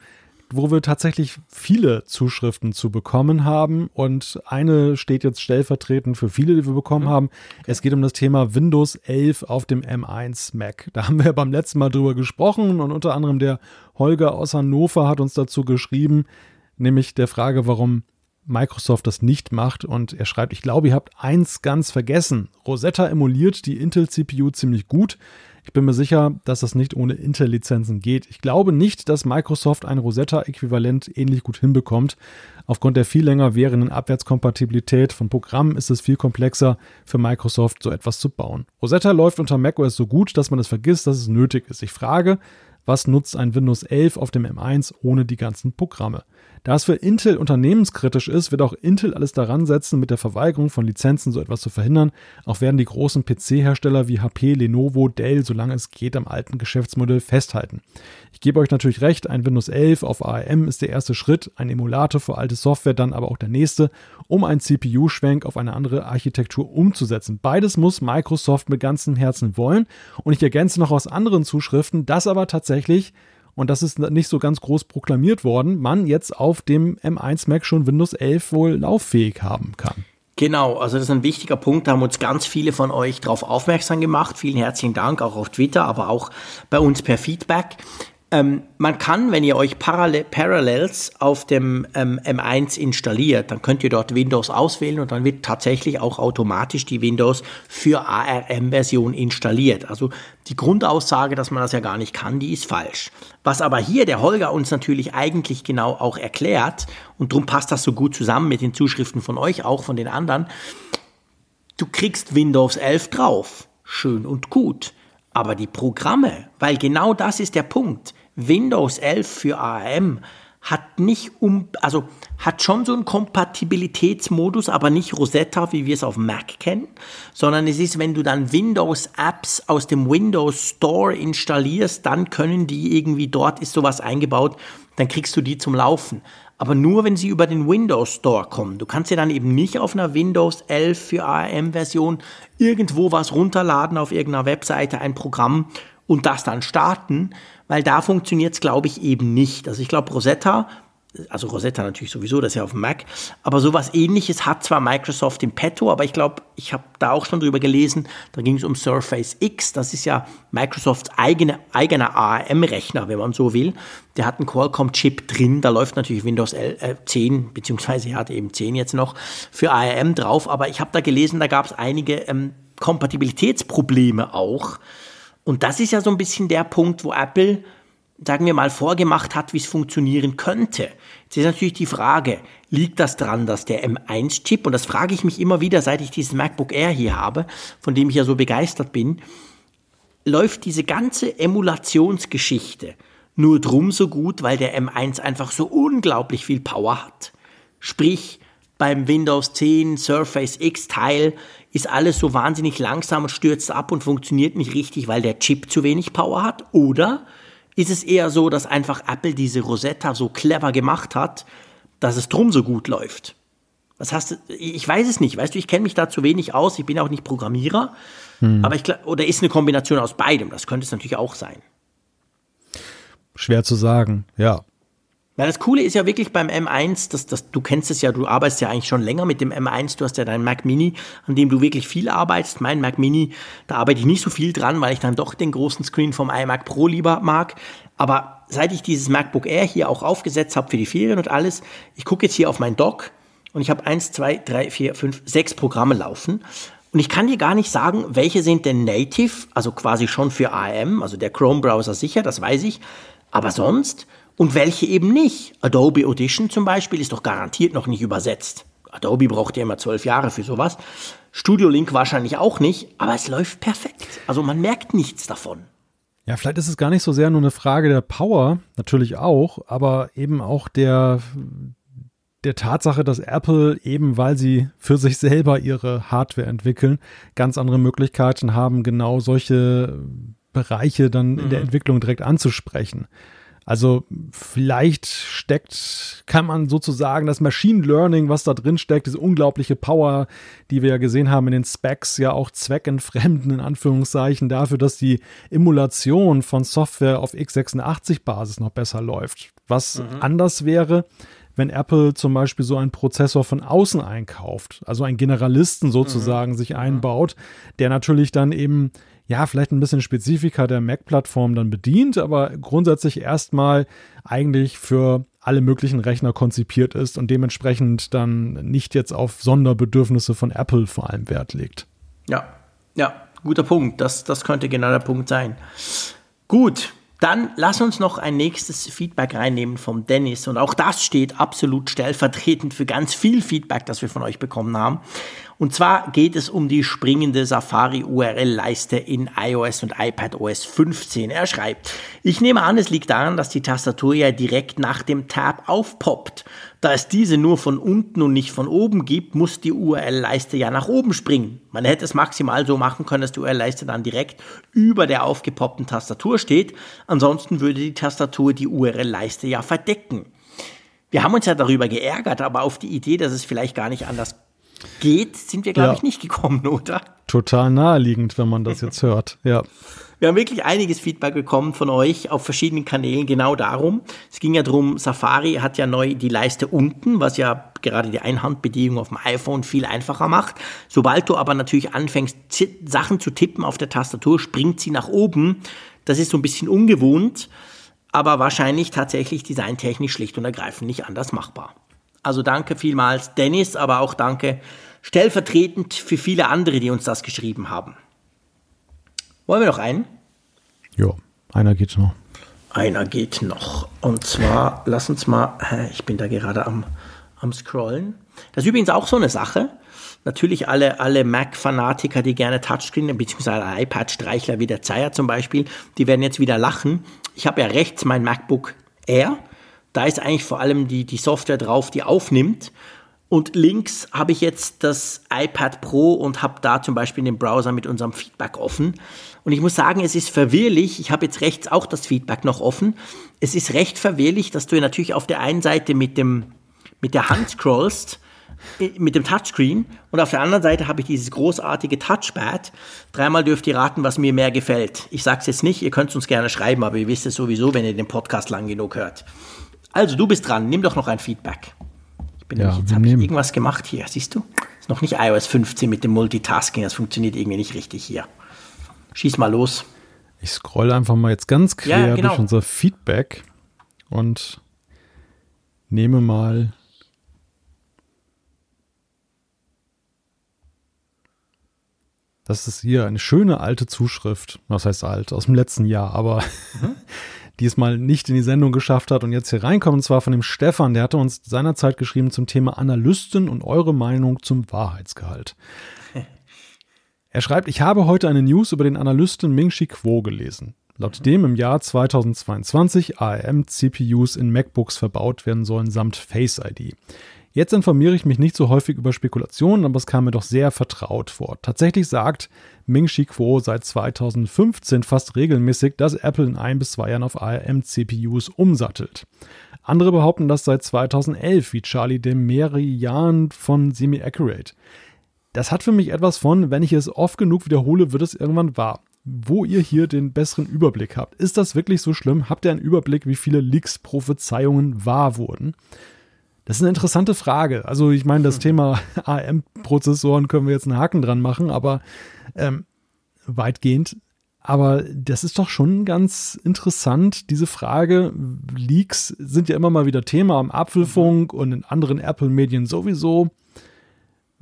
wo wir tatsächlich viele Zuschriften zu bekommen haben. Und eine steht jetzt stellvertretend für viele, die wir bekommen mhm. haben. Es geht um das Thema Windows 11 auf dem M1 Mac. Da haben wir beim letzten Mal drüber gesprochen und unter anderem der Holger aus Hannover hat uns dazu geschrieben, nämlich der Frage, warum Microsoft das nicht macht. Und er schreibt, ich glaube, ihr habt eins ganz vergessen. Rosetta emuliert die Intel CPU ziemlich gut. Ich bin mir sicher, dass das nicht ohne Intel-Lizenzen geht. Ich glaube nicht, dass Microsoft ein Rosetta-Äquivalent ähnlich gut hinbekommt. Aufgrund der viel länger währenden Abwärtskompatibilität von Programmen ist es viel komplexer für Microsoft, so etwas zu bauen. Rosetta läuft unter macOS so gut, dass man es vergisst, dass es nötig ist. Ich frage, was nutzt ein Windows 11 auf dem M1 ohne die ganzen Programme? Da es für Intel unternehmenskritisch ist, wird auch Intel alles daran setzen, mit der Verweigerung von Lizenzen so etwas zu verhindern. Auch werden die großen PC-Hersteller wie HP, Lenovo, Dell, solange es geht, am alten Geschäftsmodell festhalten. Ich gebe euch natürlich recht, ein Windows 11 auf ARM ist der erste Schritt, ein Emulator für alte Software dann aber auch der nächste, um einen CPU-Schwenk auf eine andere Architektur umzusetzen. Beides muss Microsoft mit ganzem Herzen wollen und ich ergänze noch aus anderen Zuschriften, dass aber tatsächlich und das ist nicht so ganz groß proklamiert worden, man jetzt auf dem M1 Mac schon Windows 11 wohl lauffähig haben kann. Genau, also das ist ein wichtiger Punkt, da haben uns ganz viele von euch darauf aufmerksam gemacht. Vielen herzlichen Dank, auch auf Twitter, aber auch bei uns per Feedback. Ähm, man kann, wenn ihr euch Parallel Parallels auf dem ähm, M1 installiert, dann könnt ihr dort Windows auswählen und dann wird tatsächlich auch automatisch die Windows für ARM-Version installiert. Also die Grundaussage, dass man das ja gar nicht kann, die ist falsch. Was aber hier der Holger uns natürlich eigentlich genau auch erklärt, und darum passt das so gut zusammen mit den Zuschriften von euch, auch von den anderen, du kriegst Windows 11 drauf. Schön und gut. Aber die Programme, weil genau das ist der Punkt Windows 11 für ARM hat nicht um, also hat schon so einen Kompatibilitätsmodus, aber nicht Rosetta, wie wir es auf Mac kennen, sondern es ist, wenn du dann Windows-Apps aus dem Windows Store installierst, dann können die irgendwie, dort ist sowas eingebaut, dann kriegst du die zum Laufen. Aber nur, wenn sie über den Windows Store kommen. Du kannst ja dann eben nicht auf einer Windows 11 für ARM-Version irgendwo was runterladen auf irgendeiner Webseite, ein Programm und das dann starten, weil da funktioniert es, glaube ich, eben nicht. Also ich glaube, Rosetta, also Rosetta natürlich sowieso, das ist ja auf dem Mac, aber sowas ähnliches hat zwar Microsoft im Petto, aber ich glaube, ich habe da auch schon drüber gelesen, da ging es um Surface X, das ist ja Microsofts eigene, eigener ARM-Rechner, wenn man so will. Der hat einen Qualcomm-Chip drin, da läuft natürlich Windows 10, äh, beziehungsweise er hat eben 10 jetzt noch für ARM drauf, aber ich habe da gelesen, da gab es einige ähm, Kompatibilitätsprobleme auch. Und das ist ja so ein bisschen der Punkt, wo Apple, sagen wir mal, vorgemacht hat, wie es funktionieren könnte. Jetzt ist natürlich die Frage, liegt das daran, dass der M1-Chip, und das frage ich mich immer wieder, seit ich dieses MacBook Air hier habe, von dem ich ja so begeistert bin, läuft diese ganze Emulationsgeschichte nur drum so gut, weil der M1 einfach so unglaublich viel Power hat. Sprich, beim Windows 10 Surface X Teil ist alles so wahnsinnig langsam und stürzt ab und funktioniert nicht richtig, weil der Chip zu wenig Power hat? Oder ist es eher so, dass einfach Apple diese Rosetta so clever gemacht hat, dass es drum so gut läuft? Was hast du? Ich weiß es nicht. Weißt du, ich kenne mich da zu wenig aus. Ich bin auch nicht Programmierer. Hm. Aber ich oder ist eine Kombination aus beidem. Das könnte es natürlich auch sein. Schwer zu sagen, ja. Ja, das Coole ist ja wirklich beim M1, dass, dass, du kennst es ja, du arbeitest ja eigentlich schon länger mit dem M1, du hast ja deinen Mac Mini, an dem du wirklich viel arbeitest. Mein Mac Mini, da arbeite ich nicht so viel dran, weil ich dann doch den großen Screen vom iMac Pro lieber mag. Aber seit ich dieses MacBook Air hier auch aufgesetzt habe für die Ferien und alles, ich gucke jetzt hier auf mein Dock und ich habe eins, zwei, drei, vier, fünf, sechs Programme laufen. Und ich kann dir gar nicht sagen, welche sind denn native, also quasi schon für ARM, also der Chrome-Browser sicher, das weiß ich. Aber sonst und welche eben nicht. Adobe Audition zum Beispiel ist doch garantiert noch nicht übersetzt. Adobe braucht ja immer zwölf Jahre für sowas. Studio Link wahrscheinlich auch nicht, aber es läuft perfekt. Also man merkt nichts davon. Ja, vielleicht ist es gar nicht so sehr nur eine Frage der Power, natürlich auch, aber eben auch der, der Tatsache, dass Apple eben, weil sie für sich selber ihre Hardware entwickeln, ganz andere Möglichkeiten haben, genau solche Bereiche dann in der mhm. Entwicklung direkt anzusprechen. Also vielleicht steckt, kann man sozusagen das Machine Learning, was da drin steckt, diese unglaubliche Power, die wir ja gesehen haben in den Specs, ja auch zweckentfremden in Anführungszeichen dafür, dass die Emulation von Software auf x86-Basis noch besser läuft. Was mhm. anders wäre, wenn Apple zum Beispiel so einen Prozessor von außen einkauft, also einen Generalisten sozusagen mhm. sich einbaut, der natürlich dann eben ja, vielleicht ein bisschen Spezifika der Mac-Plattform dann bedient, aber grundsätzlich erstmal eigentlich für alle möglichen Rechner konzipiert ist und dementsprechend dann nicht jetzt auf Sonderbedürfnisse von Apple vor allem Wert legt. Ja, ja, guter Punkt. Das, das könnte genau der Punkt sein. Gut, dann lass uns noch ein nächstes Feedback reinnehmen vom Dennis. Und auch das steht absolut stellvertretend für ganz viel Feedback, das wir von euch bekommen haben. Und zwar geht es um die springende Safari-URL-Leiste in iOS und iPadOS 15. Er schreibt, ich nehme an, es liegt daran, dass die Tastatur ja direkt nach dem Tab aufpoppt. Da es diese nur von unten und nicht von oben gibt, muss die URL-Leiste ja nach oben springen. Man hätte es maximal so machen können, dass die URL-Leiste dann direkt über der aufgepoppten Tastatur steht. Ansonsten würde die Tastatur die URL-Leiste ja verdecken. Wir haben uns ja darüber geärgert, aber auf die Idee, dass es vielleicht gar nicht anders geht, sind wir, glaube ja. ich, nicht gekommen, oder? Total naheliegend, wenn man das jetzt *laughs* hört, ja. Wir haben wirklich einiges Feedback bekommen von euch auf verschiedenen Kanälen genau darum. Es ging ja darum, Safari hat ja neu die Leiste unten, was ja gerade die Einhandbedienung auf dem iPhone viel einfacher macht. Sobald du aber natürlich anfängst, Sachen zu tippen auf der Tastatur, springt sie nach oben. Das ist so ein bisschen ungewohnt, aber wahrscheinlich tatsächlich designtechnisch schlicht und ergreifend nicht anders machbar. Also danke vielmals, Dennis, aber auch danke stellvertretend für viele andere, die uns das geschrieben haben. Wollen wir noch einen? Ja, einer geht noch. Einer geht noch. Und zwar, lass uns mal, ich bin da gerade am, am Scrollen. Das ist übrigens auch so eine Sache. Natürlich alle, alle Mac-Fanatiker, die gerne Touchscreen, beziehungsweise iPad-Streichler wie der Zeier zum Beispiel, die werden jetzt wieder lachen. Ich habe ja rechts mein MacBook Air Da ist eigentlich vor allem die, die Software drauf, die aufnimmt. Und links habe ich jetzt das iPad Pro und habe da zum Beispiel den Browser mit unserem Feedback offen. Und ich muss sagen, es ist verwirrlich. Ich habe jetzt rechts auch das Feedback noch offen. Es ist recht verwirrlich, dass du natürlich auf der einen Seite mit dem mit der Hand scrollst, mit dem Touchscreen und auf der anderen Seite habe ich dieses großartige Touchpad. Dreimal dürft ihr raten, was mir mehr gefällt. Ich sage es jetzt nicht, ihr könnt es uns gerne schreiben, aber ihr wisst es sowieso, wenn ihr den Podcast lang genug hört. Also du bist dran, nimm doch noch ein Feedback bin ja, nämlich, jetzt habe ich irgendwas gemacht hier, siehst du? Ist noch nicht iOS 15 mit dem Multitasking, das funktioniert irgendwie nicht richtig hier. Schieß mal los. Ich scroll einfach mal jetzt ganz quer ja, genau. durch unser Feedback und nehme mal Das ist hier eine schöne alte Zuschrift. Was heißt alt? Aus dem letzten Jahr, aber mhm. *laughs* diesmal nicht in die Sendung geschafft hat und jetzt hier reinkommt, und zwar von dem Stefan, der hatte uns seinerzeit geschrieben zum Thema Analysten und eure Meinung zum Wahrheitsgehalt. *laughs* Er schreibt, ich habe heute eine News über den Analysten Ming-Chi Kuo gelesen. Laut dem im Jahr 2022 ARM-CPUs in MacBooks verbaut werden sollen samt Face ID. Jetzt informiere ich mich nicht so häufig über Spekulationen, aber es kam mir doch sehr vertraut vor. Tatsächlich sagt Ming-Chi Kuo seit 2015 fast regelmäßig, dass Apple in ein bis zwei Jahren auf ARM-CPUs umsattelt. Andere behaupten das seit 2011, wie Charlie de Merian von Semi-Accurate. Das hat für mich etwas von, wenn ich es oft genug wiederhole, wird es irgendwann wahr. Wo ihr hier den besseren Überblick habt. Ist das wirklich so schlimm? Habt ihr einen Überblick, wie viele Leaks, Prophezeiungen wahr wurden? Das ist eine interessante Frage. Also ich meine, das hm. Thema *laughs* AM-Prozessoren können wir jetzt einen Haken dran machen, aber ähm, weitgehend. Aber das ist doch schon ganz interessant, diese Frage. Leaks sind ja immer mal wieder Thema am Apfelfunk mhm. und in anderen Apple-Medien sowieso.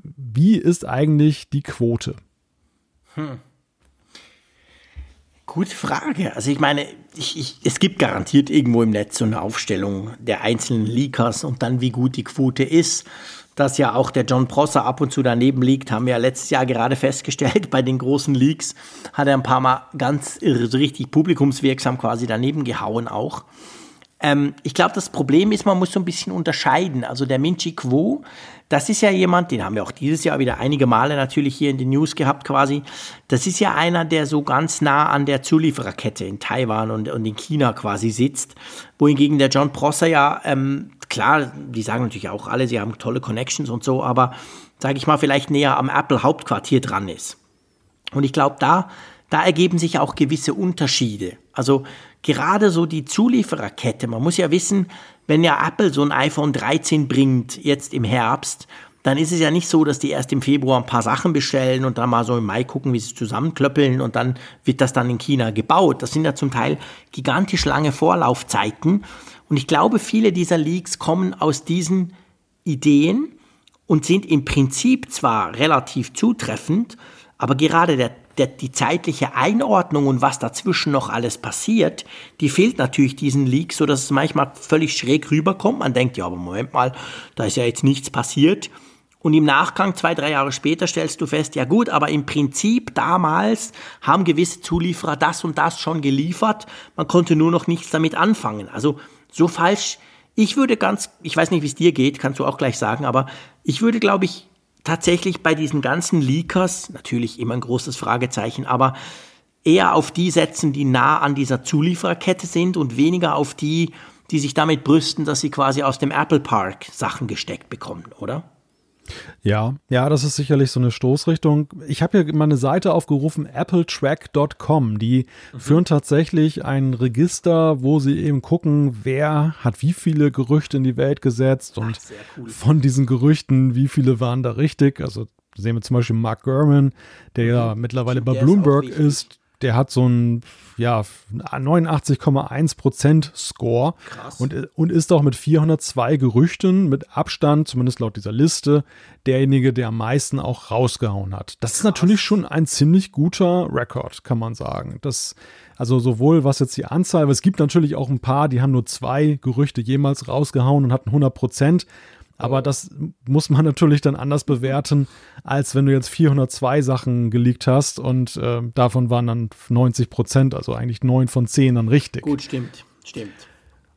Wie ist eigentlich die Quote? Hm. Gute Frage. Also ich meine, ich, ich, es gibt garantiert irgendwo im Netz so eine Aufstellung der einzelnen Leakers und dann wie gut die Quote ist. Dass ja auch der John Prosser ab und zu daneben liegt, haben wir ja letztes Jahr gerade festgestellt. Bei den großen Leaks hat er ein paar Mal ganz richtig publikumswirksam quasi daneben gehauen auch. Ähm, ich glaube, das Problem ist, man muss so ein bisschen unterscheiden. Also der Minchi Quo, das ist ja jemand, den haben wir auch dieses Jahr wieder einige Male natürlich hier in den News gehabt quasi. Das ist ja einer, der so ganz nah an der Zuliefererkette in Taiwan und, und in China quasi sitzt. Wohingegen der John Prosser ja, ähm, klar, die sagen natürlich auch alle, sie haben tolle Connections und so, aber sage ich mal, vielleicht näher am Apple Hauptquartier dran ist. Und ich glaube, da, da ergeben sich auch gewisse Unterschiede. Also gerade so die Zuliefererkette, man muss ja wissen, wenn ja Apple so ein iPhone 13 bringt, jetzt im Herbst, dann ist es ja nicht so, dass die erst im Februar ein paar Sachen bestellen und dann mal so im Mai gucken, wie sie zusammenklöppeln und dann wird das dann in China gebaut. Das sind ja zum Teil gigantisch lange Vorlaufzeiten. Und ich glaube, viele dieser Leaks kommen aus diesen Ideen und sind im Prinzip zwar relativ zutreffend, aber gerade der der, die zeitliche Einordnung und was dazwischen noch alles passiert, die fehlt natürlich diesen Leaks, so dass es manchmal völlig schräg rüberkommt. Man denkt, ja, aber Moment mal, da ist ja jetzt nichts passiert. Und im Nachgang, zwei, drei Jahre später, stellst du fest, ja gut, aber im Prinzip damals haben gewisse Zulieferer das und das schon geliefert. Man konnte nur noch nichts damit anfangen. Also so falsch. Ich würde ganz, ich weiß nicht, wie es dir geht, kannst du auch gleich sagen, aber ich würde, glaube ich, tatsächlich bei diesen ganzen Leakers, natürlich immer ein großes Fragezeichen, aber eher auf die setzen, die nah an dieser Zuliefererkette sind und weniger auf die, die sich damit brüsten, dass sie quasi aus dem Apple Park Sachen gesteckt bekommen, oder? Ja, ja, das ist sicherlich so eine Stoßrichtung. Ich habe hier mal eine Seite aufgerufen, appletrack.com. Die mhm. führen tatsächlich ein Register, wo sie eben gucken, wer hat wie viele Gerüchte in die Welt gesetzt und Ach, cool. von diesen Gerüchten, wie viele waren da richtig. Also sehen wir zum Beispiel Mark Gurman, der mhm. ja mittlerweile bei Bloomberg ist, ist der hat so ein ja, 89,1% Score und, und ist auch mit 402 Gerüchten mit Abstand, zumindest laut dieser Liste, derjenige, der am meisten auch rausgehauen hat. Das Krass. ist natürlich schon ein ziemlich guter Rekord, kann man sagen. Das, also sowohl was jetzt die Anzahl, aber es gibt natürlich auch ein paar, die haben nur zwei Gerüchte jemals rausgehauen und hatten 100 Prozent. Aber das muss man natürlich dann anders bewerten, als wenn du jetzt 402 Sachen geleakt hast und äh, davon waren dann 90 Prozent, also eigentlich 9 von 10 dann richtig. Gut, stimmt, stimmt.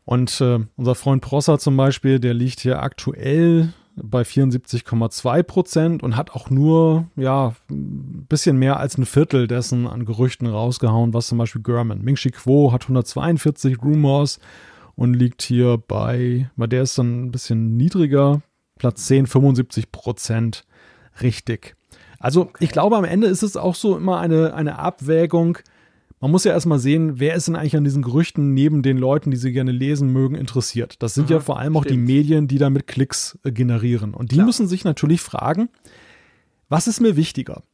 Und äh, unser Freund Prosser zum Beispiel, der liegt hier aktuell bei 74,2 Prozent und hat auch nur, ja, ein bisschen mehr als ein Viertel dessen an Gerüchten rausgehauen, was zum Beispiel German. Ming Chi Quo hat 142 Rumors und liegt hier bei, weil der ist dann ein bisschen niedriger, Platz 10, 75 Prozent richtig. Also ich glaube, am Ende ist es auch so immer eine, eine Abwägung, man muss ja erstmal sehen, wer ist denn eigentlich an diesen Gerüchten neben den Leuten, die sie gerne lesen mögen, interessiert. Das sind Aha, ja vor allem auch stimmt. die Medien, die damit Klicks äh, generieren. Und die Klar. müssen sich natürlich fragen, was ist mir wichtiger?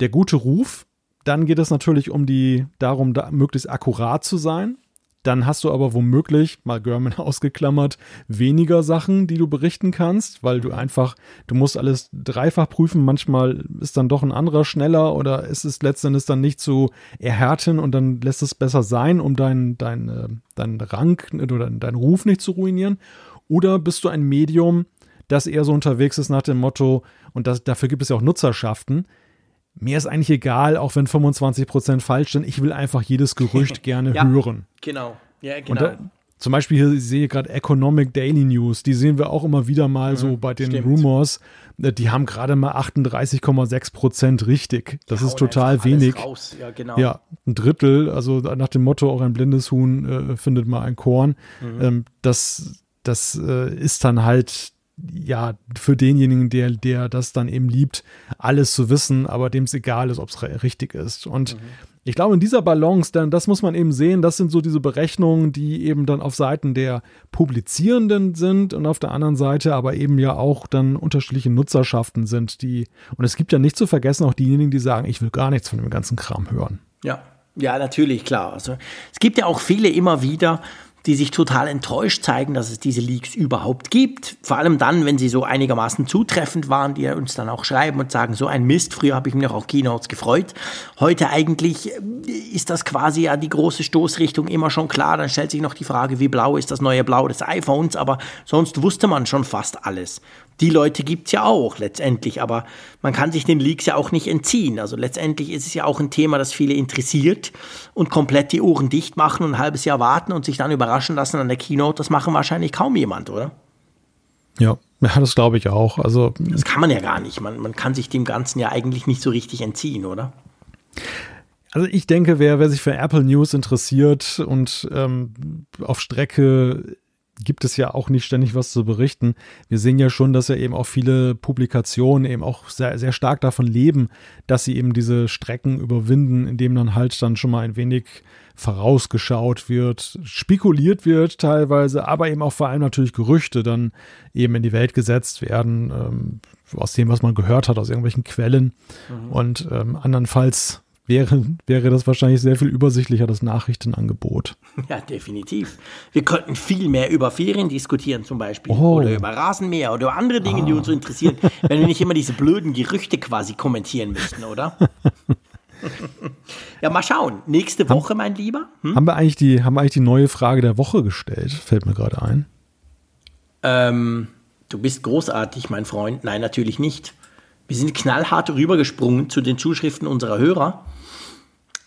Der gute Ruf, dann geht es natürlich um die, darum, da möglichst akkurat zu sein. Dann hast du aber womöglich, mal German *laughs* ausgeklammert, weniger Sachen, die du berichten kannst, weil du einfach, du musst alles dreifach prüfen. Manchmal ist dann doch ein anderer schneller oder ist es letztendlich dann nicht zu erhärten und dann lässt es besser sein, um deinen dein, äh, dein Rang oder deinen Ruf nicht zu ruinieren. Oder bist du ein Medium, das eher so unterwegs ist nach dem Motto, und das, dafür gibt es ja auch Nutzerschaften, mir ist eigentlich egal, auch wenn 25% falsch sind. Ich will einfach jedes Gerücht *laughs* gerne ja, hören. Genau. Ja, genau. Da, zum Beispiel hier ich sehe gerade Economic Daily News, die sehen wir auch immer wieder mal mhm, so bei den stimmt. Rumors. Äh, die haben gerade mal 38,6% richtig. Das ist total wenig. Ja, genau. ja, ein Drittel, also nach dem Motto, auch ein blindes Huhn äh, findet mal ein Korn. Mhm. Ähm, das das äh, ist dann halt ja, für denjenigen, der, der das dann eben liebt, alles zu wissen, aber dem es egal ist, ob es richtig ist. Und mhm. ich glaube, in dieser Balance, dann, das muss man eben sehen, das sind so diese Berechnungen, die eben dann auf Seiten der Publizierenden sind und auf der anderen Seite aber eben ja auch dann unterschiedliche Nutzerschaften sind, die, und es gibt ja nicht zu vergessen auch diejenigen, die sagen, ich will gar nichts von dem ganzen Kram hören. Ja, ja, natürlich, klar. Also es gibt ja auch viele immer wieder, die sich total enttäuscht zeigen, dass es diese Leaks überhaupt gibt. Vor allem dann, wenn sie so einigermaßen zutreffend waren, die uns dann auch schreiben und sagen, so ein Mist, früher habe ich mich noch auf Keynotes gefreut. Heute eigentlich äh, ist das quasi ja die große Stoßrichtung immer schon klar. Dann stellt sich noch die Frage, wie blau ist das neue Blau des iPhones, aber sonst wusste man schon fast alles die Leute gibt's ja auch letztendlich, aber man kann sich den Leaks ja auch nicht entziehen. Also letztendlich ist es ja auch ein Thema, das viele interessiert und komplett die Ohren dicht machen und ein halbes Jahr warten und sich dann überraschen lassen an der Keynote, das machen wahrscheinlich kaum jemand, oder? Ja, ja das glaube ich auch. Also, das kann man ja gar nicht. Man, man kann sich dem Ganzen ja eigentlich nicht so richtig entziehen, oder? Also ich denke, wer, wer sich für Apple News interessiert und ähm, auf Strecke gibt es ja auch nicht ständig was zu berichten. Wir sehen ja schon, dass ja eben auch viele Publikationen eben auch sehr, sehr stark davon leben, dass sie eben diese Strecken überwinden, indem dann halt dann schon mal ein wenig vorausgeschaut wird, spekuliert wird teilweise, aber eben auch vor allem natürlich Gerüchte dann eben in die Welt gesetzt werden, ähm, aus dem, was man gehört hat, aus irgendwelchen Quellen. Mhm. Und ähm, andernfalls wäre, wäre das wahrscheinlich sehr viel übersichtlicher, das Nachrichtenangebot. Ja, definitiv. Wir könnten viel mehr über Ferien diskutieren zum Beispiel oh. oder über Rasenmäher oder über andere Dinge, ah. die uns so interessieren, wenn wir nicht immer diese blöden Gerüchte quasi kommentieren müssten, oder? *laughs* ja, mal schauen. Nächste Woche, haben, mein Lieber. Hm? Haben, wir eigentlich die, haben wir eigentlich die neue Frage der Woche gestellt? Fällt mir gerade ein. Ähm, du bist großartig, mein Freund. Nein, natürlich nicht. Wir sind knallhart rübergesprungen zu den Zuschriften unserer Hörer.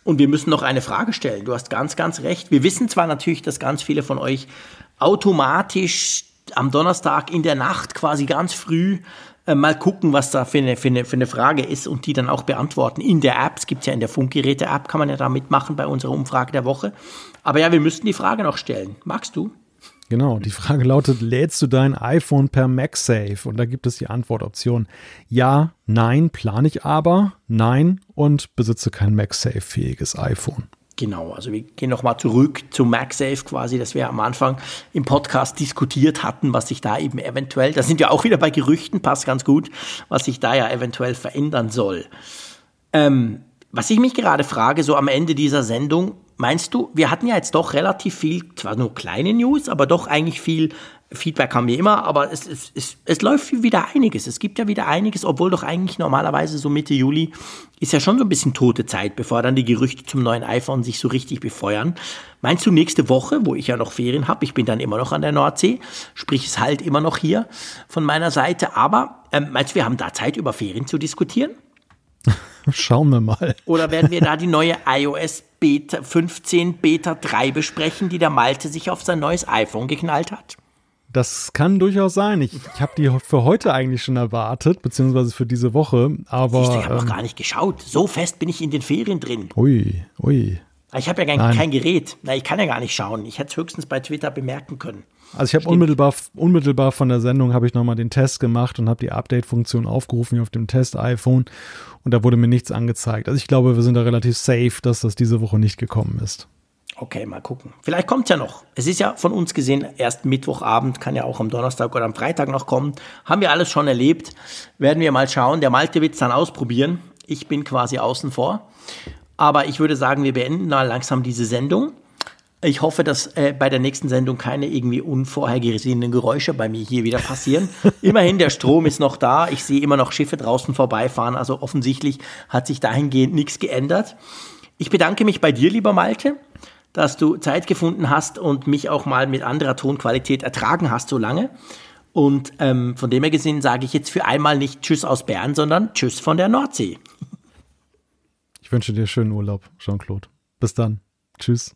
Und wir müssen noch eine Frage stellen. Du hast ganz, ganz recht. Wir wissen zwar natürlich, dass ganz viele von euch automatisch am Donnerstag in der Nacht quasi ganz früh äh, mal gucken, was da für eine, für, eine, für eine Frage ist und die dann auch beantworten. In der App, es gibt ja in der Funkgeräte-App, kann man ja da mitmachen bei unserer Umfrage der Woche. Aber ja, wir müssten die Frage noch stellen. Magst du? Genau, die Frage lautet, lädst du dein iPhone per MagSafe? Und da gibt es die Antwortoption ja, nein, plane ich aber, nein und besitze kein MagSafe-fähiges iPhone. Genau, also wir gehen nochmal zurück zu MagSafe quasi, das wir am Anfang im Podcast diskutiert hatten, was sich da eben eventuell, da sind wir auch wieder bei Gerüchten, passt ganz gut, was sich da ja eventuell verändern soll. Ähm, was ich mich gerade frage, so am Ende dieser Sendung, Meinst du, wir hatten ja jetzt doch relativ viel, zwar nur kleine News, aber doch eigentlich viel Feedback haben wir immer, aber es, es, es, es läuft wieder einiges. Es gibt ja wieder einiges, obwohl doch eigentlich normalerweise so Mitte Juli ist ja schon so ein bisschen tote Zeit, bevor dann die Gerüchte zum neuen iPhone sich so richtig befeuern. Meinst du nächste Woche, wo ich ja noch Ferien habe, ich bin dann immer noch an der Nordsee, sprich es halt immer noch hier von meiner Seite, aber ähm, meinst du, wir haben da Zeit über Ferien zu diskutieren? *laughs* Schauen wir mal. Oder werden wir da die neue iOS Beta 15 Beta 3 besprechen, die der Malte sich auf sein neues iPhone geknallt hat? Das kann durchaus sein. Ich, ich habe die für heute eigentlich schon erwartet, beziehungsweise für diese Woche. Aber du, ich habe ähm, noch gar nicht geschaut. So fest bin ich in den Ferien drin. Ui, ui. Ich habe ja kein, kein Gerät. Na, ich kann ja gar nicht schauen. Ich hätte es höchstens bei Twitter bemerken können. Also ich habe unmittelbar, unmittelbar von der Sendung habe ich nochmal den Test gemacht und habe die Update-Funktion aufgerufen auf dem Test-iPhone und da wurde mir nichts angezeigt. Also ich glaube, wir sind da relativ safe, dass das diese Woche nicht gekommen ist. Okay, mal gucken. Vielleicht kommt es ja noch. Es ist ja von uns gesehen erst Mittwochabend, kann ja auch am Donnerstag oder am Freitag noch kommen. Haben wir alles schon erlebt. Werden wir mal schauen. Der Malte wird es dann ausprobieren. Ich bin quasi außen vor. Aber ich würde sagen, wir beenden mal langsam diese Sendung. Ich hoffe, dass äh, bei der nächsten Sendung keine irgendwie unvorhergesehenen Geräusche bei mir hier wieder passieren. *laughs* Immerhin, der Strom ist noch da. Ich sehe immer noch Schiffe draußen vorbeifahren. Also offensichtlich hat sich dahingehend nichts geändert. Ich bedanke mich bei dir, lieber Malte, dass du Zeit gefunden hast und mich auch mal mit anderer Tonqualität ertragen hast so lange. Und ähm, von dem her gesehen sage ich jetzt für einmal nicht Tschüss aus Bern, sondern Tschüss von der Nordsee. Ich wünsche dir schönen Urlaub, Jean-Claude. Bis dann. Tschüss.